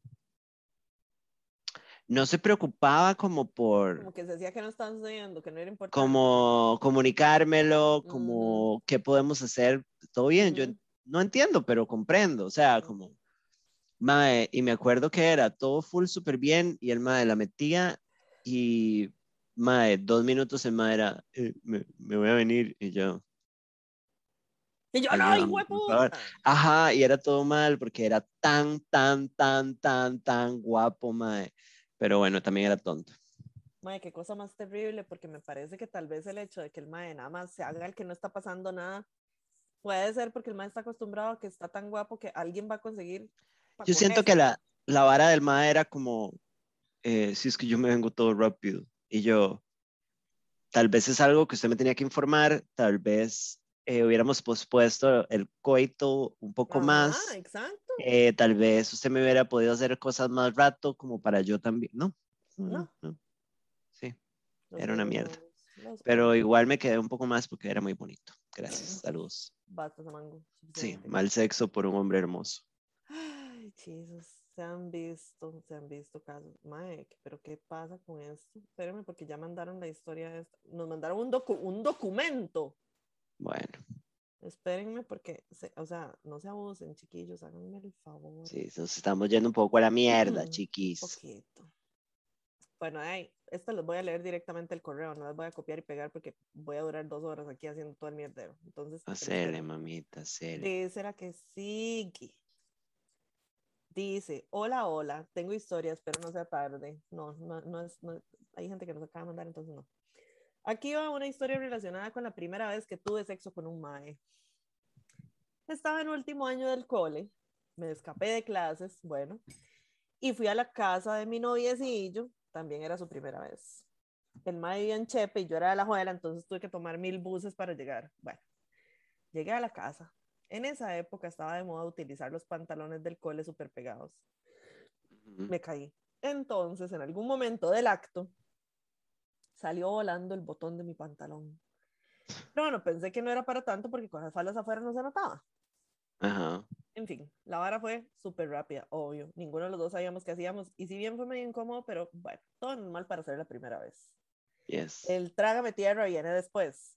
no se preocupaba como por, Como que se decía que no estaba sucediendo, que no era importante. como comunicármelo, como qué podemos hacer, todo bien, yo Ujú. en- no entiendo, pero comprendo, o sea, Ujú. como, mae, y me acuerdo que era todo full súper bien y el mae la metía y, mae, dos minutos el mae era, "Eh, me, me voy a venir y yo, Y yo, favor. puta. Ajá, y era todo mal porque era tan, tan, tan, tan, tan guapo, mae. Pero bueno, también era tonto. Mae, qué cosa más terrible, porque me parece que tal vez el hecho de que el mae nada más se haga el que no está pasando nada, puede ser porque el mae está acostumbrado a que está tan guapo que alguien va a conseguir. Yo siento que la vara del mae era como, eh, si es que yo me vengo todo rápido. Y yo, tal vez es algo que usted me tenía que informar, tal vez eh, hubiéramos pospuesto el coito un poco Ajá, más. exacto. eh, tal vez usted me hubiera podido hacer cosas más rato como para yo también. No, No. Sí. Los era una mierda. los Pero igual me quedé un poco más porque era muy bonito. Gracias, saludos. Samango. Sí, mal sexo por un hombre hermoso. Ay, Jesus, se han visto, se han visto casos. Mae, pero ¿qué pasa con esto? Espérenme, porque ya mandaron la historia esta. Nos mandaron un, docu- un documento. Bueno, Espérenme, porque, se- o sea, no se abusen, chiquillos, háganme el favor. sí, nos estamos yendo un poco a la mierda, Mm, chiquis. poquito. Bueno, ahí, esto los voy a leer directamente el correo, no les voy a copiar y pegar porque voy a durar dos horas aquí haciendo todo el mierdero. Entonces, espérenme. mamita, hacele. Dice la que sigue. Dice, hola, hola, tengo historias, pero no sea tarde. No, no, no es, no- hay gente que nos acaba de mandar, entonces no. Aquí va una historia relacionada con la primera vez que tuve sexo con un mae. Estaba en último año del cole, me escapé de clases, bueno, y fui a la casa de mi noviecillo, también era su primera vez. El mae vivía en Chepe y yo era de la Juela, entonces tuve que tomar mil buses para llegar. Bueno, llegué a la casa. En esa época estaba de moda utilizar los pantalones del cole súper pegados. Me caí. Entonces, en algún momento del acto, salió volando el botón de mi pantalón. Pero bueno, pensé que no era para tanto porque con las faldas afuera no se notaba. Ajá. En fin, la vara fue súper rápida, obvio. Ninguno de los dos sabíamos qué hacíamos. Y si bien fue medio incómodo, pero bueno, todo normal para ser la primera vez. Yes. El trágame tierra viene después.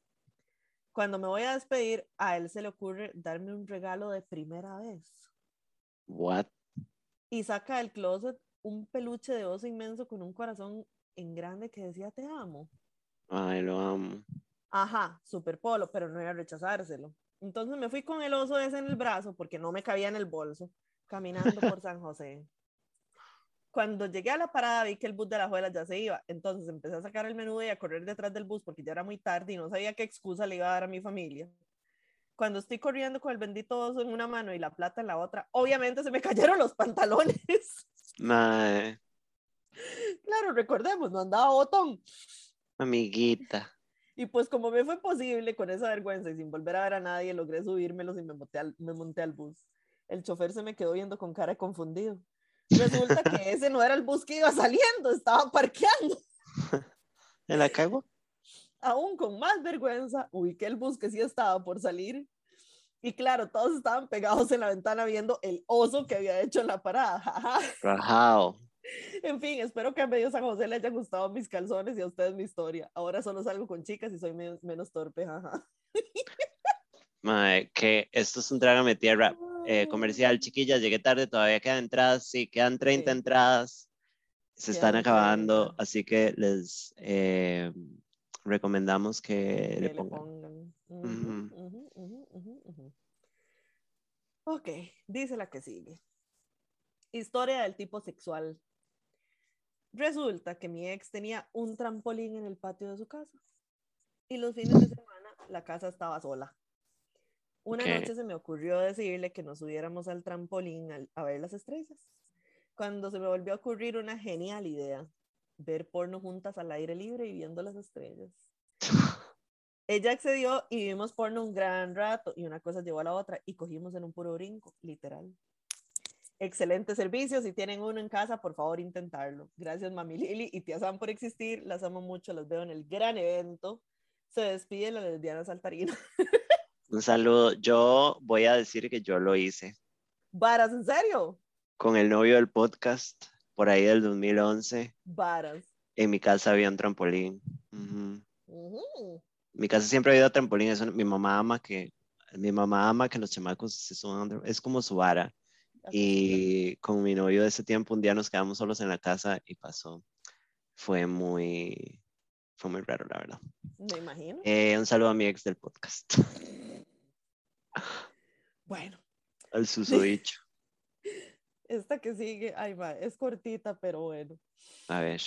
Cuando me voy a despedir, a él se le ocurre darme un regalo de primera vez. What? Y saca del closet un peluche de oso inmenso con un corazón en grande que decía te amo. Ay, lo amo. Ajá, super polo, pero no iba a rechazárselo. Entonces me fui con el oso ese en el brazo porque no me cabía en el bolso, caminando por San José. Cuando llegué a la parada vi que el bus de la Juela ya se iba, entonces empecé a sacar el menú y a correr detrás del bus porque ya era muy tarde y no sabía qué excusa le iba a dar a mi familia. Cuando estoy corriendo con el bendito oso en una mano y la plata en la otra, obviamente se me cayeron los pantalones. Mae, claro, recordemos, no andaba botón. amiguita. Y pues como me fue posible con esa vergüenza y sin volver a ver a nadie, logré subírmelos y me monté al, me monté al bus. El chofer se me quedó viendo con cara confundido. Resulta que ese no era el bus que iba saliendo, estaba parqueando. ¿Me la cago? Aún con más vergüenza, ubiqué el bus que sí estaba por salir. Y claro, todos estaban pegados en la ventana viendo el oso que había hecho en la parada. Rajao. En fin, espero que a medio San José le hayan gustado mis calzones y a ustedes mi historia. Ahora solo salgo con chicas y soy men- menos torpe. jaja. Mae, que esto es un trágame tierra eh, comercial, chiquillas. Llegué tarde, todavía quedan entradas. Sí, quedan 30 Sí. entradas. Se están acabando, 30. así que les eh, recomendamos que que le le pongan. ujú. Ok, dice la que sigue. Historia del tipo sexual. Resulta que mi ex tenía un trampolín en el patio de su casa y los fines de semana la casa estaba sola. Una noche se me ocurrió decirle que nos subiéramos al trampolín a ver las estrellas. Cuando se me volvió a ocurrir una genial idea, ver porno juntas al aire libre y viendo las estrellas. Ella accedió y vimos porno un gran rato y una cosa llevó a la otra y cogimos en un puro brinco, literal. Excelente servicio, si tienen uno en casa, por favor intentarlo. Gracias Mami Lili y tía Sam por existir, las amo mucho, las veo en el gran evento. Se despide la lesbiana saltarina. Un saludo. Yo voy a decir que yo lo hice Varas, ¿en serio? con el novio del podcast por ahí del 2011. Varas. En mi casa había un trampolín. Ujú. Mi casa siempre ha habido trampolín. Eso, mi mamá ama que mi mamá ama que los chamacos se suban. Es como su vara. Y con mi novio de ese tiempo, un día nos quedamos solos en la casa y pasó. Fue muy, fue muy raro, la verdad. Me imagino. Eh, un saludo a mi ex del podcast, Bueno, al susodicho. esta que sigue, ay, va, es cortita, pero bueno. A ver.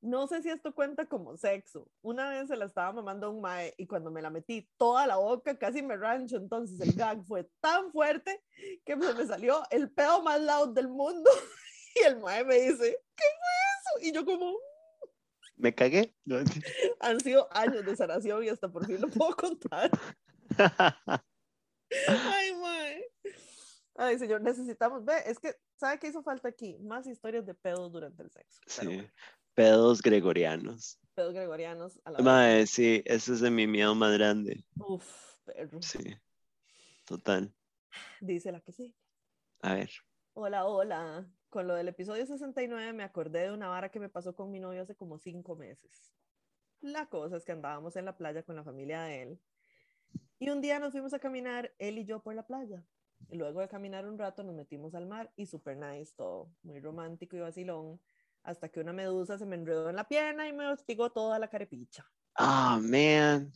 No sé si esto cuenta como sexo. Una vez se la estaba mamando a un mae y cuando me la metí toda la boca casi me rancho. Entonces el gag fue tan fuerte que se me salió el pedo más loud del mundo. Y el mae me dice, ¿qué fue eso? Y yo como, ¿Me cagué? Han sido años de sanación y hasta por fin lo puedo contar. Ay, mae. Ay, señor, necesitamos, ve, es que, ¿sabe qué hizo falta aquí? Más historias de pedos durante el sexo. Sí. bueno, Pedos gregorianos. pedos gregorianos a la vez. Mae, sí, ese es de mi miedo más grande. Uf, perro. Sí. Total. Dice la que sí. A ver. Hola, hola. Con lo del episodio 69 me acordé de una vara que me pasó con mi novio hace como cinco meses. La cosa es que andábamos en la playa con la familia de él y un día nos fuimos a caminar él y yo por la playa. Y luego de caminar un rato nos metimos al mar y super nice todo, muy romántico y vacilón, hasta que una medusa se me enredó en la pierna y me hostigó toda la carepicha. Ah, man.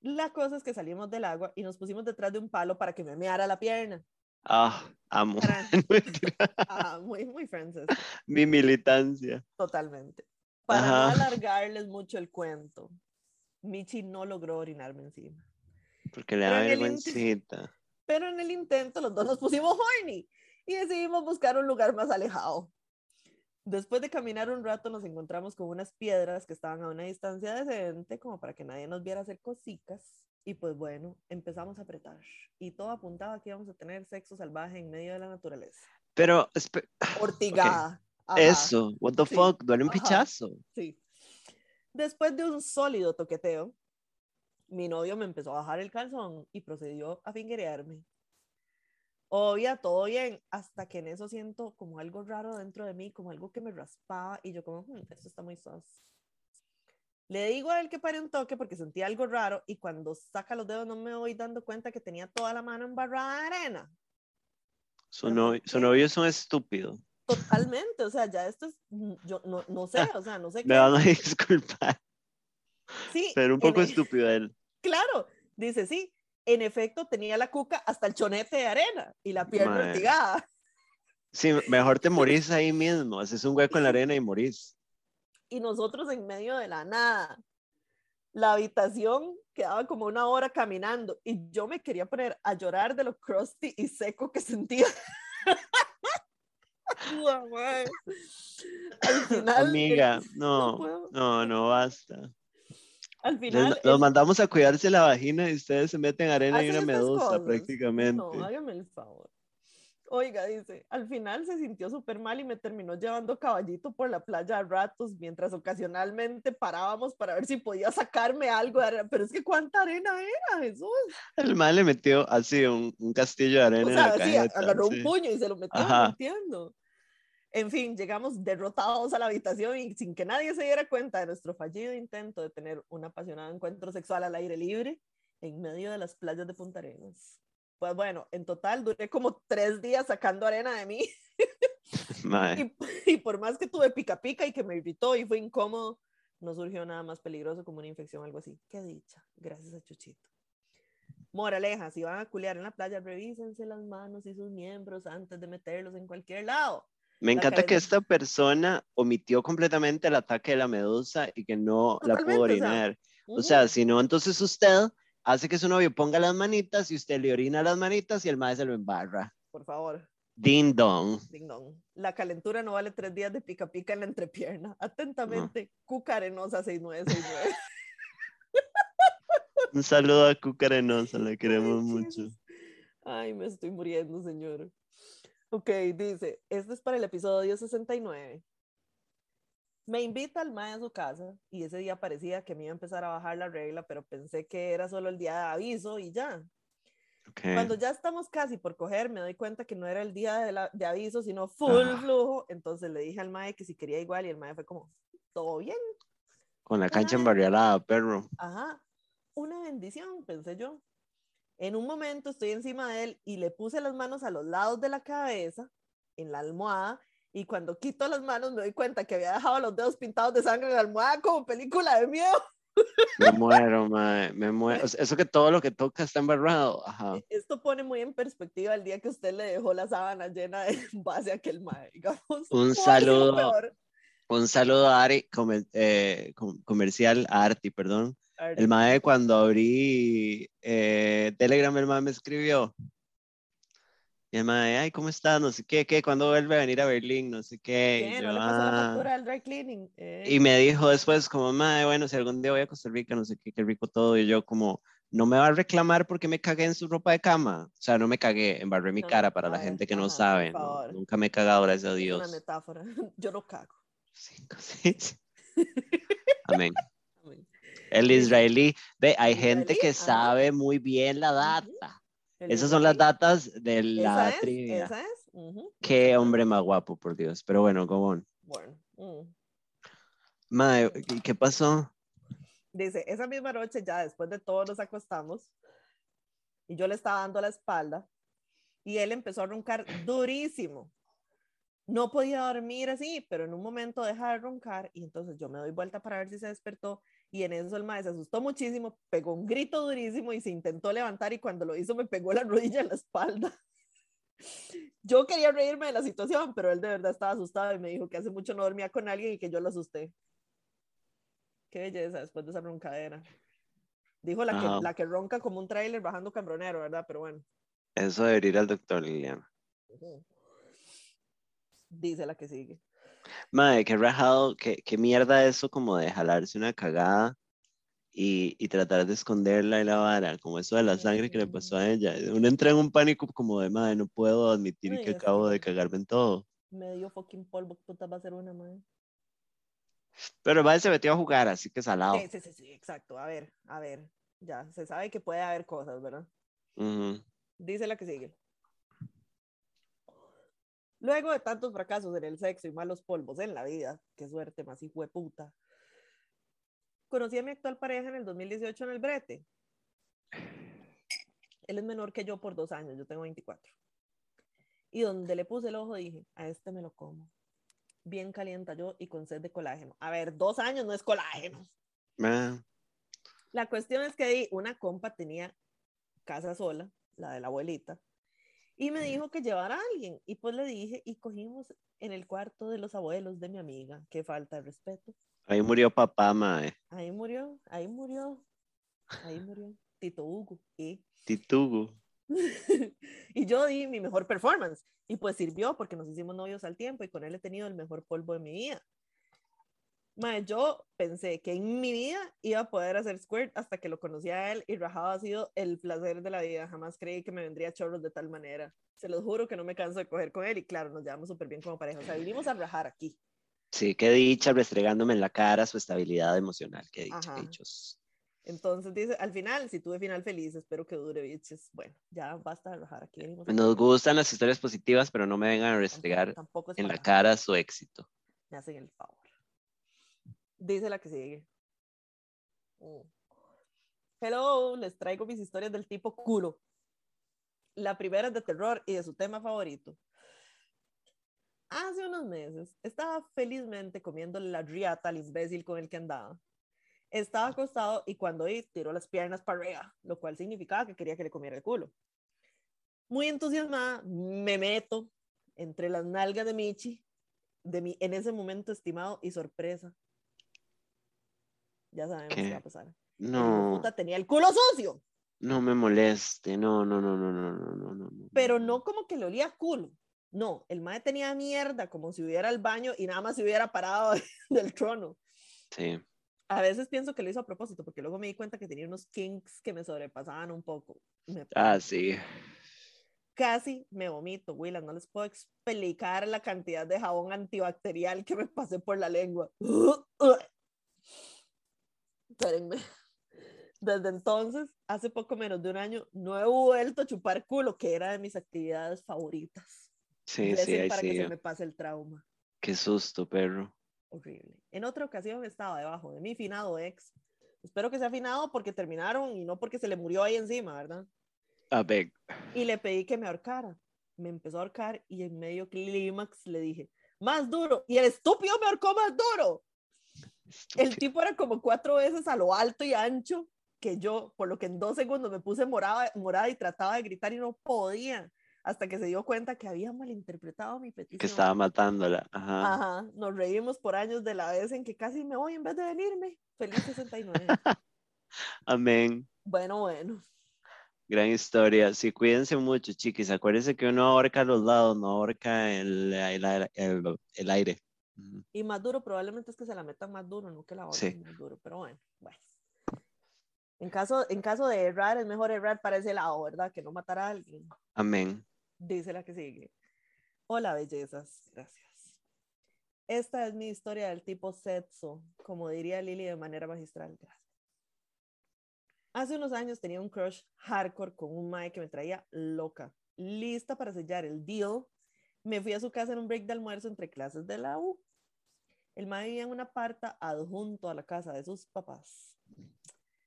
La cosa es que salimos del agua y nos pusimos detrás de un palo para que me meara la pierna. Ah, amo. Ah, muy, muy Frances. mi militancia. Totalmente. Para no Ajá. alargarles mucho el cuento, Michi no logró orinarme encima. Porque le da vergüencita. Pero en el intento los dos nos pusimos horny y decidimos buscar un lugar más alejado. Después de caminar un rato nos encontramos con unas piedras que estaban a una distancia decente como para que nadie nos viera hacer cositas. Y pues bueno, empezamos a apretar. Y todo apuntaba que íbamos a tener sexo salvaje en medio de la naturaleza. Pero, Ortigada. Ajá, eso, what the Sí, fuck, duele un ajá. pichazo. Sí. Después de un sólido toqueteo, mi novio me empezó a bajar el calzón y procedió a fingerearme. Obvia, todo bien, hasta que en eso siento como algo raro dentro de mí, como algo que me raspaba y yo como, "Hmm, esto está muy sos. Le digo a él que pare un toque porque sentía algo raro y cuando saca los dedos no me voy dando cuenta que tenía toda la mano embarrada de arena. Su, novio es un estúpido. Totalmente, o sea, ya esto es, mm, yo no, no sé, o sea, no sé Me qué. van a disculpar, Sí, pero un poco e- estúpido él. Claro, dice sí. En efecto, tenía la cuca hasta el chonete de arena y la pierna ortigada. Sí, mejor te morís ahí mismo, haces un hueco en la arena y morís. Y nosotros en medio de la nada. La habitación quedaba como una hora caminando y yo me quería poner a llorar de lo crusty y seco que sentía. Al final, Amiga, no no, puedo. no, no basta. Al Les- final, los él- mandamos a cuidarse la vagina y ustedes se meten arena y hacen una estas medusa prácticamente. No, hágame el favor. Oiga, dice, al final se sintió súper mal y me terminó llevando caballito por la playa a ratos, mientras ocasionalmente parábamos para ver si podía sacarme algo de arena. Pero es que cuánta arena era, Jesús. El mal le metió así un, un castillo de arena O en sea, la sí, cajeta. agarró un puño y se lo metió, no entiendo. En fin, llegamos derrotados a la habitación y sin que nadie se diera cuenta de nuestro fallido intento de tener un apasionado encuentro sexual al aire libre en medio de las playas de Punta Arenas. Pues bueno, en total duré como tres días sacando arena de mí y, y por más que tuve pica pica y que me irritó y fue incómodo, no surgió nada más peligroso como una infección o algo así. Qué dicha, gracias a Chuchito. Moraleja, si van a culear en la playa, revísense las manos y sus miembros antes de meterlos en cualquier lado. Me encanta que esta persona omitió completamente el ataque de la medusa y que no la pudo Totalmente, o sea, orinar. O sea, si no, entonces usted hace que su novio ponga las manitas y usted le orina las manitas y el mae se lo embarra. por favor, Ding dong. ding dong. La calentura no vale tres días de pica pica en la entrepierna. Atentamente, cucarenosa 6969. Un saludo a Cucarenosa, la queremos Ay, mucho. Ay, me estoy muriendo, señor. Ok, dice, este es para el episodio 69. Me invita al mae a su casa y ese día parecía que me iba a empezar a bajar la regla, pero pensé que era solo el día de aviso y ya. Cuando ya estamos casi por coger, me doy cuenta que no era el día de, la- de aviso, sino full Ah. flujo. Entonces le dije al mae que si quería igual y el mae fue como, todo bien, Con la cancha embarriada, perro. Ajá, una bendición, pensé yo. En un momento estoy encima de él y le puse las manos a los lados de la cabeza, en la almohada, y cuando quito las manos me doy cuenta que había dejado los dedos pintados de sangre en la almohada como película de miedo. Me muero, mae, me muero. Eso que todo lo que toca está embarrado. Ajá. Esto pone muy en perspectiva el día que usted le dejó la sábana llena de base a aquel mae, digamos. Un saludo. Un saludo a Ari, comer- eh, com- comercial, a Arti, perdón. El mae cuando abrí eh, Telegram, el mae me escribió. Y el mae, ay, ¿cómo estás? No sé qué, qué, ¿cuándo vuelve a venir a Berlín? No sé qué. ¿Qué? Y ¿No yo, la "Ah". del dry cleaning? Eh, Y me dijo después como, mae, bueno, si algún día voy a Costa Rica, no sé qué, qué rico todo. Y yo como, no me va a reclamar porque me cagué en su ropa de cama. O sea, no me cagué, embarré mi No, cara para la gente que no sabe. ¿no? Nunca me he cagado, gracias a Dios. una metáfora. Yo no cago. Cinco, seis. Amén. El israelí, ve, hay gente que sabe muy bien la data. Esas son las datas de la Esa es, trivia. esa es. Qué hombre más guapo, por Dios. Pero bueno, on. Bueno. mm. Mae, ¿y ¿qué pasó? Dice, esa misma noche ya después de todo nos acostamos y yo le estaba dando la espalda y él empezó a roncar durísimo. No podía dormir así, pero en un momento deja de roncar y entonces yo me doy vuelta para ver si se despertó y en eso el maestro se asustó muchísimo, pegó un grito durísimo y se intentó levantar y cuando lo hizo me pegó la rodilla en la espalda. Yo quería reírme de la situación, pero él de verdad estaba asustado y me dijo que hace mucho no dormía con alguien y que yo lo asusté. Qué belleza después de esa roncadera. Dijo la que, la que ronca como un tráiler bajando cambronero, ¿verdad? Pero bueno. Eso debería ir al doctor Liliana. Dice la que sigue. Madre, qué rajado, qué, qué mierda eso como de jalarse una cagada y, y tratar de esconderla y la vara, como eso de la sangre que le pasó a ella. Uno entra en un pánico como de, madre, no puedo admitir Ay, que acabo de cagarme en todo. Medio fucking polvo, puta, va a ser una madre. Pero el madre se metió a jugar, así que salado. Sí, sí, sí, sí, exacto. A ver, a ver. Ya, se sabe que puede haber cosas, ¿verdad? Ujú. Dice la que sigue. Luego de tantos fracasos en el sexo y malos polvos en la vida, qué suerte más hijo de puta. Conocí a mi actual pareja en el 2018 en el brete. Él es menor que yo por dos años, yo tengo 24. Y donde le puse el ojo dije, a este me lo como. Bien calienta yo y con sed de colágeno. A ver, dos años no es colágeno. Ah, La cuestión es que di- una compa tenía casa sola, la de la abuelita, y me dijo que llevara a alguien. Y pues le dije, y cogimos en el cuarto de los abuelos de mi amiga. Qué falta de respeto. ahí murió papá, madre. Ahí murió, ahí murió, ahí murió Tito Hugo. Y, Titugu. y yo di mi mejor performance. Y pues sirvió porque nos hicimos novios al tiempo y con él he tenido el mejor polvo de mi vida. Mae, yo pensé que en mi vida iba a poder hacer squirt hasta que lo conocí a él y rajado ha sido el placer de la vida. Jamás creí que me vendría chorros de tal manera. Se los juro que no me canso de coger con él y claro, nos llevamos súper bien como pareja. O sea, vinimos a rajar aquí. Sí, qué dicha restregándome en la cara su estabilidad emocional. Qué dicha, qué dichos. Entonces dice, al final, si tuve final feliz, espero que dure, bitches. Bueno, ya basta de rajar aquí. venimos Nos gustan las historias positivas, pero no me vengan a restregar tampoco en la cara su éxito. me hacen el favor. Dice la que sigue. Mm. Hello, les traigo mis historias del tipo culo. La primera es de terror y de su tema favorito. Hace unos meses estaba felizmente comiéndole la riata al imbécil con el que andaba. Estaba acostado y cuando oí tiró las piernas para arriba, lo cual significaba que quería que le comiera el culo. Muy entusiasmada, me meto entre las nalgas de Michi de mi en ese momento estimado y sorpresa. Ya sabemos qué, ¿Qué? va a pasar. No, puta tenía el culo sucio, no me moleste. No, no, no, no, no, no, no, no. pero no como que le olía culo. No, el mae tenía mierda como si hubiera al baño y nada más se hubiera parado del trono. Sí. A veces pienso que lo hizo a propósito, porque luego me di cuenta que tenía unos kinks que me sobrepasaban un poco. Me- Ah, sí. Casi me vomito, Willa. No les puedo explicar la cantidad de jabón antibacterial que me pasé por la lengua. Espérenme. Desde entonces, hace poco menos de un año, no he vuelto a chupar culo, que era de mis actividades favoritas. Sí, Recen sí, ahí para que sí. se me pase el trauma. Qué susto, perro. Horrible. En otra ocasión estaba debajo de mi finado ex. Espero que sea finado porque terminaron y no porque se le murió ahí encima, ¿verdad? A ver. y le pedí que me ahorcara. Me empezó a ahorcar y en medio clímax le dije, más duro. Y el estúpido me ahorcó más duro. El tipo era como cuatro veces a lo alto y ancho que yo, por lo que en dos segundos me puse morada, morada y trataba de gritar y no podía, hasta que se dio cuenta que había malinterpretado mi petición. Que estaba matándola. Ajá. Ajá, nos reímos por años de la vez en que casi me voy en vez de venirme. Feliz 69. Amén. bueno, bueno. Gran historia. Sí, cuídense mucho, chiquis. Acuérdense que uno ahorca los lados, no ahorca el, el, el- el- el Y más duro probablemente es que se la metan más duro, no que la Sí. boten más duro, pero bueno, bueno. En caso, en caso de errar, es mejor errar para ese lado, ¿verdad? Que no matar a alguien. Amén. Dice la que sigue. Hola, bellezas. Gracias. Esta es mi historia del tipo sexo, como diría Lili de manera magistral. Gracias. Hace unos años tenía un crush hardcore con un mae que me traía loca, lista para sellar el deal. Me fui a su casa en un break de almuerzo entre clases de la U. El mae vivía en una parta adjunto a la casa de sus papás.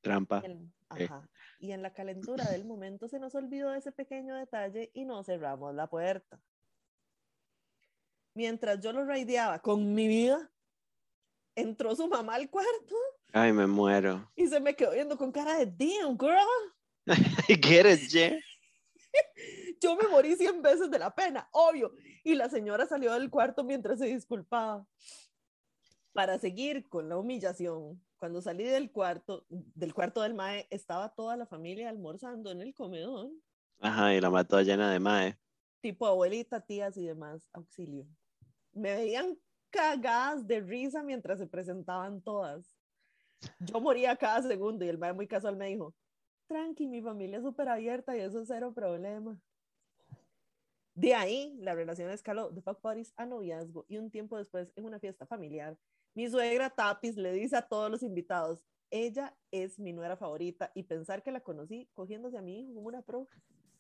Trampa. Y en- Eh. ajá. Y en la calentura del momento se nos olvidó ese pequeño detalle y no cerramos la puerta. Mientras yo lo raideaba con mi vida, entró su mamá al cuarto Ay, me muero. y se me quedó viendo con cara de damn girl. Get it, Jay. Yo me morí 100 veces de la pena, obvio. Y la señora salió del cuarto mientras se disculpaba. Para seguir con la humillación, cuando salí del cuarto, del cuarto del mae, estaba toda la familia almorzando en el comedor, Ajá, y la mató llena de mae. tipo abuelita, tías y demás, auxilio. Me veían cagadas de risa mientras se presentaban todas. Yo moría cada segundo y el mae muy casual me dijo, tranqui, mi familia es súper abierta y eso es cero problema. De ahí, la relación escaló de fuck buddies a noviazgo y un tiempo después, en una fiesta familiar, mi suegra Tapis le dice a todos los invitados, ella es mi nuera favorita y pensar que la conocí cogiéndose a mi hijo como una pro.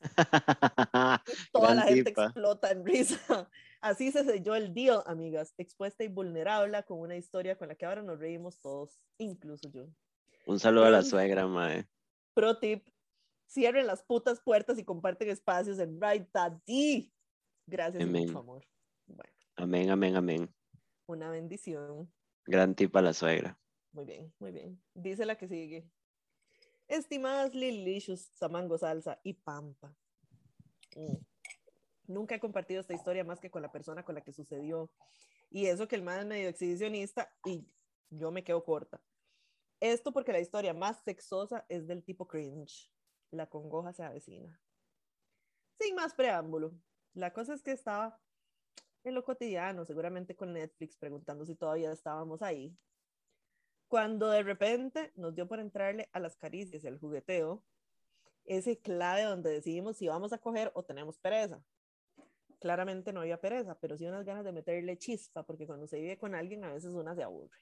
Toda Gran la gente tipa. explota en risa. Así se selló el deal, amigas, expuesta y vulnerable con una historia con la que ahora nos reímos todos, incluso yo. Un saludo a la suegra, mae. Pro tip, cierren las putas puertas y comparten espacios en Right Daddy. Gracias Amén. mucho amor. Bueno, Amén, amén, amén. una bendición. Gran tipa la suegra. Muy bien, muy bien. Dice la que sigue. Estimadas Lilicious, Samango Salsa y Pampa. Mm. Nunca he compartido esta historia más que con la persona con la que sucedió. Y eso que el es medio exhibicionista y yo me quedo corta. Esto porque la historia más sexosa es del tipo cringe. La congoja se avecina. Sin más preámbulo, la cosa es que estaba en lo cotidiano, seguramente con Netflix, preguntando si todavía estábamos ahí, cuando de repente nos dio por entrarle a las caricias al jugueteo, ese clave donde decidimos si vamos a coger o tenemos pereza. Claramente no había pereza, pero sí unas ganas de meterle chispa, porque cuando se vive con alguien a veces una se aburre.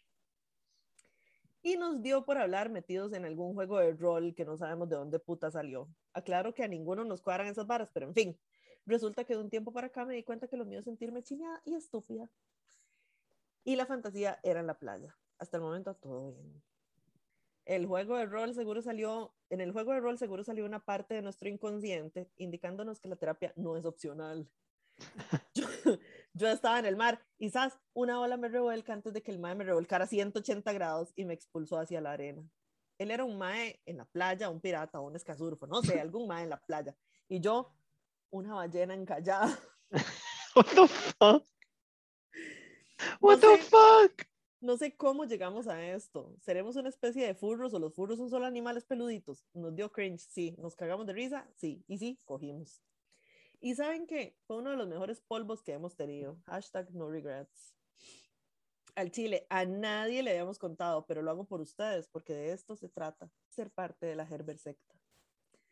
Y nos dio por hablar metidos en algún juego de rol que no sabemos de dónde puta salió. Aclaro que a ninguno nos cuadran esas varas, pero en fin, resulta que de un tiempo para acá me di cuenta que lo mío es sentirme chiñada y estúpida. Y la fantasía era en la playa. Hasta el momento todo bien. El juego de rol seguro salió, en el juego de rol seguro salió una parte de nuestro inconsciente indicándonos que la terapia no es opcional. Yo, yo estaba en el mar y ¿sabes? una ola me revuelca antes de que el mae me revolcara a 180 grados y me expulsó hacia la arena. Él era un mae en la playa, un pirata, un escasurfo, no sé, algún mae en la playa. Y yo, una ballena encallada. What the fuck? What No the sé. fuck? No sé cómo llegamos a esto. ¿Seremos una especie de furros o los furros son solo animales peluditos? Nos dio cringe, sí. ¿Nos cagamos de risa? Sí. Y sí, cogimos. Y saben qué? Fue uno de los mejores polvos que hemos tenido. Hashtag no regrets. Al Chile, a nadie le habíamos contado, pero lo hago por ustedes, porque de esto se trata, ser parte de la Gerber secta.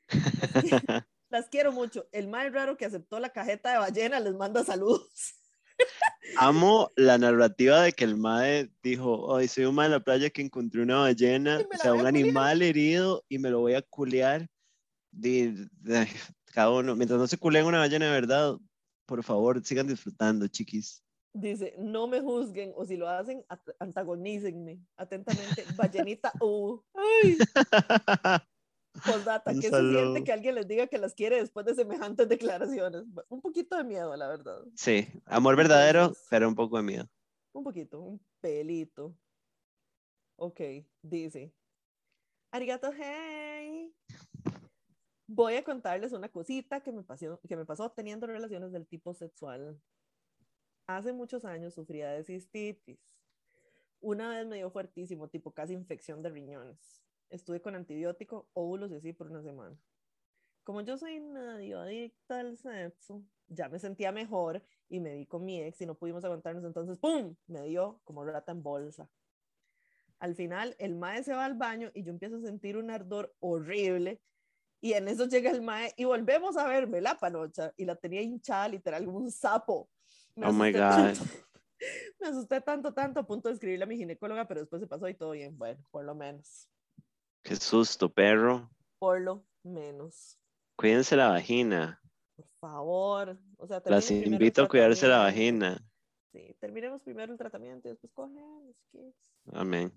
Las quiero mucho. El más raro que aceptó la cajeta de ballena les manda saludos. Amo la narrativa de que el mae dijo, hoy soy un mae en la playa que encontré una ballena, o sea, un culiar". animal herido y me lo voy a culear. Di- de- cada uno, mientras no se culeen una ballena de verdad, por favor, sigan disfrutando, chiquis. Dice, no me juzguen o si lo hacen, antagonícenme. Atentamente, ballenita U. Ay, postdata, ¿qué se siente que alguien les diga que las quiere después de semejantes declaraciones? Un poquito de miedo, la verdad. Sí, amor verdadero, pero un poco de miedo. Un poquito, un pelito. Ok, dice. Arigato, hey. Voy a contarles una cosita que me, pasó, que me pasó teniendo relaciones del tipo sexual. Hace muchos años sufría de cistitis. Una vez me dio fuertísimo, tipo casi infección de riñones. Estuve con antibiótico, óvulos y así por una semana. Como yo soy medio adicta al sexo, ya me sentía mejor y me di con mi ex y no pudimos aguantarnos, entonces ¡pum! Me dio como rata en bolsa. Al final, el mae se va al baño y yo empiezo a sentir un ardor horrible y en eso llega el mae y volvemos a verme la panocha y la tenía hinchada literal como un sapo. Me Oh my God. tanto, me asusté tanto, tanto a punto de escribirle a mi ginecóloga, pero después se pasó y todo bien. Bueno, por lo menos. Qué susto, perro. Por lo menos. Cuídense la vagina. Por favor. O sea, Las invito a cuidarse la vagina. Sí, terminemos primero el tratamiento y después cogemos. kids. Amén.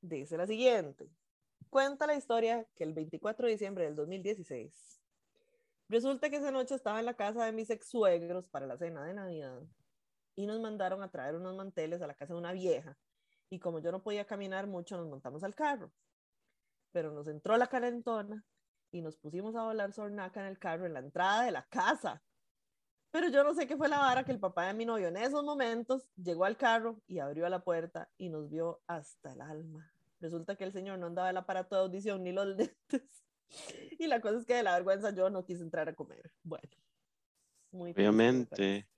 Dice la siguiente. Cuenta la historia que el 24 de diciembre del 2016, resulta que esa noche estaba en la casa de mis ex suegros para la cena de Navidad y nos mandaron a traer unos manteles a la casa de una vieja. Y como yo no podía caminar mucho, nos montamos al carro. Pero nos entró la calentona y nos pusimos a volar sornaca en el carro en la entrada de la casa. Pero yo no sé qué fue la vara que el papá de mi novio en esos momentos llegó al carro y abrió la puerta y nos vio hasta el alma. Resulta que el señor no andaba el aparato de audición ni los lentes. Y la cosa es que de la vergüenza yo no quise entrar a comer. Bueno, muy triste. Obviamente.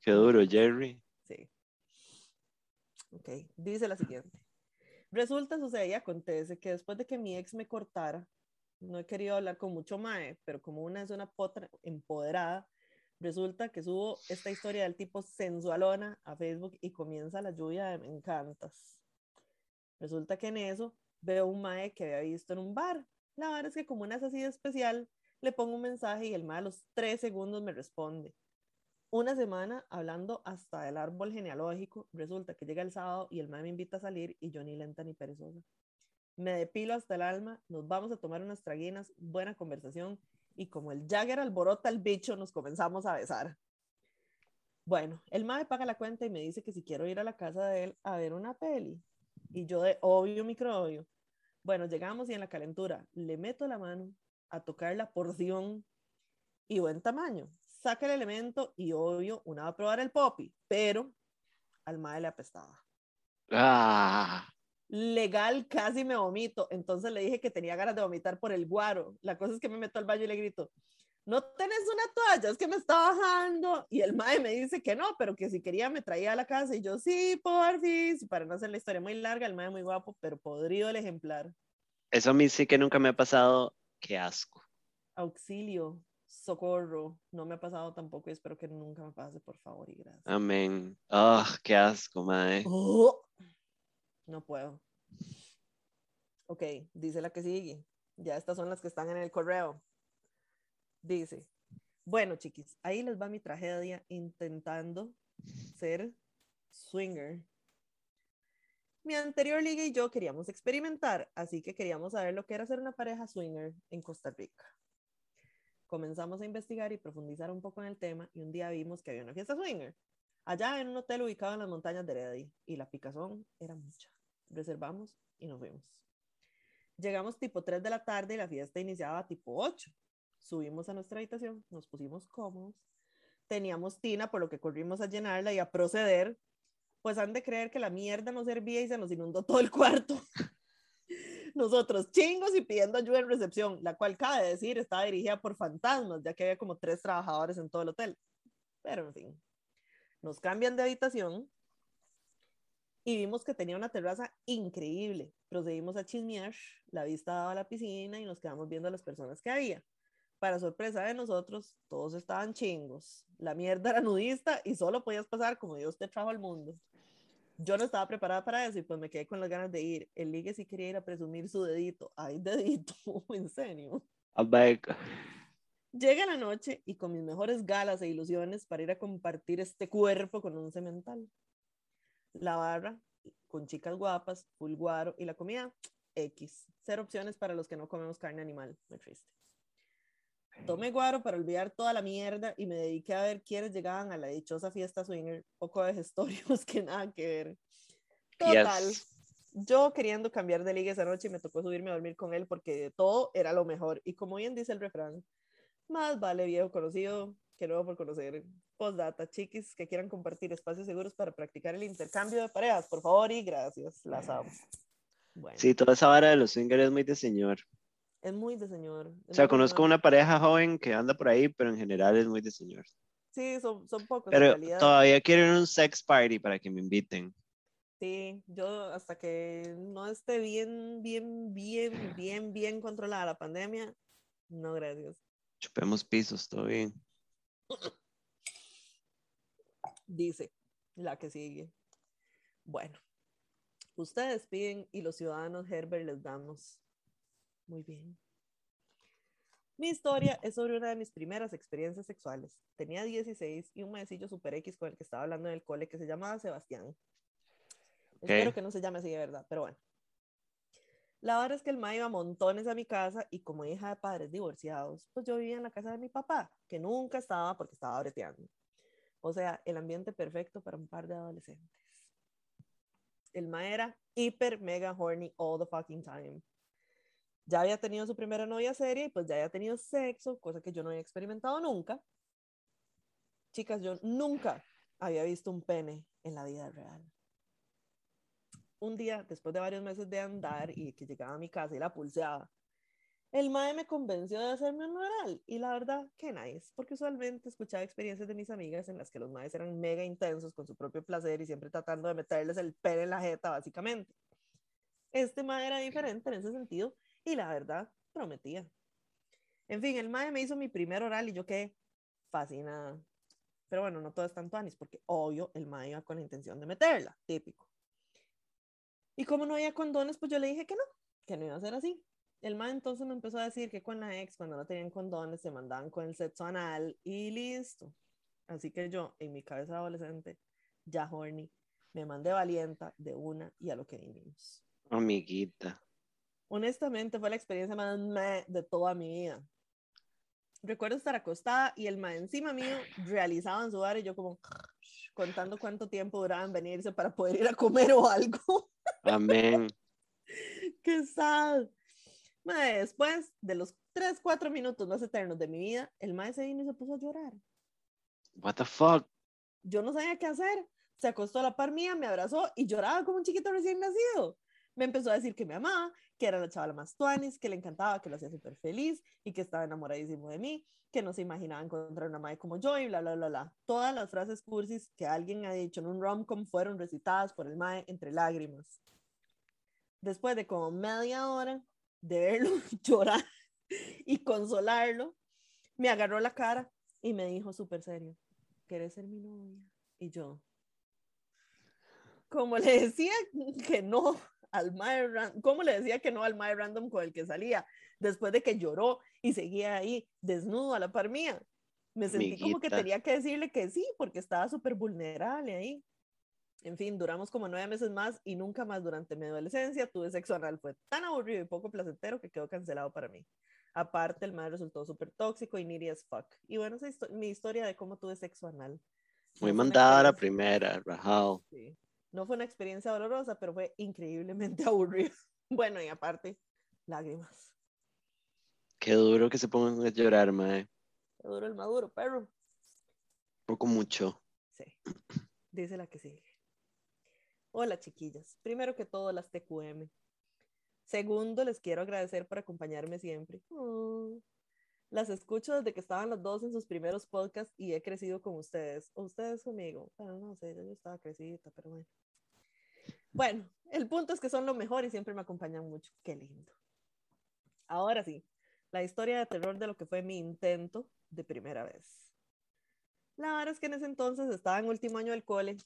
Qué duro, Jerry. Sí. Ok, dice la siguiente. Resulta, sucede y acontece que después de que mi ex me cortara, no he querido hablar con mucho mae, pero como una es una potra empoderada, resulta que subo esta historia del tipo sensualona a Facebook y comienza la lluvia de me encantas. Resulta que en eso veo un mae que había visto en un bar. La verdad es que como una es así de especial, le pongo un mensaje y el mae a los tres segundos me responde. Una semana hablando hasta del árbol genealógico, resulta que llega el sábado y el mae me invita a salir y yo ni lenta ni perezosa. Me depilo hasta el alma, nos vamos a tomar unas traguinas, buena conversación y como el Jagger alborota el bicho, nos comenzamos a besar. Bueno, el mae paga la cuenta y me dice que si quiero ir a la casa de él a ver una peli. Y yo de obvio microobvio. Bueno, llegamos y en la calentura le meto la mano a tocar la porción y buen tamaño. Saca el elemento y obvio, una va a probar el poppy, pero al mae le apestaba. Ah, Legal, casi me vomito. Entonces le dije que tenía ganas de vomitar por el guaro. La cosa es que me meto al baño y le grito, no tenés una toalla, es que me está bajando. Y el mae me dice que no, pero que si quería me traía a la casa. Y yo, sí, porfis. Y para no hacer la historia muy larga, el mae muy guapo, pero podrido el ejemplar. eso a mí sí que nunca me ha pasado. Qué asco. Auxilio, socorro. No me ha pasado tampoco y espero que nunca me pase, por favor y gracias. Amén. Ah, qué asco, mae. Oh, no puedo. Ok, dice la que sigue. Ya estas son las que están en el correo. Dice, bueno, chiquis, ahí les va mi tragedia intentando ser swinger. Mi anterior liga y yo queríamos experimentar, así que queríamos saber lo que era ser una pareja swinger en Costa Rica. Comenzamos a investigar y profundizar un poco en el tema y un día vimos que había una fiesta swinger allá en un hotel ubicado en las montañas de Heredia y la picazón era mucha. Reservamos y nos fuimos. Llegamos tipo 3 de la tarde y la fiesta iniciaba tipo 8. Subimos a nuestra habitación, nos pusimos cómodos. Teníamos tina, por lo que corrimos a llenarla y a proceder. Pues han de creer que la mierda no servía y se nos inundó todo el cuarto. Nosotros chingos y pidiendo ayuda en recepción, la cual cabe decir estaba dirigida por fantasmas, ya que había como tres trabajadores en todo el hotel. Pero en fin, nos cambian de habitación y vimos que tenía una terraza increíble. Procedimos a chismear, la vista daba a la piscina y nos quedamos viendo a las personas que había. Para sorpresa de nosotros, todos estaban chingos. La mierda era nudista y solo podías pasar como Dios te trajo al mundo. Yo no estaba preparada para eso y pues me quedé con las ganas de ir. El ligue sí quería ir a presumir su dedito. Ay, dedito, en serio. Llega la noche y con mis mejores galas e ilusiones para ir a compartir este cuerpo con un cemental. La barra con chicas guapas, full guaro y la comida X. Cero opciones para los que no comemos carne animal. Muy triste. Tomé guaro para olvidar toda la mierda y me dediqué a ver quiénes llegaban a la dichosa fiesta swinger. Poco de gestorios que nada que ver. Total. Yes. Yo queriendo cambiar de liga esa noche me tocó subirme a dormir con él porque de todo era lo mejor. Y como bien dice el refrán, más vale viejo conocido que nuevo por conocer. Postdata, chiquis que quieran compartir espacios seguros para practicar el intercambio de parejas, por favor y gracias. Las amo. Bueno, sí, toda esa vara de los swingers es muy de señor. Es muy de señor. O sea, conozco normal. una pareja joven que anda por ahí, pero en general es muy de señor. Sí, son, son pocos en Pero realidad. todavía quieren un sex party para que me inviten. Sí, yo hasta que no esté bien, bien, bien, bien, bien controlada la pandemia, no, gracias. Chupemos pisos, todo bien. Dice la que sigue. Bueno, ustedes piden y los ciudadanos Herbert les damos. Muy bien. Mi historia es sobre una de mis primeras experiencias sexuales. Tenía 16 y un maecillo super X con el que estaba hablando en el cole que se llamaba Sebastián. Espero que no se llame así de verdad, pero bueno. La verdad es que el ma iba montones a mi casa y como hija de padres divorciados, pues yo vivía en la casa de mi papá, que nunca estaba porque estaba breteando. O sea, el ambiente perfecto para un par de adolescentes. El ma era hiper, mega horny all the fucking time. Ya había tenido su primera novia seria y pues ya había tenido sexo, cosa que yo no había experimentado nunca. Chicas, yo nunca había visto un pene en la vida real. Un día, después de varios meses de andar y que llegaba a mi casa y la pulseaba, el mae me convenció de hacerme un oral y la verdad, qué nice, porque usualmente escuchaba experiencias de mis amigas en las que los maes eran mega intensos con su propio placer y siempre tratando de meterles el pene en la jeta, básicamente. Este mae era diferente en ese sentido y la verdad, prometía. En fin, el mae me hizo mi primer oral y yo quedé fascinada. Pero bueno, no todo es tanto anis, porque obvio el mae iba con la intención de meterla, típico. Y como no había condones, pues yo le dije que no, que no iba a ser así. El mae entonces me empezó a decir que con la ex, cuando no tenían condones, se mandaban con el sexo anal y listo. Así que yo, en mi cabeza adolescente, ya horny, me mandé valienta de una y a lo que vinimos. Amiguita. Honestamente, fue la experiencia más meh de toda mi vida. Recuerdo estar acostada y el mae encima mío realizaban su bar y yo como contando cuánto tiempo duraban venirse para poder ir a comer o algo. Amén. Qué sad. Mae, después de los 3, 4 minutos más eternos de mi vida, el mae se vino y se puso a llorar. What the fuck? Yo no sabía qué hacer. Se acostó a la par mía, me abrazó y lloraba como un chiquito recién nacido. Me empezó a decir que me amaba, que era la chavala más tuanis, que le encantaba, que lo hacía súper feliz y que estaba enamoradísimo de mí, que no se imaginaba encontrar una madre como yo y bla, bla, bla, bla. Todas las frases cursis que alguien ha dicho en un rom-com fueron recitadas por el mae entre lágrimas. Después de como media hora de verlo llorar y consolarlo, me agarró la cara y me dijo súper serio, ¿quieres ser mi novia? Y yo, como le decía que no al mae, ran- como le decía que no al mae random con el que salía, después de que lloró y seguía ahí desnudo a la par mía. Me sentí como que tenía que decirle que sí, porque estaba súper vulnerable ahí. En fin, duramos como nueve meses más y nunca más durante mi adolescencia tuve sexo anal. Fue tan aburrido y poco placentero que quedó cancelado para mí. Aparte, el mae resultó súper tóxico y needy as fuck. Y bueno, esa es histo- mi historia de cómo tuve sexo anal. Muy mandada la primera, rajado. Sí. No fue una experiencia dolorosa, pero fue increíblemente aburrido. Bueno, y aparte, lágrimas. Qué duro que se pongan a llorar, mae. Qué duro el maduro, perro. Poco mucho. Sí. Dice la que sigue. Hola, chiquillas. Primero que todo, las TQM. Segundo, les quiero agradecer por acompañarme siempre. Oh. Las escucho desde que estaban los dos en sus primeros podcasts y he crecido con ustedes. O ustedes conmigo. Bueno, no sé, yo estaba crecidita, pero bueno. Bueno, el punto es que son lo mejor y siempre me acompañan mucho. Qué lindo. Ahora sí, la historia de terror de lo que fue mi intento de primera vez. La verdad es que en ese entonces estaba en último año del cole.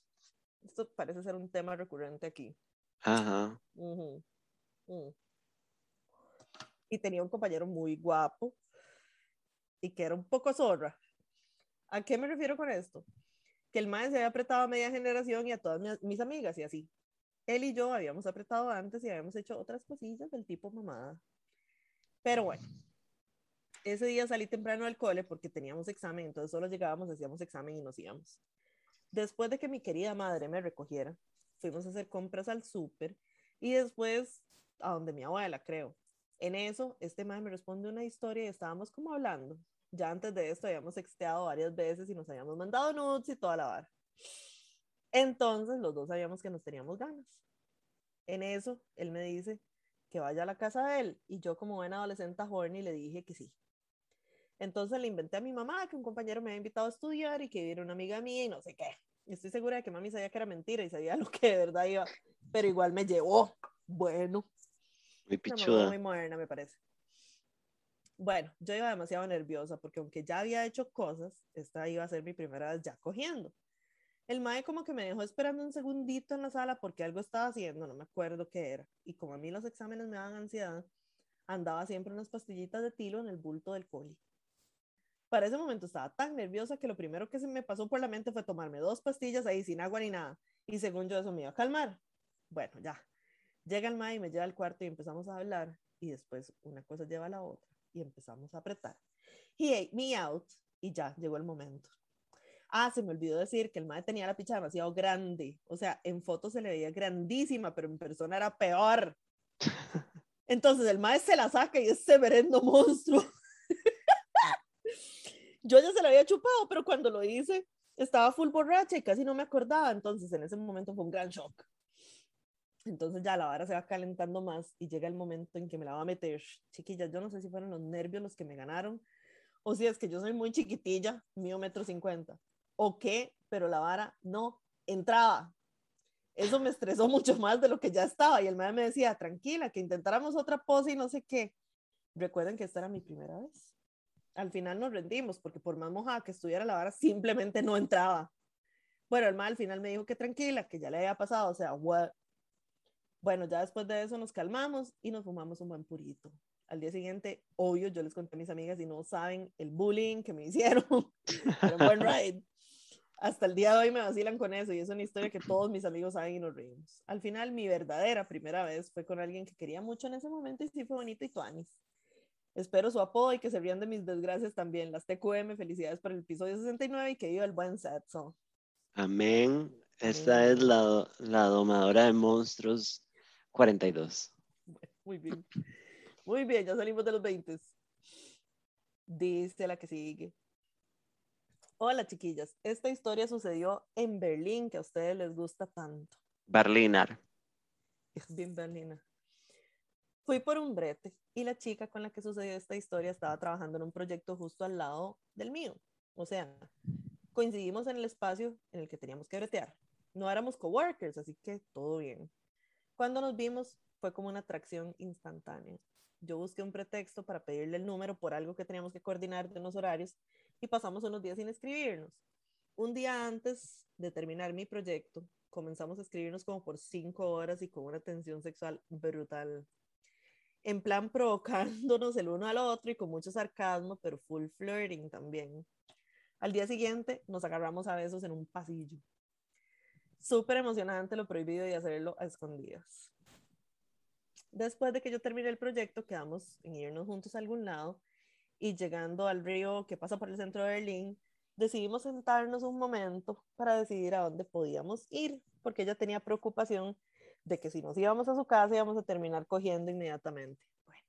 Esto parece ser un tema recurrente aquí. Ajá. Y tenía un compañero muy guapo y que era un poco zorra. ¿A qué me refiero con esto? Que el maestro se había apretado a media generación y a todas mi- mis amigas y así. Él y yo habíamos apretado antes y habíamos hecho otras cosillas del tipo mamada. Pero bueno, ese día salí temprano del cole porque teníamos examen, entonces solo llegábamos, hacíamos examen y nos íbamos. Después de que mi querida madre me recogiera, fuimos a hacer compras al súper y después a donde mi abuela, creo. En eso, este man me responde una historia y estábamos como hablando. Ya antes de esto habíamos sexteado varias veces y nos habíamos mandado nudes y toda la vara. Entonces, los dos sabíamos que nos teníamos ganas. En eso, él me dice que vaya a la casa de él y yo como buena adolescente horny le dije que sí. Entonces le inventé a mi mamá que un compañero me había invitado a estudiar y que viera una amiga mía y no sé qué. Y estoy segura de que mami sabía que era mentira y sabía lo que de verdad iba, pero igual me llevó. Bueno, Muy pichuda. muy moderna, me parece. Bueno, yo iba demasiado nerviosa porque aunque ya había hecho cosas, esta iba a ser mi primera vez ya cogiendo. El mae como que me dejó esperando un segundito en la sala porque algo estaba haciendo, no me acuerdo qué era. Y como a mí los exámenes me daban ansiedad, andaba siempre unas pastillitas de tilo en el bulto del coli. Para ese momento estaba tan nerviosa que lo primero que se me pasó por la mente fue tomarme dos pastillas ahí sin agua ni nada. Y según yo eso me iba a calmar. Bueno, ya. Llega el mae y me lleva al cuarto y empezamos a hablar. Y después una cosa lleva a la otra y empezamos a apretar. He ate me out y ya llegó el momento. Ah, se me olvidó decir que el mae tenía la picha demasiado grande. O sea, en fotos se le veía grandísima, pero en persona era peor. Entonces el mae se la saca y es severendo monstruo. Yo ya se la había chupado, pero cuando lo hice, estaba full borracha y casi no me acordaba, entonces en ese momento fue un gran shock. Entonces ya la vara se va calentando más y llega el momento en que me la va a meter. Chiquillas, yo no sé si fueron los nervios los que me ganaron o si es que yo soy muy chiquitilla, mío metro cincuenta, o qué, pero la vara no entraba. Eso me estresó mucho más de lo que ya estaba y el madre me decía, tranquila, que intentáramos otra pose y no sé qué. Recuerden que esta era mi primera vez. Al final nos rendimos porque por más mojada que estuviera la vara, simplemente no entraba. Bueno, el madre al final me dijo que tranquila, que ya le había pasado, o sea, what? Bueno, ya después de eso nos calmamos y nos fumamos un buen purito. Al día siguiente, obvio, yo les conté a mis amigas y no saben el bullying que me hicieron. Pero buen ride. Hasta el día de hoy me vacilan con eso y es una historia que todos mis amigos saben y nos reímos. Al final, mi verdadera primera vez fue con alguien que quería mucho en ese momento y sí fue bonito y tuanis. Espero su apodo y que se rían de mis desgracias también. Las TQM, felicidades por el episodio 69 y que viva el buen sexo. Amén. Esta es la, la domadora de monstruos 42. Muy bien. Muy bien, ya salimos de los 20. Dice la que sigue. Hola chiquillas, esta historia sucedió en Berlín, que a ustedes les gusta tanto. Berliner. Es bien Berlina. Fui por un brete y la chica con la que sucedió esta historia estaba trabajando en un proyecto justo al lado del mío. O sea, coincidimos en el espacio en el que teníamos que bretear. No éramos coworkers, así que todo bien. Cuando nos vimos fue como una atracción instantánea. Yo busqué un pretexto para pedirle el número por algo que teníamos que coordinar de unos horarios y pasamos unos días sin escribirnos. Un día antes de terminar mi proyecto, comenzamos a escribirnos como por cinco horas y con una tensión sexual brutal. En plan provocándonos el uno al otro y con mucho sarcasmo, pero full flirting también. Al día siguiente nos agarramos a besos en un pasillo. Súper emocionante lo prohibido de hacerlo a escondidas. Después de que yo terminé el proyecto, quedamos en irnos juntos a algún lado y llegando al río que pasa por el centro de Berlín, decidimos sentarnos un momento para decidir a dónde podíamos ir, porque ella tenía preocupación de que si nos íbamos a su casa íbamos a terminar cogiendo inmediatamente. Bueno,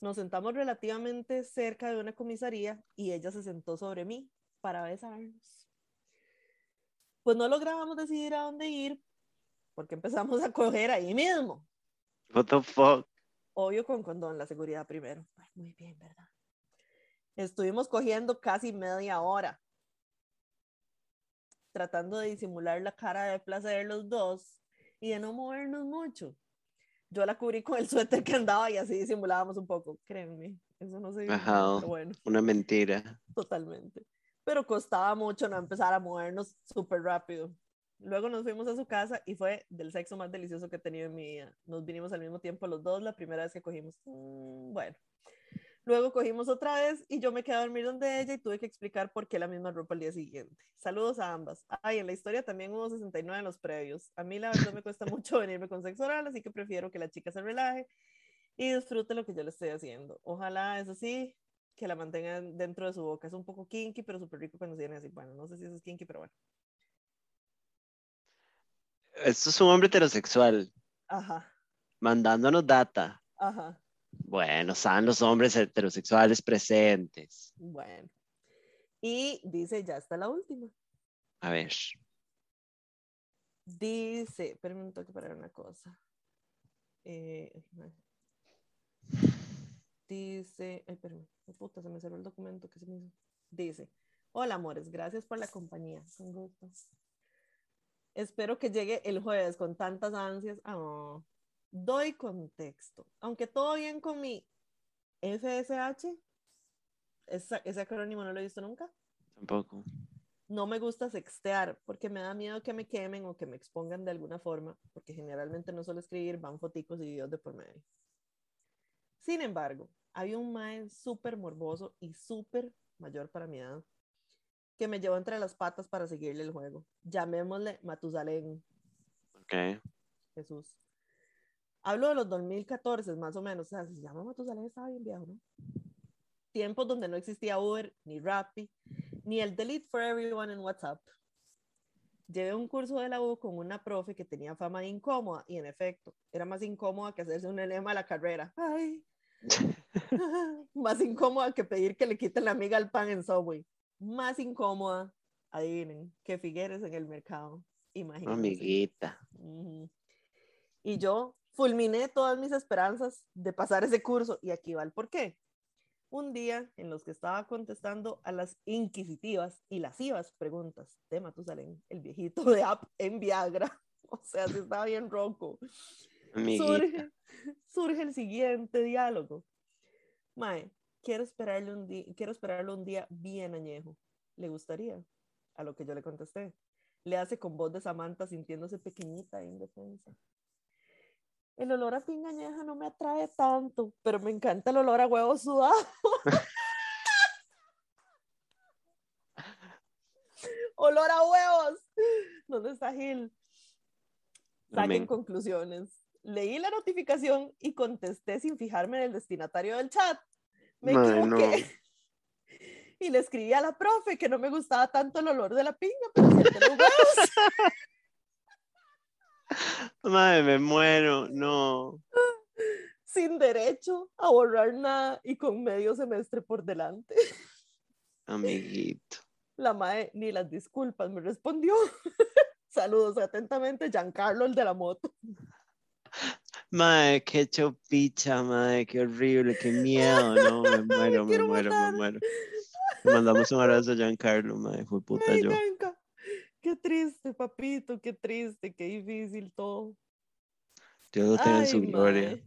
nos sentamos relativamente cerca de una comisaría y ella se sentó sobre mí para besarnos. Pues no lográbamos decidir a dónde ir porque empezamos a coger ahí mismo. What the fuck? Obvio con condón, la seguridad primero. Ay, muy bien, ¿verdad? Estuvimos cogiendo casi media hora, tratando de disimular la cara de placer los dos y de no movernos mucho. Yo la cubrí con el suéter que andaba y así disimulábamos un poco, créanme. Eso no se dice, Ajá, bueno, una mentira. totalmente. Pero costaba mucho no empezar a movernos súper rápido. Luego nos fuimos a su casa y fue del sexo más delicioso que he tenido en mi vida. Nos vinimos al mismo tiempo los dos, la primera vez que cogimos. mm, bueno. Luego cogimos otra vez y yo me quedé a dormir donde ella y tuve que explicar por qué la misma ropa al día siguiente. Saludos a ambas. Ay, en la historia también hubo 69 en los previos. A mí la verdad me cuesta mucho venirme con sexo oral, así que prefiero que la chica se relaje y disfrute lo que yo le estoy haciendo. Ojalá, eso sí, que la mantengan dentro de su boca. Es un poco kinky, pero súper rico cuando se viene así. Bueno, no sé si eso es kinky, pero bueno. Esto es un hombre heterosexual Ajá, mandándonos data. ajá. Bueno, están los hombres heterosexuales presentes. Bueno. Y dice, ya está la última. A ver. Dice, espérame un toque para una cosa. Eh, dice, ay, espérame, oh, puta, se me cerró el documento que se me hizo. Dice, hola amores, gracias por la compañía. Con gusto. Espero que llegue el jueves con tantas ansias. Ah, doy contexto. Aunque todo bien con mi FSH, esa- ese acrónimo no lo he visto nunca. Tampoco. No me gusta sextear porque me da miedo que me quemen o que me expongan de alguna forma, porque generalmente no suelo escribir, van foticos y videos de por medio. Sin embargo, había un mae súper morboso y súper mayor para mi edad que me llevó entre las patas para seguirle el juego. Llamémosle Matusalén. Ok. Jesús. Hablo de los 2014, más o menos. O sea, se llama Matusalén, estaba bien viejo, ¿no? Tiempos donde no existía Uber, ni Rappi, ni el Delete for Everyone en WhatsApp. Llevé un curso de la U con una profe que tenía fama de incómoda, y en efecto, era más incómoda que hacerse un enema a la carrera. Ay. más incómoda que pedir que le quiten la amiga al pan en Subway. Más incómoda, adivinen, que Figueres en el mercado. Imagínense. Amiguita. Y yo fulminé todas mis esperanzas de pasar ese curso. Y aquí va el por qué. Un día en los que estaba contestando a las inquisitivas y lascivas preguntas de Matusalén, el viejito de App en Viagra. O sea, si estaba bien ronco. Surge, surge el siguiente diálogo. Mae, quiero esperarle un día, quiero esperarlo un día bien añejo. ¿Le gustaría? A lo que yo le contesté. Le hace con voz de Samantha sintiéndose pequeñita e indefensa. El olor a pinga añeja no me atrae tanto, pero me encanta el olor a huevo sudado. olor a huevos. ¿Dónde está Gil? Saquen conclusiones. Leí la notificación y contesté sin fijarme en el destinatario del chat. Me equivoqué. Y le escribí a la profe que no me gustaba tanto el olor de la pinga, pero. Madre, me muero. No. sin derecho a borrar nada y con medio semestre por delante. Amiguito. La mae ni las disculpas me respondió. Saludos atentamente, Giancarlo, el de la moto. Madre, qué chopicha, madre, qué horrible, qué miedo, no, me muero, me muero, me muero. Le mandamos un abrazo a Giancarlo, madre, fue puta Ay, yo. Qué triste, papito, qué triste, qué difícil todo. Dios lo tenga en su gloria.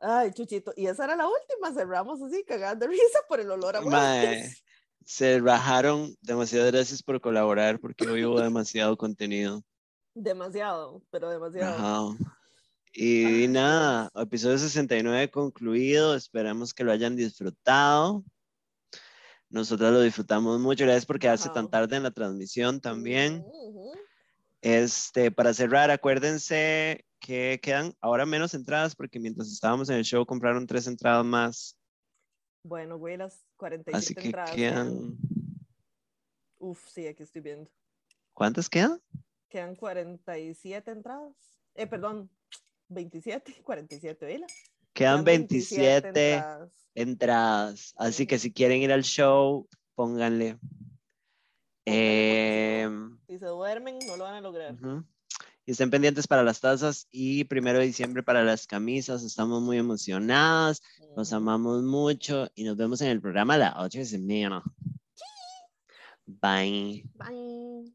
Ay, Chuchito, y esa era la última, cerramos así, cagando risa por el olor a. Mae, se rajaron. Demasiadas gracias por colaborar porque hoy hubo demasiado contenido. Demasiado, pero demasiado. Ajá. Y Ay, nada, episodio 69 concluido. Esperamos que lo hayan disfrutado. Nosotros lo disfrutamos mucho. Gracias por quedarse Ajá. tan tarde en la transmisión también. Este, para cerrar, acuérdense que quedan ahora menos entradas porque mientras estábamos en el show compraron tres entradas más. Bueno, güey, las 47 Así que entradas. quedan. Uf, sí, aquí estoy viendo. ¿Cuántas quedan? Quedan 47 entradas. Eh, perdón, 27, 47, ¿oíla? Quedan 27 entradas. entradas. Así que si quieren ir al show, pónganle. Em, Si se duermen, no lo van a lograr. Y estén pendientes para las tazas y primero de diciembre para las camisas. Estamos muy emocionadas, los Ujú. amamos mucho y nos vemos en el programa la otra semana. Bye. Bye.